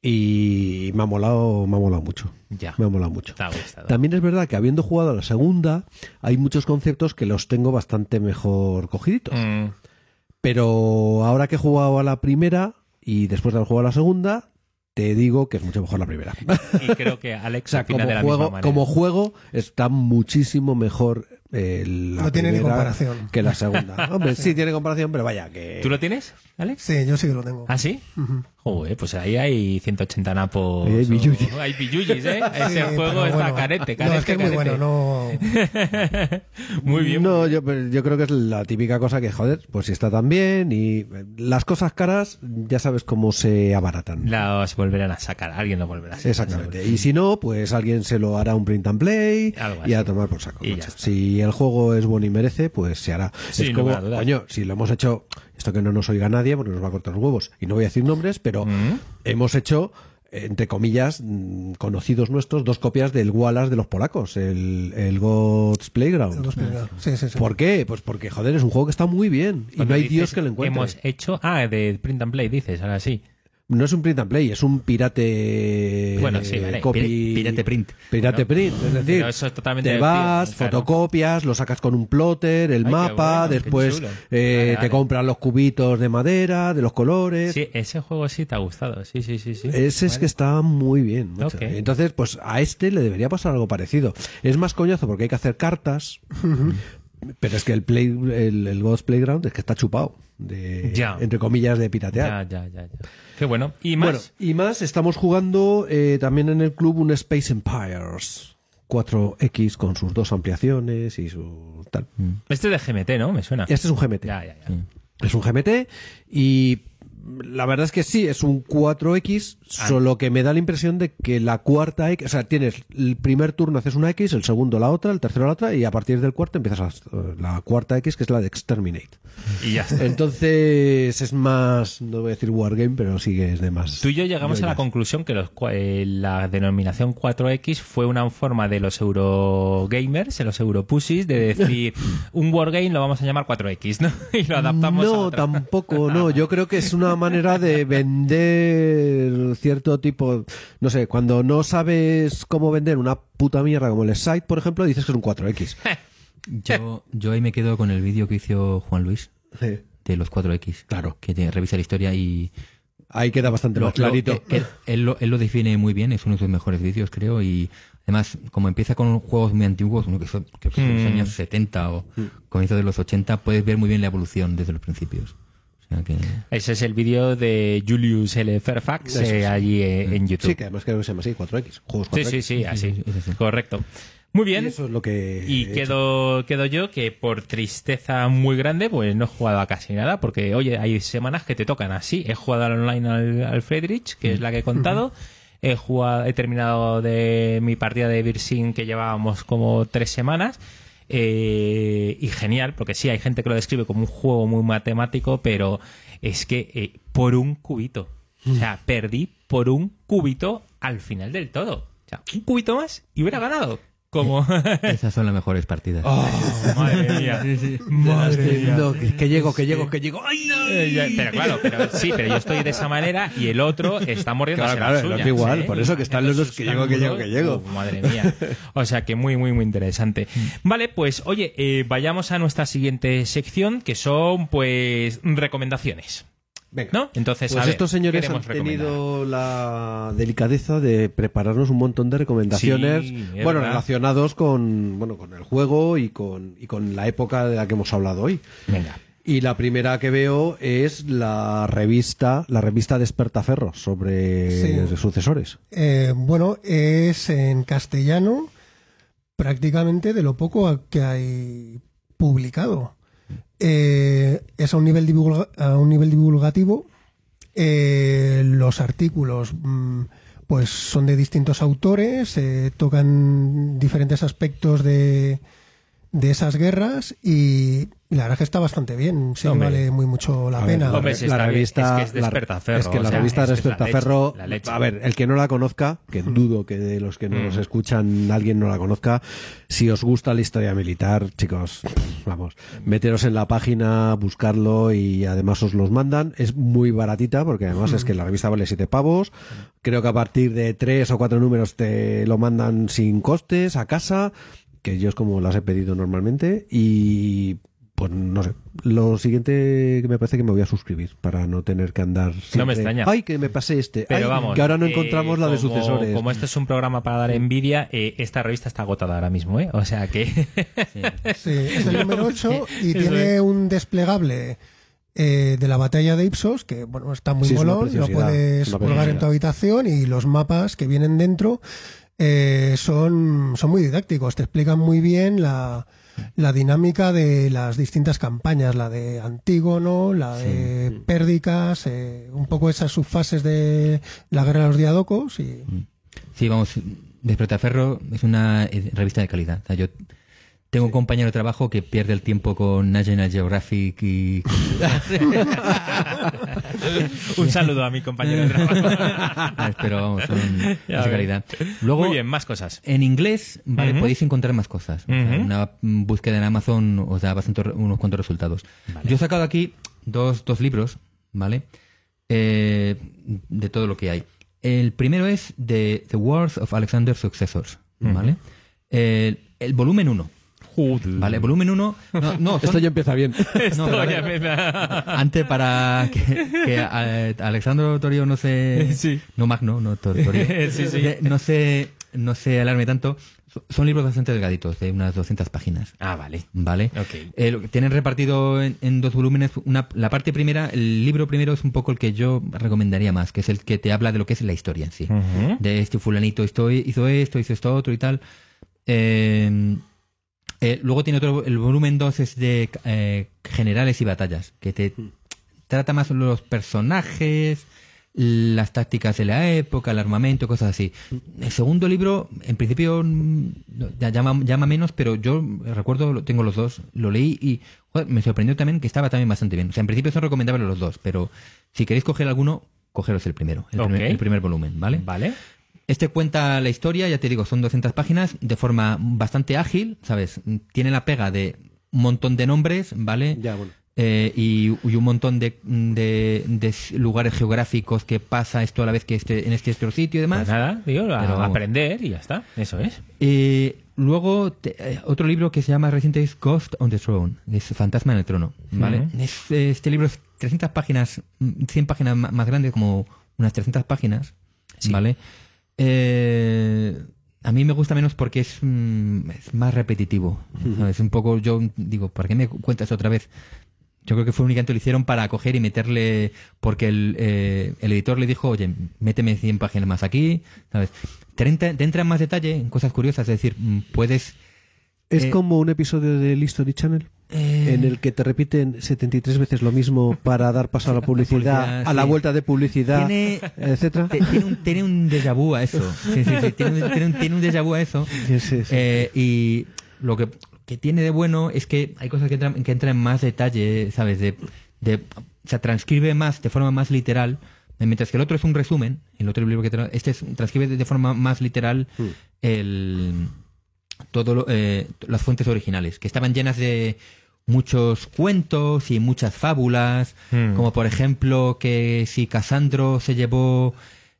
y me ha molado, me ha molado mucho. Ya. Me ha molado mucho. Te ha gustado. También es verdad que habiendo jugado a la segunda, hay muchos conceptos que los tengo bastante mejor cogiditos. Mm. Pero ahora que he jugado a la primera y después de haber jugado a la segunda, te digo que es mucho mejor la primera. Y creo que Alex O sea, como de la juego, misma manera. como juego está muchísimo mejor eh, la No tiene ni primera comparación. que la segunda. Hombre, sí tiene comparación, pero vaya que... ¿Tú lo tienes, Alex? Sí, yo sí que lo tengo. ¿Ah, sí? Ujú. Joder, pues ahí hay 180 napos. Hay o- billullis. Hay billullis, ¿eh? Sí, Ese juego está bueno. carete, carete, No, es que es muy carete. bueno. No... Muy bien. No, yo, yo creo que es la típica cosa que, joder, pues si está tan bien y las cosas caras ya sabes cómo se abaratan. Las volverán a sacar, alguien lo volverá a sacar. Exactamente. Y si no, pues alguien se lo hará un print and play Algo y a tomar por saco. Si el juego es bueno y merece, pues se hará. Es como, coño, si lo hemos hecho, esto que no nos oiga nadie porque nos va a cortar los huevos, y no voy a decir nombres, pero Mm. hemos hecho, entre comillas, mm, conocidos nuestros, dos copias del Wallace de los polacos, el, el God's Playground. Sí, sí, sí. ¿Por qué? Pues porque, joder, es un juego que está muy bien y Cuando no hay dices, Dios que lo encuentre. Hemos hecho. Ah, de Print and Play, dices, ahora sí. No es un print and play, es un pirate. Bueno, sí, vale. copy- pirate print. Pirate print, es decir, pero eso es totalmente te vas, claro. fotocopias, lo sacas con un plotter, el Ay, mapa, bueno, después eh, Vale, te vale. compras los cubitos de madera, de los colores. Sí, ese juego sí te ha gustado. Sí, sí, sí. sí. Ese es que está muy bien. Entonces, pues a este le debería pasar algo parecido. Es más coñazo porque hay que hacer cartas, pero es que el play, el, el Ghost Playground es que está chupado. De, Ya. Entre comillas, de piratear. Ya, ya, ya, ya. Qué bueno. ¿Y más? Bueno, y más, estamos jugando eh, también en el club un Space Empires 4X con sus dos ampliaciones y su tal. Este es de GMT, ¿no? Me suena. Este es un GMT. Ya, ya, ya. Es un GMT y la verdad es que sí, es un 4X, Ah. solo que me da la impresión de que la cuarta X, o sea, tienes el primer turno haces una X, el segundo la otra, el tercero la otra y a partir del cuarto empiezas a- la cuarta X que es la de Exterminate. Y ya está. Entonces es más, no voy a decir Wargame, pero sí que es de más. Tú y yo llegamos a la conclusión que los eh, la denominación 4X fue una forma de los Eurogamers, de los Europussies, de decir un Wargame lo vamos a llamar 4X, ¿no? Y lo adaptamos a no, tampoco, no. Yo creo que es una manera de vender cierto tipo. No sé, cuando no sabes cómo vender una puta mierda como el site, por ejemplo, dices que es un 4X. Yo, yo ahí me quedo con el vídeo que hizo Juan Luis Sí. de los 4X. Claro. Que te revisa la historia y Ahí queda bastante lo- más clarito. lo- que- que él, lo, él lo define muy bien, es uno de sus mejores vídeos, creo. Y además, como empieza con juegos muy antiguos, uno que son, creo que son los Mm. años 70 o Mm. comienzos de los 80, puedes ver muy bien la evolución desde los principios. Ese es el vídeo de Julius L. Fairfax eh, allí eh, en YouTube. Sí, que además creo que se llama así, 4X. Juegos 4X. sí, sí, sí, así. sí, sí, sí. Correcto. Muy Y bien. eso es lo que. Y he hecho. quedo, quedo yo que por tristeza muy grande, pues no he jugado a casi nada, porque oye, hay semanas que te tocan así. He jugado al online al, al Friedrich, que es la que he contado. He jugado, he terminado de mi partida de Birsin que llevábamos como tres semanas. Eh, y genial, porque sí, hay gente que lo describe como un juego muy matemático, pero es que eh, por un cubito. O sea, perdí por un cubito al final del todo. O sea, un cubito más y hubiera ganado. Como. Esas son las mejores partidas. Oh, madre mía. Madre mía. No, que, que llego, que llego, que llego. ¡Ay! Eh, ya- Pero claro, pero sí, pero yo estoy de esa manera y el otro está mordiendo Claro, claro, el otro igual, por eso que están los dos que llego, que llego, que llego. madre mía. O sea que muy, muy, muy interesante. Vale, pues oye, eh, vayamos a nuestra siguiente sección que son pues recomendaciones. Venga. ¿No? Entonces, Pues a ver, estos señores han tenido la delicadeza de prepararnos un montón de recomendaciones, Sí, bueno, verdad. relacionados con, bueno, con el juego y con, y con la época de la que hemos hablado hoy. Venga. Y la primera que veo es la revista, la revista Despertaferro sobre Sí. sucesores. Eh, bueno, es en castellano prácticamente de lo poco que hay publicado. Eh, es a un nivel, divulga- a un nivel divulgativo. Eh, los artículos mm, pues son de distintos autores, eh, tocan diferentes aspectos de, de esas guerras y la verdad es que está bastante bien. Sí vale muy mucho la A pena. la, Hombre, revista, Es que es la- Despertaferro, es que la o sea, revista es la Despertaferro, leche, la leche. a ver, el que no la conozca, que dudo que de los que no nos escuchan alguien no la conozca, si os gusta la historia militar, chicos, vamos, meteros en la página, buscarlo y además os los mandan. Es muy baratita porque además es que la revista vale siete pavos. Creo que a partir de tres o cuatro números te lo mandan sin costes a casa, que yo es como las he pedido normalmente y pues no sé. Lo siguiente que me parece que me voy a suscribir para no tener que andar. siempre, extraña. Ay, que me pasé este. Pero Ay, vamos. que ahora no eh, encontramos la de como- sucesores. Como este es un programa para dar envidia, eh, esta revista está agotada ahora mismo, ¿eh? O sea que. Sí, es el número 8 y tiene un desplegable eh, de la batalla de Ipsos, que bueno, está muy Sí, molón, lo puedes colgar en tu habitación y los mapas que vienen dentro eh, son, son muy didácticos, te explican muy bien la, la dinámica de las distintas campañas, la de Antígono, la de Pérdicas, eh, un poco esas subfases de la guerra de los diadocos y Sí, vamos, Despertaferro es una eh, revista de calidad. O sea, yo tengo un compañero de trabajo que pierde el tiempo con National Geographic y... un saludo a mi compañero de trabajo. Ah, Pero vamos, son de calidad. Luego, Muy bien, más cosas. en inglés, vale, podéis encontrar más cosas. O sea. Una búsqueda en Amazon os da bastante, unos cuantos resultados. Vale. Yo he sacado aquí dos, dos libros, ¿vale? Eh, de todo lo que hay. El primero es de The Wars of Alexander's Successors, ¿vale? El, el volumen 1. Vale, volumen 1. No, no, son- Esto ya empieza bien. no, pero ya empieza- Antes para que, que, eh, Alexandro Torio no se Sí. no Magno no Tor- Torio Sí, sí. no se no se alarme tanto So- son libros bastante delgaditos de unas 200 páginas Ah, vale. vale Ok. Eh, lo que tienen repartido en, en dos volúmenes una, la parte primera el libro primero es un poco el que yo recomendaría más que es el que te habla de lo que es la historia en sí Ujú. de este fulanito esto, hizo esto, hizo esto otro y tal. Eh, eh, luego tiene otro, el volumen 2 es de eh, generales y batallas, que te trata más los personajes, las tácticas de la época, el armamento, cosas así. El segundo libro, en principio, mm, ya llama, llama menos, pero yo recuerdo, lo- tengo los dos, lo leí y joder, me sorprendió también que estaba también bastante bien. O sea, en principio son recomendables los dos, pero si queréis coger alguno, cogeros el primero, el, primer, el primer volumen, ¿vale? Vale. Este cuenta la historia, ya te digo, son 200 páginas, de forma bastante ágil, ¿sabes? Tiene la pega de un montón de nombres, ¿vale? Ya, bueno. Eh, y, y un montón de, de- de lugares geográficos que pasa esto a la vez que este, en este otro sitio y demás. Pues nada, digo, a Pero vamos. aprender y ya está. Eso es. Eh, luego, te- eh, otro libro que se llama reciente es Ghost on the Throne, es Fantasma en el Trono, ¿vale? Es, este libro es 300 páginas, mm, 100 páginas ma- más grande, como unas 300 páginas, ¿vale? Eh, a mí me gusta menos porque es, mm, es más repetitivo. Es un poco, yo digo, ¿para qué me cuentas otra vez? Yo creo que fue únicamente lo hicieron para coger y meterle, porque el, eh, el editor le dijo, oye, méteme 100 páginas más aquí, ¿sabes? Te entra, te entra en más detalle en cosas curiosas, es decir, mm, puedes... Es Eh, como un episodio de History Channel eh, en el que te repiten 73 veces lo mismo para dar paso a la publicidad, publicidad, a la sí. vuelta de publicidad, Tiene- etcétera. te- tiene, un, tiene un déjà vu a eso. Sí, sí, sí, tiene, un- tiene un, tiene un déjà vu a eso. Eh, y lo que, que tiene de bueno es que hay cosas que entran, que entran en más detalle, ¿sabes? De, de, o sea, transcribe más de forma más literal. Mientras que el otro es un resumen, el otro libro que tra- este es- transcribe de, forma más literal Mm. el todo lo- eh, las fuentes originales, que estaban llenas de muchos cuentos y muchas fábulas, Mm. como por ejemplo que si Casandro se llevó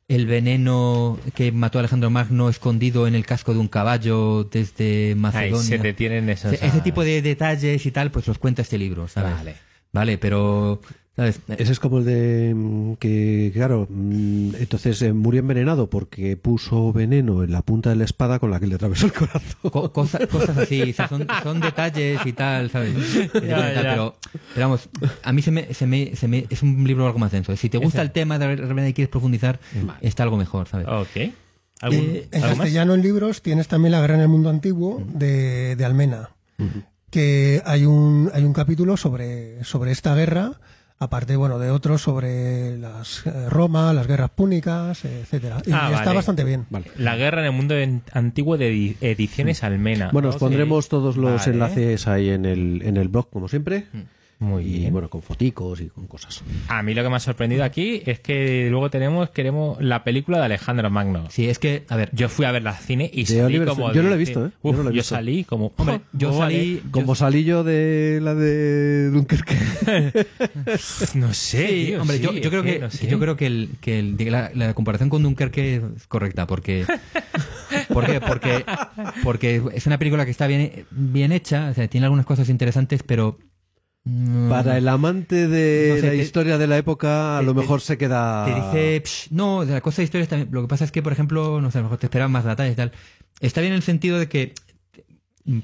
el veneno que mató a Alejandro Magno escondido en el casco de un caballo desde Macedonia. se detienen esos. Ese ese tipo de detalles y tal, pues los cuenta este libro, ¿sabes? Vale. Vale, pero ¿Sabes? Ese es como el de mm, que, claro, mm, entonces eh, murió envenenado porque puso veneno en la punta de la espada con la que le atravesó el corazón. Co- cosa- cosas así, o sea, son, son detalles y tal, ¿sabes? Ya, ya. Pero, pero vamos, a mí se me, se me, se me- es un libro algo más denso. Si te gusta Ese. el tema de repente y quieres profundizar, está algo mejor, ¿sabes? Ok. ¿Algún, En, en ¿algo más? castellano, en libros, tienes también La Guerra en el Mundo Antiguo de, de Almena, que hay un, hay un capítulo sobre, sobre esta guerra, aparte bueno de otros sobre las eh, Roma, las guerras púnicas, etcétera. Y Ah, está vale. bastante bien. Vale. La guerra en el mundo antiguo de edi- ediciones Almena. Bueno, os pondremos todos los Vale. enlaces ahí en el, en el blog, como siempre. Muy y bien. bueno, con foticos y con cosas. A mí lo que me ha sorprendido aquí es que luego tenemos queremos la película de Alejandro Magno. Sí, es que, a ver, Yo fui a verla al cine y salí Oliver como... Yo no la he visto, ¿eh? Yo Uf, no la he yo visto. salí como... hombre, yo "Oh, vale". salí... Como salí yo de la de Dunkerque. No sé, Sí, tío, hombre, sí, yo, yo creo que, no sé. yo creo que, el, que el- la, la comparación con Dunkerque es correcta porque ¿por qué? porque porque es una película que está bien bien hecha, o sea, tiene algunas cosas interesantes, pero Para el amante de No sé, la te- historia de la época, a te- lo te- mejor se queda. te dice, "Psh, no, de la cosa de historias también. Lo que pasa es que, por ejemplo, no sé, a lo mejor te esperan más detalles y tal. Está bien en el sentido de que mm,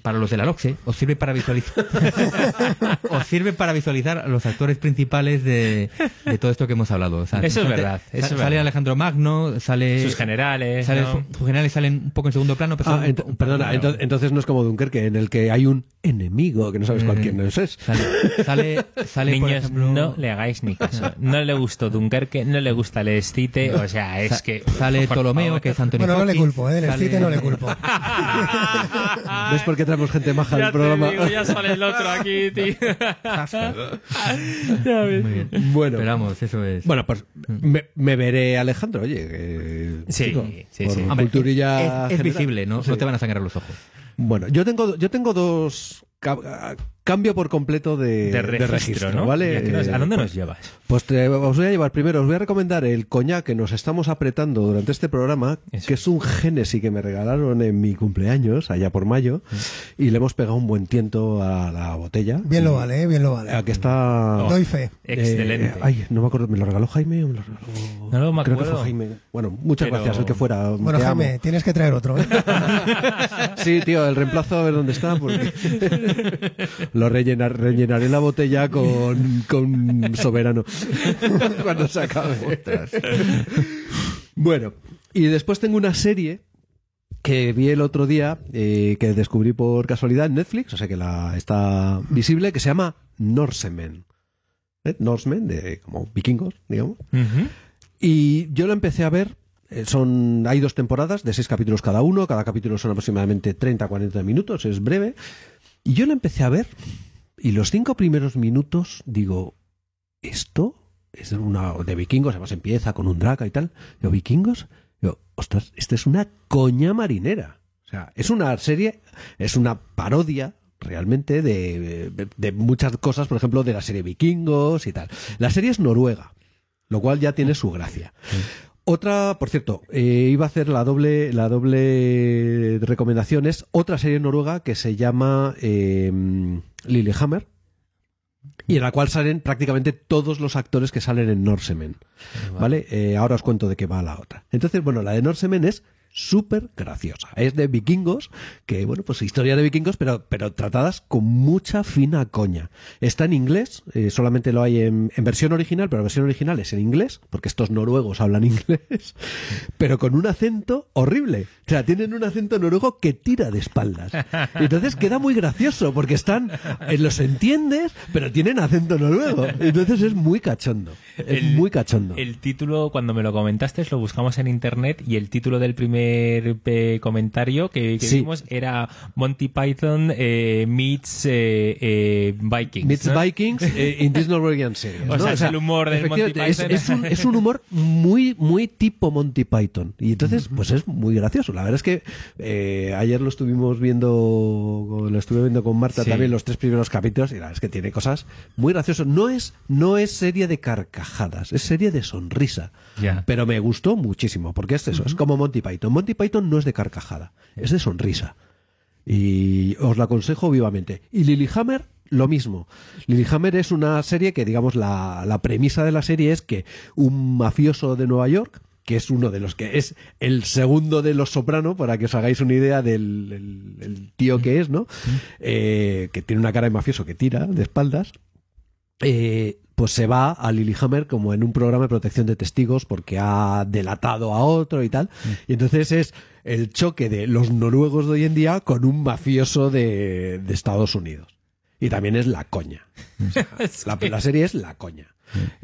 para los de la LOXE os sirve para visualizar os sirve para visualizar a los actores principales de, de todo esto que hemos hablado. O sea, Eso es verdad, eso es sale verdad. Alejandro Magno, sale Sus generales, sale- ¿no? sus generales salen un poco en segundo plano, pero Ah, ent- un perdona, claro. entonces no es como Dunkerque, en el que hay un enemigo que no sabes cuál Mm. quién es. Sale, sale, sale, por Niños, ejemplo, no le hagáis ni caso. No le gustó Dunkerque, no le gusta el Escite, o sea, es sa- que... sale Ptolomeo, que es Anthony Bueno, no le culpo, ¿eh? del sale- Cite no le culpo. ¿Ves por qué traemos gente maja al te programa? digo, ya sale el otro aquí, tío. Ya ves. Muy bien. Bueno. Pero vamos, eso es. Bueno, pues me, me veré Alejandro, oye. que- Sí, chico, sí, sí. Hombre, culturilla es, es visible, ¿no? Sí. No te van a sangrar los ojos. Bueno, yo tengo, yo tengo dos. Ca- Cambio por completo de, De registro, ¿no? ¿vale? ¿Y a, qué nos- a dónde Eh, nos llevas? Pues te- os voy a llevar primero, os voy a recomendar el coñac que nos estamos apretando durante este programa, Eso. que es un Genesis que me regalaron en mi cumpleaños, allá por mayo, y le hemos pegado un buen tiento a la botella. Bien lo vale, ¿eh? bien lo vale. Aquí está. Doy fe. Excelente. Eh, ay, no me acuerdo, ¿me lo regaló Jaime o me lo regaló? No me Creo que acuerdo. fue Jaime. Bueno, muchas Pero- gracias, el que fuera. Bueno, te amo. Jaime, tienes que traer otro. ¿eh? Sí, tío, el reemplazo a ver dónde está, porque lo rellenar, rellenaré la botella con, con soberano cuando se acabe. Bueno, y después tengo una serie que vi el otro día, eh, que descubrí por casualidad en Netflix, o sea que la está visible, que se llama Norsemen. ¿Eh? Norsemen, de como vikingos, digamos. Y yo lo empecé a ver. eh, Son, hay dos temporadas de seis capítulos cada uno. Cada capítulo son aproximadamente 30-40 minutos. Es breve. Y yo lo empecé a ver. Y los cinco primeros minutos digo, ¿esto es una de vikingos? Además empieza con un draca y tal. Digo, ¿vikingos? Digo, ostras, esta es una coña marinera. O sea, es una serie, es una parodia realmente de- de muchas cosas, por ejemplo, de la serie Vikingos y tal. La serie es noruega, lo cual ya tiene su gracia. Otra, por cierto, eh, iba a hacer la doble, la doble recomendación, es otra serie noruega que se llama eh, Lillehammer, y en la cual salen prácticamente todos los actores que salen en Norsemen. ¿Vale? Eh, ahora os cuento de qué va la otra. Entonces, bueno, la de Norsemen es súper graciosa. Es de vikingos, que bueno, pues historia de vikingos, pero, pero tratadas con mucha fina coña. Está en inglés, eh, solamente lo hay en, en versión original, pero la versión original es en inglés, porque estos noruegos hablan inglés, pero con un acento horrible. O sea, tienen un acento noruego que tira de espaldas. Entonces queda muy gracioso, porque están, eh, los entiendes, pero tienen acento noruego. Entonces es muy cachondo. Es El- muy cachondo. El título, cuando me lo comentaste, lo buscamos en internet y el título del primer eh, comentario que, que Sí. vimos era Monty Python eh, meets eh, eh, Vikings. Meets ¿no? Vikings in this Norwegian series. O ¿no? sea, es el humor del Monty efectivamente, es- Python. Es, un, es un humor muy, muy tipo Monty Python. Y entonces, pues es muy gracioso. La verdad es que ayer lo estuvimos viendo, lo estuve viendo con Marta Sí. también los tres primeros capítulos y la verdad es que tiene cosas muy graciosas. No es, no es serie de carcajadas, es serie de sonrisa. Ya. Pero me gustó muchísimo, porque es eso, es como Monty Python. Monty Python no es de carcajada, es de sonrisa. Y os la aconsejo vivamente. Y Lilyhammer, lo mismo. Lilyhammer es una serie que, digamos, la, la premisa de la serie es que un mafioso de Nueva York, que es uno de los que es el segundo de los soprano, para que os hagáis una idea del el- el tío que es, ¿no? Eh, que tiene una cara de mafioso que tira de espaldas. eh, pues se va a Lilyhammer como en un programa de protección de testigos porque ha delatado a otro y tal. Y entonces es el choque de los noruegos de hoy en día con un mafioso de, de Estados Unidos. Y también es la coña. O sea, la, la serie es la coña.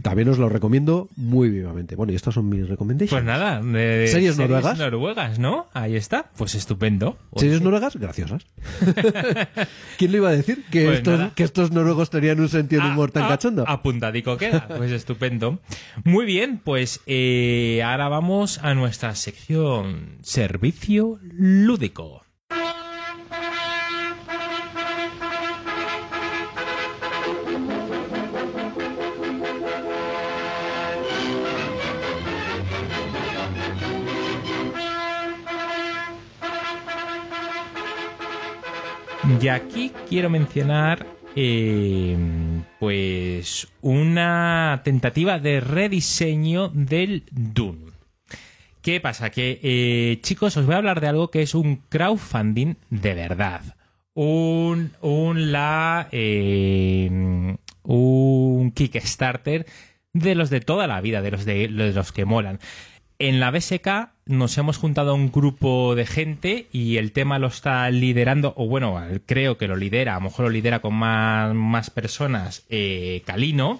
También os lo recomiendo muy vivamente. Bueno, y estas son mis recomendations. Pues nada, de ¿Series noruegas? noruegas, ¿no? Ahí está. Pues estupendo. ¿Series noruegas? Graciosas. ¿Quién lo iba a decir? Que, Pues estos, que estos noruegos tenían un sentido de Ah, humor tan ah, cachondo. Apuntadico queda. Pues estupendo. Muy bien, pues eh, ahora vamos a nuestra sección Servicio Lúdico. Y aquí quiero mencionar eh, pues una tentativa de rediseño del Dune. ¿Qué pasa? Que eh, chicos, os voy a hablar de algo que es un crowdfunding de verdad. Un, un la eh, un Kickstarter de los de toda la vida, de los de los que molan. En la BSK nos hemos juntado a un grupo de gente y el tema lo está liderando, o bueno, creo que lo lidera, a lo mejor lo lidera con más, más personas, eh, Calino.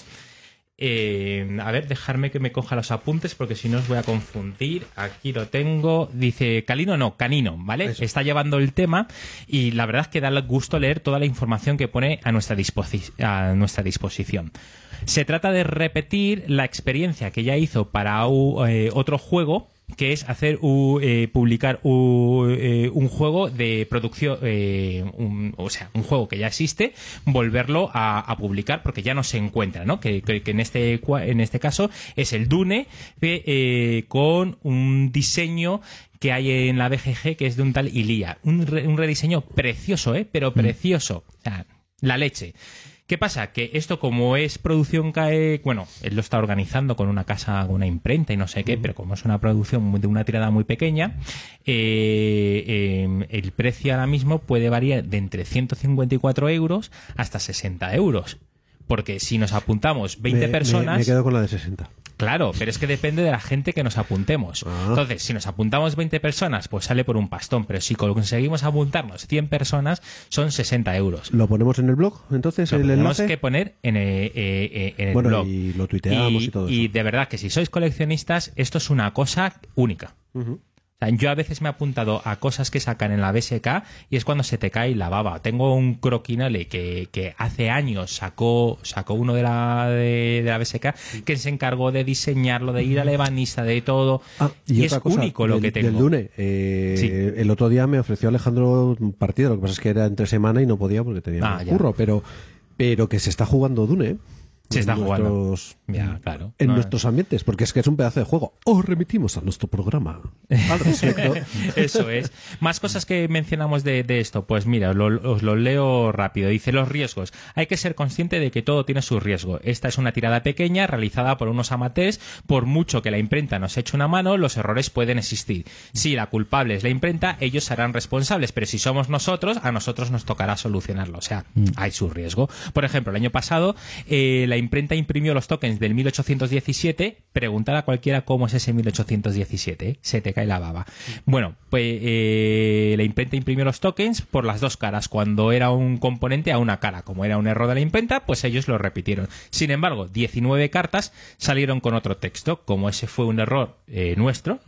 Eh, a ver, dejarme que me coja los apuntes porque si no os voy a confundir. Aquí lo tengo. Dice Calino, no, Canino, ¿vale? Está llevando el tema y la verdad es que da gusto leer toda la información que pone a nuestra, disposi- a nuestra disposición. Se trata de repetir la experiencia que ya hizo para eh, otro juego que es hacer u- eh, publicar u- eh, un juego de producción, eh, un- o sea, un juego que ya existe, volverlo a, a publicar porque ya no se encuentra, ¿no? Que, que- que en este en este caso es el Dune que, eh, con un diseño que hay en la BGG que es de un tal Ilia, un, re- un rediseño precioso, ¿eh? Pero precioso, o sea, la leche. ¿Qué pasa? Que esto como es producción cae, bueno, él lo está organizando con una casa, una imprenta y no sé qué, pero como es una producción de una tirada muy pequeña, eh, eh, el precio ahora mismo puede variar de entre 154 euros hasta 60 euros. Porque si nos apuntamos 20 Me- me- personas... Me, quedo con la de 60. Claro, pero es que depende de la gente que nos apuntemos. Ah. Entonces, si nos apuntamos 20 personas, pues sale por un pastón, pero si conseguimos apuntarnos 100 personas, son 60 euros. ¿Lo ponemos en el blog? Entonces, Lo el tenemos que poner en, eh, eh, eh, en el Bueno, blog. y lo tuiteamos y todo y eso. de verdad que si sois coleccionistas, esto es una cosa única. O sea, yo a veces me he apuntado a cosas que sacan en la BSK y es cuando se te cae la baba. Tengo un croquinole que, que hace años sacó, sacó uno de la, de, de la BSK que se encargó de diseñarlo, de ir al ebanista, de todo. Ah, y, es cosa, único lo del- que tengo. Del Dune. eh, Sí. El otro día me ofreció Alejandro un partido, lo que pasa es que era entre semana y no podía porque tenía Ah, un ya. curro, pero, pero que se está jugando Dune. ¿eh? Se está jugando. nuestros- Ya, claro. En No, nuestros ambientes, porque es que es un pedazo de juego. Os remitimos a nuestro programa al respecto. Eso es. Más cosas que mencionamos de, de esto. Pues mira, lo- os lo leo rápido. Dice los riesgos. Hay que ser consciente de que todo tiene su riesgo. Esta es una tirada pequeña realizada por unos amateurs. Por mucho que la imprenta nos eche una mano, los errores pueden existir. Si la culpable es la imprenta, ellos serán responsables. Pero si somos nosotros, a nosotros nos tocará solucionarlo. O sea, hay su riesgo. Por ejemplo, el año pasado, eh, la imprenta imprimió los tokens del 1817. Preguntar a cualquiera cómo es ese 1817. ¿eh? Se te cae la baba. Bueno, pues eh, la imprenta imprimió los tokens por las dos caras. Cuando era un componente a una cara. Como era un error de la imprenta, pues ellos lo repitieron. Sin embargo, 19 cartas salieron con otro texto. Como ese fue un error eh, nuestro,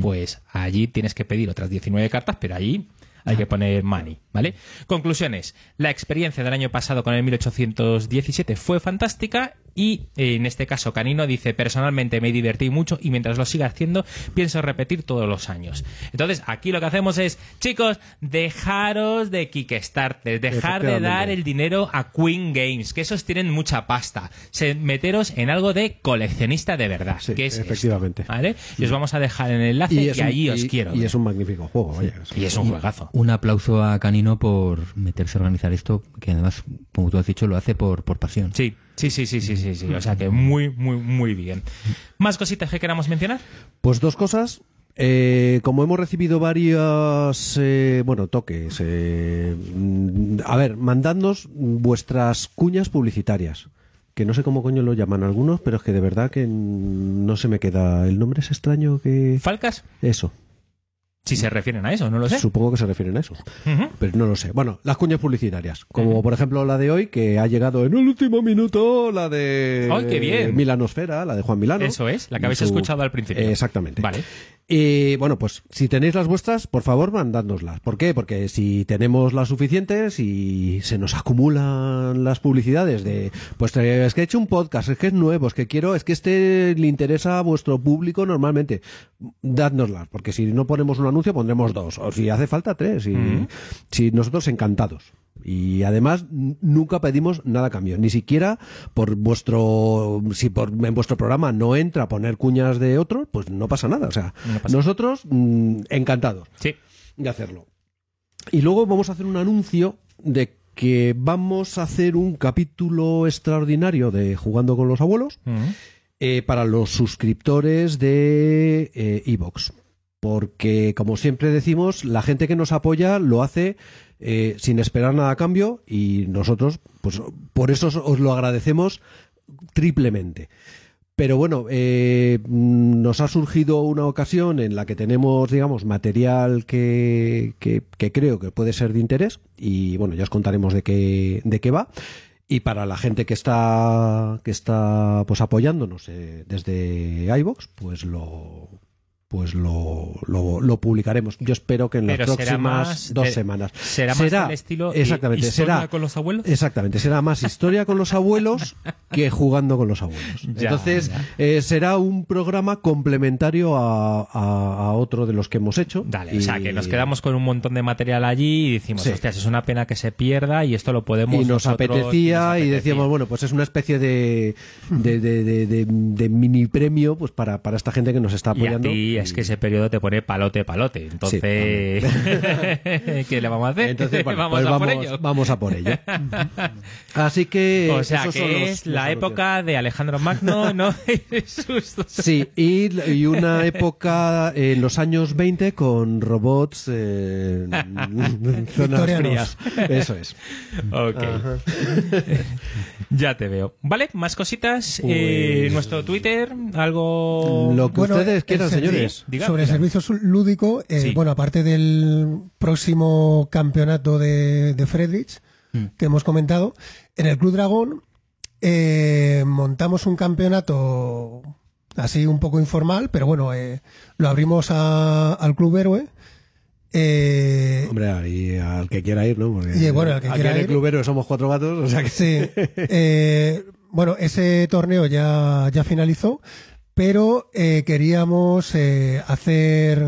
pues allí tienes que pedir otras 19 cartas, pero allí hay que poner money, ¿vale? Conclusiones. La experiencia del año pasado con el 1817 fue fantástica Y eh, en este caso, Canino dice: Personalmente me divertí mucho y mientras lo siga haciendo, pienso repetir todos los años. Entonces, aquí lo que hacemos es, chicos, dejaros de Kickstarter, dejar de dar el dinero a Queen Games, que esos tienen mucha pasta. Se, meteros en algo de coleccionista de verdad, Sí, que es esto, efectivamente. ¿vale? Y os vamos a dejar en el enlace y, un- ahí os y- quiero. Y es un magnífico juego, vaya. Y es un juegazo. Un aplauso a Canino por meterse a organizar esto, que además, como tú has dicho, lo hace por, por pasión. Sí, sí, sí, sí, sí, sí, sí. O sea que muy, muy, muy bien. ¿Más cositas que queramos mencionar? Pues dos cosas. Eh, como hemos recibido varias, eh, bueno, toques, eh, a ver, mandadnos vuestras cuñas publicitarias, que no sé cómo coño lo llaman algunos, pero es que de verdad que no se me queda. ¿El nombre es extraño que...? ¿Falcas? Eso, Si se refieren a eso, no lo sé. supongo que se refieren a eso, pero no lo sé. Bueno, las cuñas publicitarias, como por ejemplo la de hoy, que ha llegado en el último minuto, la de ¡Ay, qué bien! Milanosfera, la de Juan Milano. Eso es, la que habéis su- escuchado al principio. Exactamente. Vale. Y bueno, pues si tenéis las vuestras, por favor, mandádnoslas. ¿Por qué? Porque si tenemos las suficientes y se nos acumulan las publicidades de, pues es que he hecho un podcast, es que es nuevo, es que quiero, es que este le interesa a vuestro público normalmente, dádnoslas, porque si no ponemos un anuncio pondremos dos, o si hace falta tres, y si nosotros encantados. Y además nunca pedimos nada a cambio, ni siquiera por vuestro si por en vuestro programa no entra poner cuñas de otros, pues no pasa nada, o sea, No nosotros mm, encantados Sí. de hacerlo. Y luego vamos a hacer un anuncio de que vamos a hacer un capítulo extraordinario de Jugando con los abuelos eh, para los suscriptores de eh, Evox. Porque, como siempre decimos, la gente que nos apoya lo hace eh, sin esperar nada a cambio y nosotros, pues por eso os- lo agradecemos triplemente. Pero bueno, eh, nos ha surgido una ocasión en la que tenemos, digamos, material que, que, creo que puede ser de interés y bueno, ya os contaremos de qué, de qué va. Y para la gente que está, que está pues apoyándonos eh, desde iVox, pues lo pues lo, lo, lo publicaremos. Yo espero que en las Pero próximas más dos semanas. será más del estilo, exactamente, historia será con los abuelos. Exactamente, será más historia con los abuelos que jugando con los abuelos. Ya, Entonces, ya. eh, será un programa complementario a, a- a otro de los que hemos hecho. Dale, Y- o sea que nos quedamos con un montón de material allí y decimos, Sí. hostias, es una pena que se pierda y esto lo podemos. y nos nosotros- apetecía nos y decíamos bueno pues es una especie de de, mini premio pues para, para esta gente que nos está Y a apoyando ti es que ese periodo te pone palote, palote. Entonces, ¿qué le vamos a hacer? entonces bueno, vamos pues a por vamos, ello. vamos a por ello así que O sea, que es los la época de Alejandro Magno, ¿no? Sí, y, y una época en los años 20 con robots eh, en zonas frías. Eso es. Ok. ya te veo. Vale, más cositas. Eh, Pues- nuestro Twitter, algo. Lo que Bueno, ustedes quieran, servi- Diga, sobre diga. el servicio lúdico, eh, Sí. bueno, aparte del próximo campeonato de, de Friedrich Mm. que hemos comentado, en el Club Dragón eh, montamos un campeonato así un poco informal, pero bueno, eh, lo abrimos a- al Club Héroe. Eh, Hombre, ahí al que quiera ir, ¿no? Porque Y, bueno, al que aquí quiera en el clubero somos cuatro gatos, o sea que Sí. Eh, bueno, ese torneo ya, ya finalizó, pero eh, queríamos eh, hacer,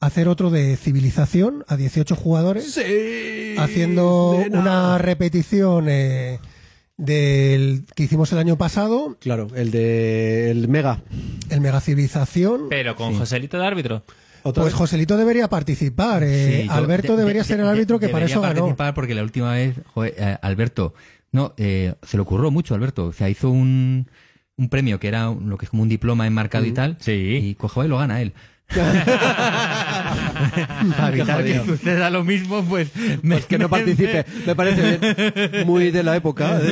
hacer otro de civilización a 18 jugadores, Sí, haciendo nena. una repetición eh, del que hicimos el año pasado, Claro, el de el Mega. el Mega Civilización. Pero con Joselito de árbitro. ¿Otra Pues vez? Joselito debería participar. eh, Sí, yo- Alberto de- debería de- ser el de- árbitro que para eso ganó. participar porque la última vez, joder, eh, Alberto, no, eh, se le ocurrió mucho, Alberto. O sea, hizo un, un premio que era un- lo que es como un diploma enmarcado y tal. Sí. Y coge y lo gana él. Para evitar que suceda lo mismo, pues, me- Pues que no participe, me parece bien. Muy de la época.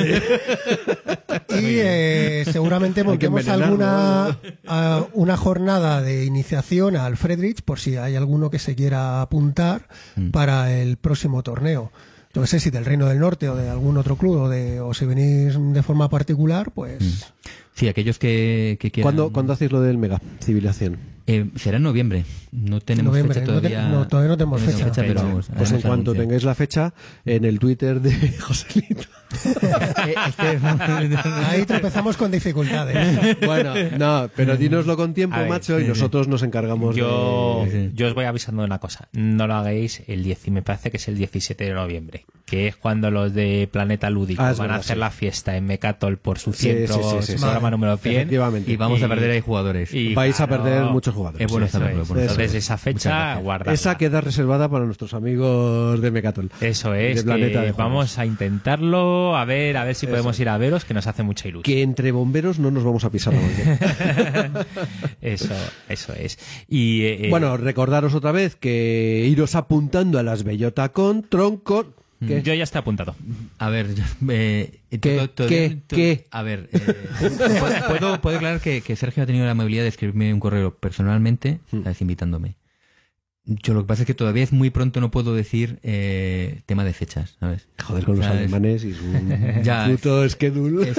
Y eh, seguramente montemos envenenarlo, alguna a- una jornada de iniciación al Friedrich por si hay alguno que se quiera apuntar Mm. para el próximo torneo. Yo no sé si del Reino del Norte o de algún otro club o, de, o si venís de forma particular, pues Sí, aquellos que, que quieran. ¿Cuándo, ¿Cuándo hacéis lo del Mega Civilización? Eh, será en noviembre. No tenemos Noviembre, fecha no te- todavía. no, todavía no tenemos fecha. pero Fecha. vamos, Pues en cuanto anuncio. tengáis la fecha, en el Twitter de Joselito. Es que- Ahí tropezamos con dificultades. Bueno, no, pero dínoslo con tiempo, ver, macho, y nosotros nos encargamos Yo, de... Yo os voy avisando de una cosa. No lo hagáis el 10, me parece que es el 17 de noviembre, que es cuando los de Planeta Lúdico Ah, van a hacer sí. la fiesta en Mecatol por su Sí, 100 sí, sí, sí, sí. programa número 100. Efectivamente. y vamos Y- a perder ahí jugadores. y Vais a perder muchos jugadores. Es bueno saberlo, es. bueno Entonces esa fecha. Esa queda reservada para nuestros amigos de Mecatol. Eso de es, Planeta que de Juegos. vamos a intentarlo, a ver, a ver si podemos ir a veros, que nos hace mucha ilusión. Que entre bomberos no nos vamos a pisar la. Eso, eso es. Y eh, eh, Bueno, recordaros otra vez que iros apuntando a las Bellota con troncos. ¿Qué? yo ya está apuntado. A ver, yo- eh, ¿Qué? todo- ¿Qué? todo- ¿Qué? A ver, eh, ¿puedo, puedo, aclarar que, que Sergio ha tenido la amabilidad de escribirme un correo personalmente. ¿sabes? invitándome. Yo lo que pasa es que todavía es muy pronto, no puedo decir eh, tema de fechas, ¿sabes? Joder con los alemanes y su Ya, puto schedule. Es,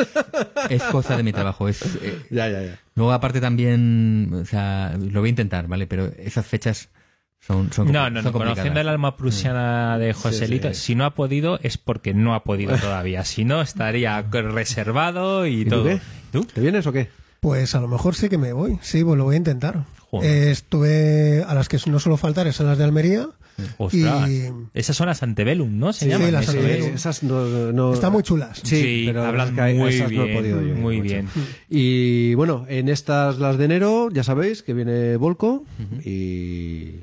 es cosa de mi trabajo. Es, eh, Ya, ya, ya. luego, aparte, también, o sea, lo voy a intentar, ¿vale? Pero esas fechas son, son, No, no, son no. Conociendo el alma prusiana de Joselito, sí. si no ha podido es porque no ha podido todavía. Si no, estaría reservado y, ¿Y tú todo. qué? ¿Tú? ¿Te vienes o qué? Pues a lo mejor sí que me voy. Sí, pues lo voy a intentar. Eh, estuve a las que no suelo faltar, es a las de Almería. Ostras. Y- Esas son las Antebellum, ¿no? Se Sí, llaman. las Antebellum. es. esas no, no- Están muy chulas. Sí, Sí, pero hablan es que muy esas no he podido yo, muy bien. Y bueno, en estas las de enero, ya sabéis que viene Volco y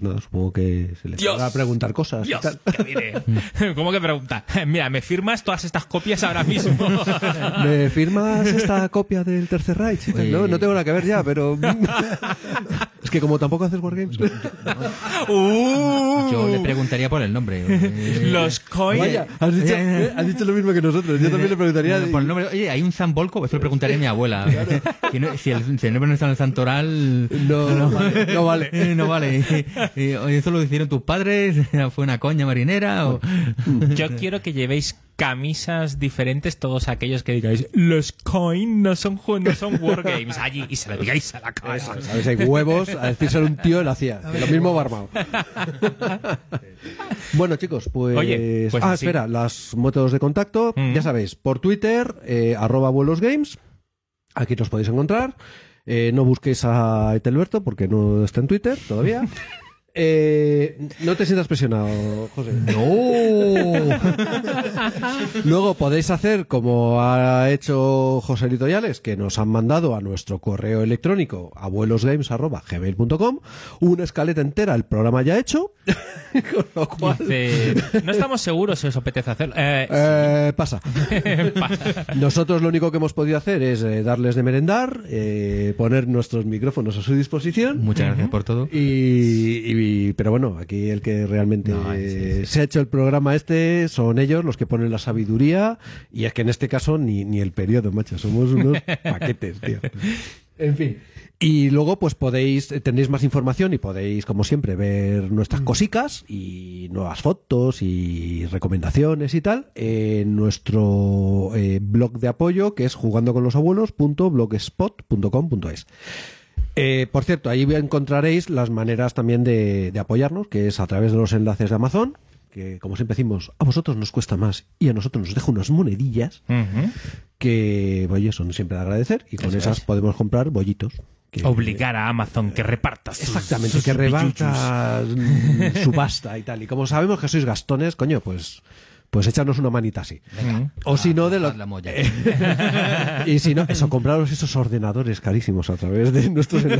pues nada, supongo que se les Dios. podrá preguntar cosas. y Dios, tal. ¿qué diré? ¿Cómo que pregunta? Mira, ¿me firmas todas estas copias ahora mismo? ¿Me firmas esta copia del Tercer Reich? No, no tengo nada que ver ya, pero es que como tampoco haces wargames. Uh, Yo le preguntaría por el nombre. Eh, Los coins. Vaya, has dicho, eh, has dicho lo mismo que nosotros. Yo también le preguntaría. Por el nombre, oye, hay un San Volco, eso le preguntaría a mi abuela. Que no- si, el, si el nombre no está en el santoral, No, no vale, no vale. eh, no vale. Y, oye, ¿Eso lo hicieron tus padres? ¿Fue una coña marinera? O... Yo quiero que llevéis camisas diferentes todos aquellos que digáis los coin no son no son wargames allí y se lo digáis a la cara. ¿Sabes? Hay huevos a decírselo a un tío lo hacía. Lo mismo barmao. bueno, chicos, pues. Oye, pues ah, así. espera, los métodos de contacto. Mm. Ya sabéis, por Twitter, eh, arroba vuelos games. Aquí los podéis encontrar. Eh, no busquéis a Etelberto porque no está en Twitter todavía. Eh, no te sientas presionado, José. ¡No! Luego podéis hacer como ha hecho José Editoriales, que nos han mandado a nuestro correo electrónico abuelosgames.gmail.com una escaleta entera, el programa ya hecho, con lo cual Dice, no estamos seguros si os apetece hacerlo. Eh, eh, pasa. Nosotros lo único que hemos podido hacer es eh, darles de merendar, eh, poner nuestros micrófonos a su disposición. Muchas gracias por todo. Y, y- pero bueno, aquí el que realmente No, sí, sí, se ha hecho el programa este son ellos los que ponen la sabiduría y es que en este caso ni, ni el periodo, macho, somos unos paquetes, tío. En fin. Y luego pues podéis, eh, tendréis más información y podéis, como siempre, ver nuestras cosicas y nuevas fotos y recomendaciones y tal en nuestro eh, blog de apoyo que es jugandoconlosabuelos.blogspot.com.es. Eh, por cierto, ahí encontraréis las maneras también de, de apoyarnos, que es a través de los enlaces de Amazon, que como siempre decimos, a vosotros nos cuesta más y a nosotros nos deja unas monedillas que, oye, son siempre de agradecer y con Eso esas es. podemos comprar bollitos. que- Obligar a Amazon que reparta sus- Exactamente, sus que mm, su pasta y tal. Y como sabemos que sois gastones, coño, pues, pues echarnos una manita así. O si no, de lo, La molla. y si no, eso, compraros esos ordenadores carísimos a través de nuestros.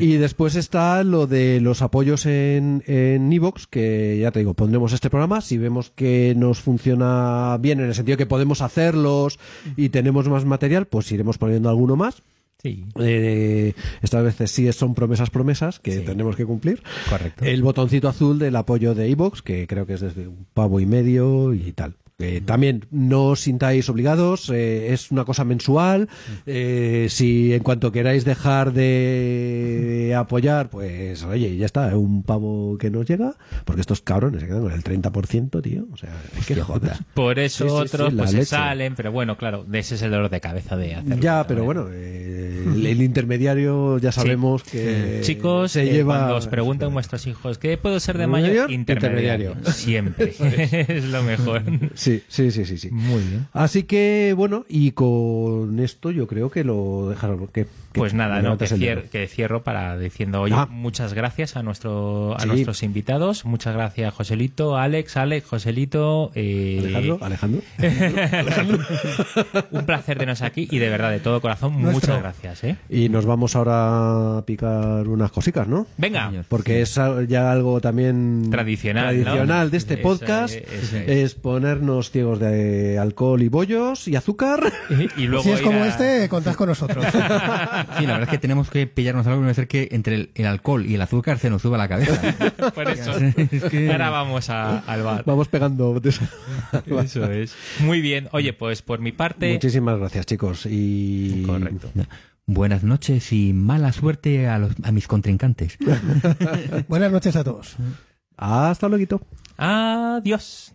Y después está lo de los apoyos en en iVoox, que ya te digo, pondremos este programa. Si vemos que nos funciona bien, en el sentido que podemos hacerlos y tenemos más material, pues iremos poniendo alguno más. Sí, Eh, estas veces sí son promesas, promesas que Sí. tenemos que cumplir. correcto. El botoncito azul del apoyo de iVoox, que creo que es desde un pavo y medio y tal. Que también no os sintáis obligados, eh, es una cosa mensual. eh, si en cuanto queráis dejar de apoyar, pues oye, ya está, un pavo que nos llega, porque estos cabrones se quedan con el 30%, tío. O sea, es que joder. Por eso Sí, sí, sí, otros pues se salen, pero bueno, claro, ese es el dolor de cabeza de hacerlo. Ya, pero bueno, eh, el, el intermediario ya sabemos que Chicos, se eh, lleva cuando os preguntan vuestros hijos ¿qué puedo ser de ¿Mayor? mayor? Intermediario. Intermediario. Siempre. es lo mejor. Sí, sí, sí, sí, sí. Muy bien. Así que bueno, y con esto yo creo que lo dejaron. Que, que Pues nada, no, que, cier- cierro para diciendo, oye, Ah. muchas gracias a nuestro a Sí. nuestros invitados, muchas gracias Joselito, Alex, Alex, Joselito, eh, Alejandro, Alejandro. un placer tenernos aquí y de verdad de todo corazón Nuestro. muchas gracias, ¿eh? Y nos vamos ahora a picar unas cositas, ¿no? Venga. Porque es ya algo también Tradicional, ¿no? tradicional de este Eso podcast. es ponernos ciegos de alcohol y bollos y azúcar. y luego Si es como a- este, contad con nosotros. Sí, la verdad es que tenemos que pillarnos algo y no hacer que entre el, el alcohol y el azúcar se nos suba la cabeza. Por eso. Es que- Ahora vamos a- al bar. Vamos pegando. Eso es. Muy bien. Oye, pues por mi parte. Muchísimas gracias, chicos. Y Correcto. Buenas noches y mala suerte a, los, a mis contrincantes. Buenas noches a todos. Hasta luego. Adiós.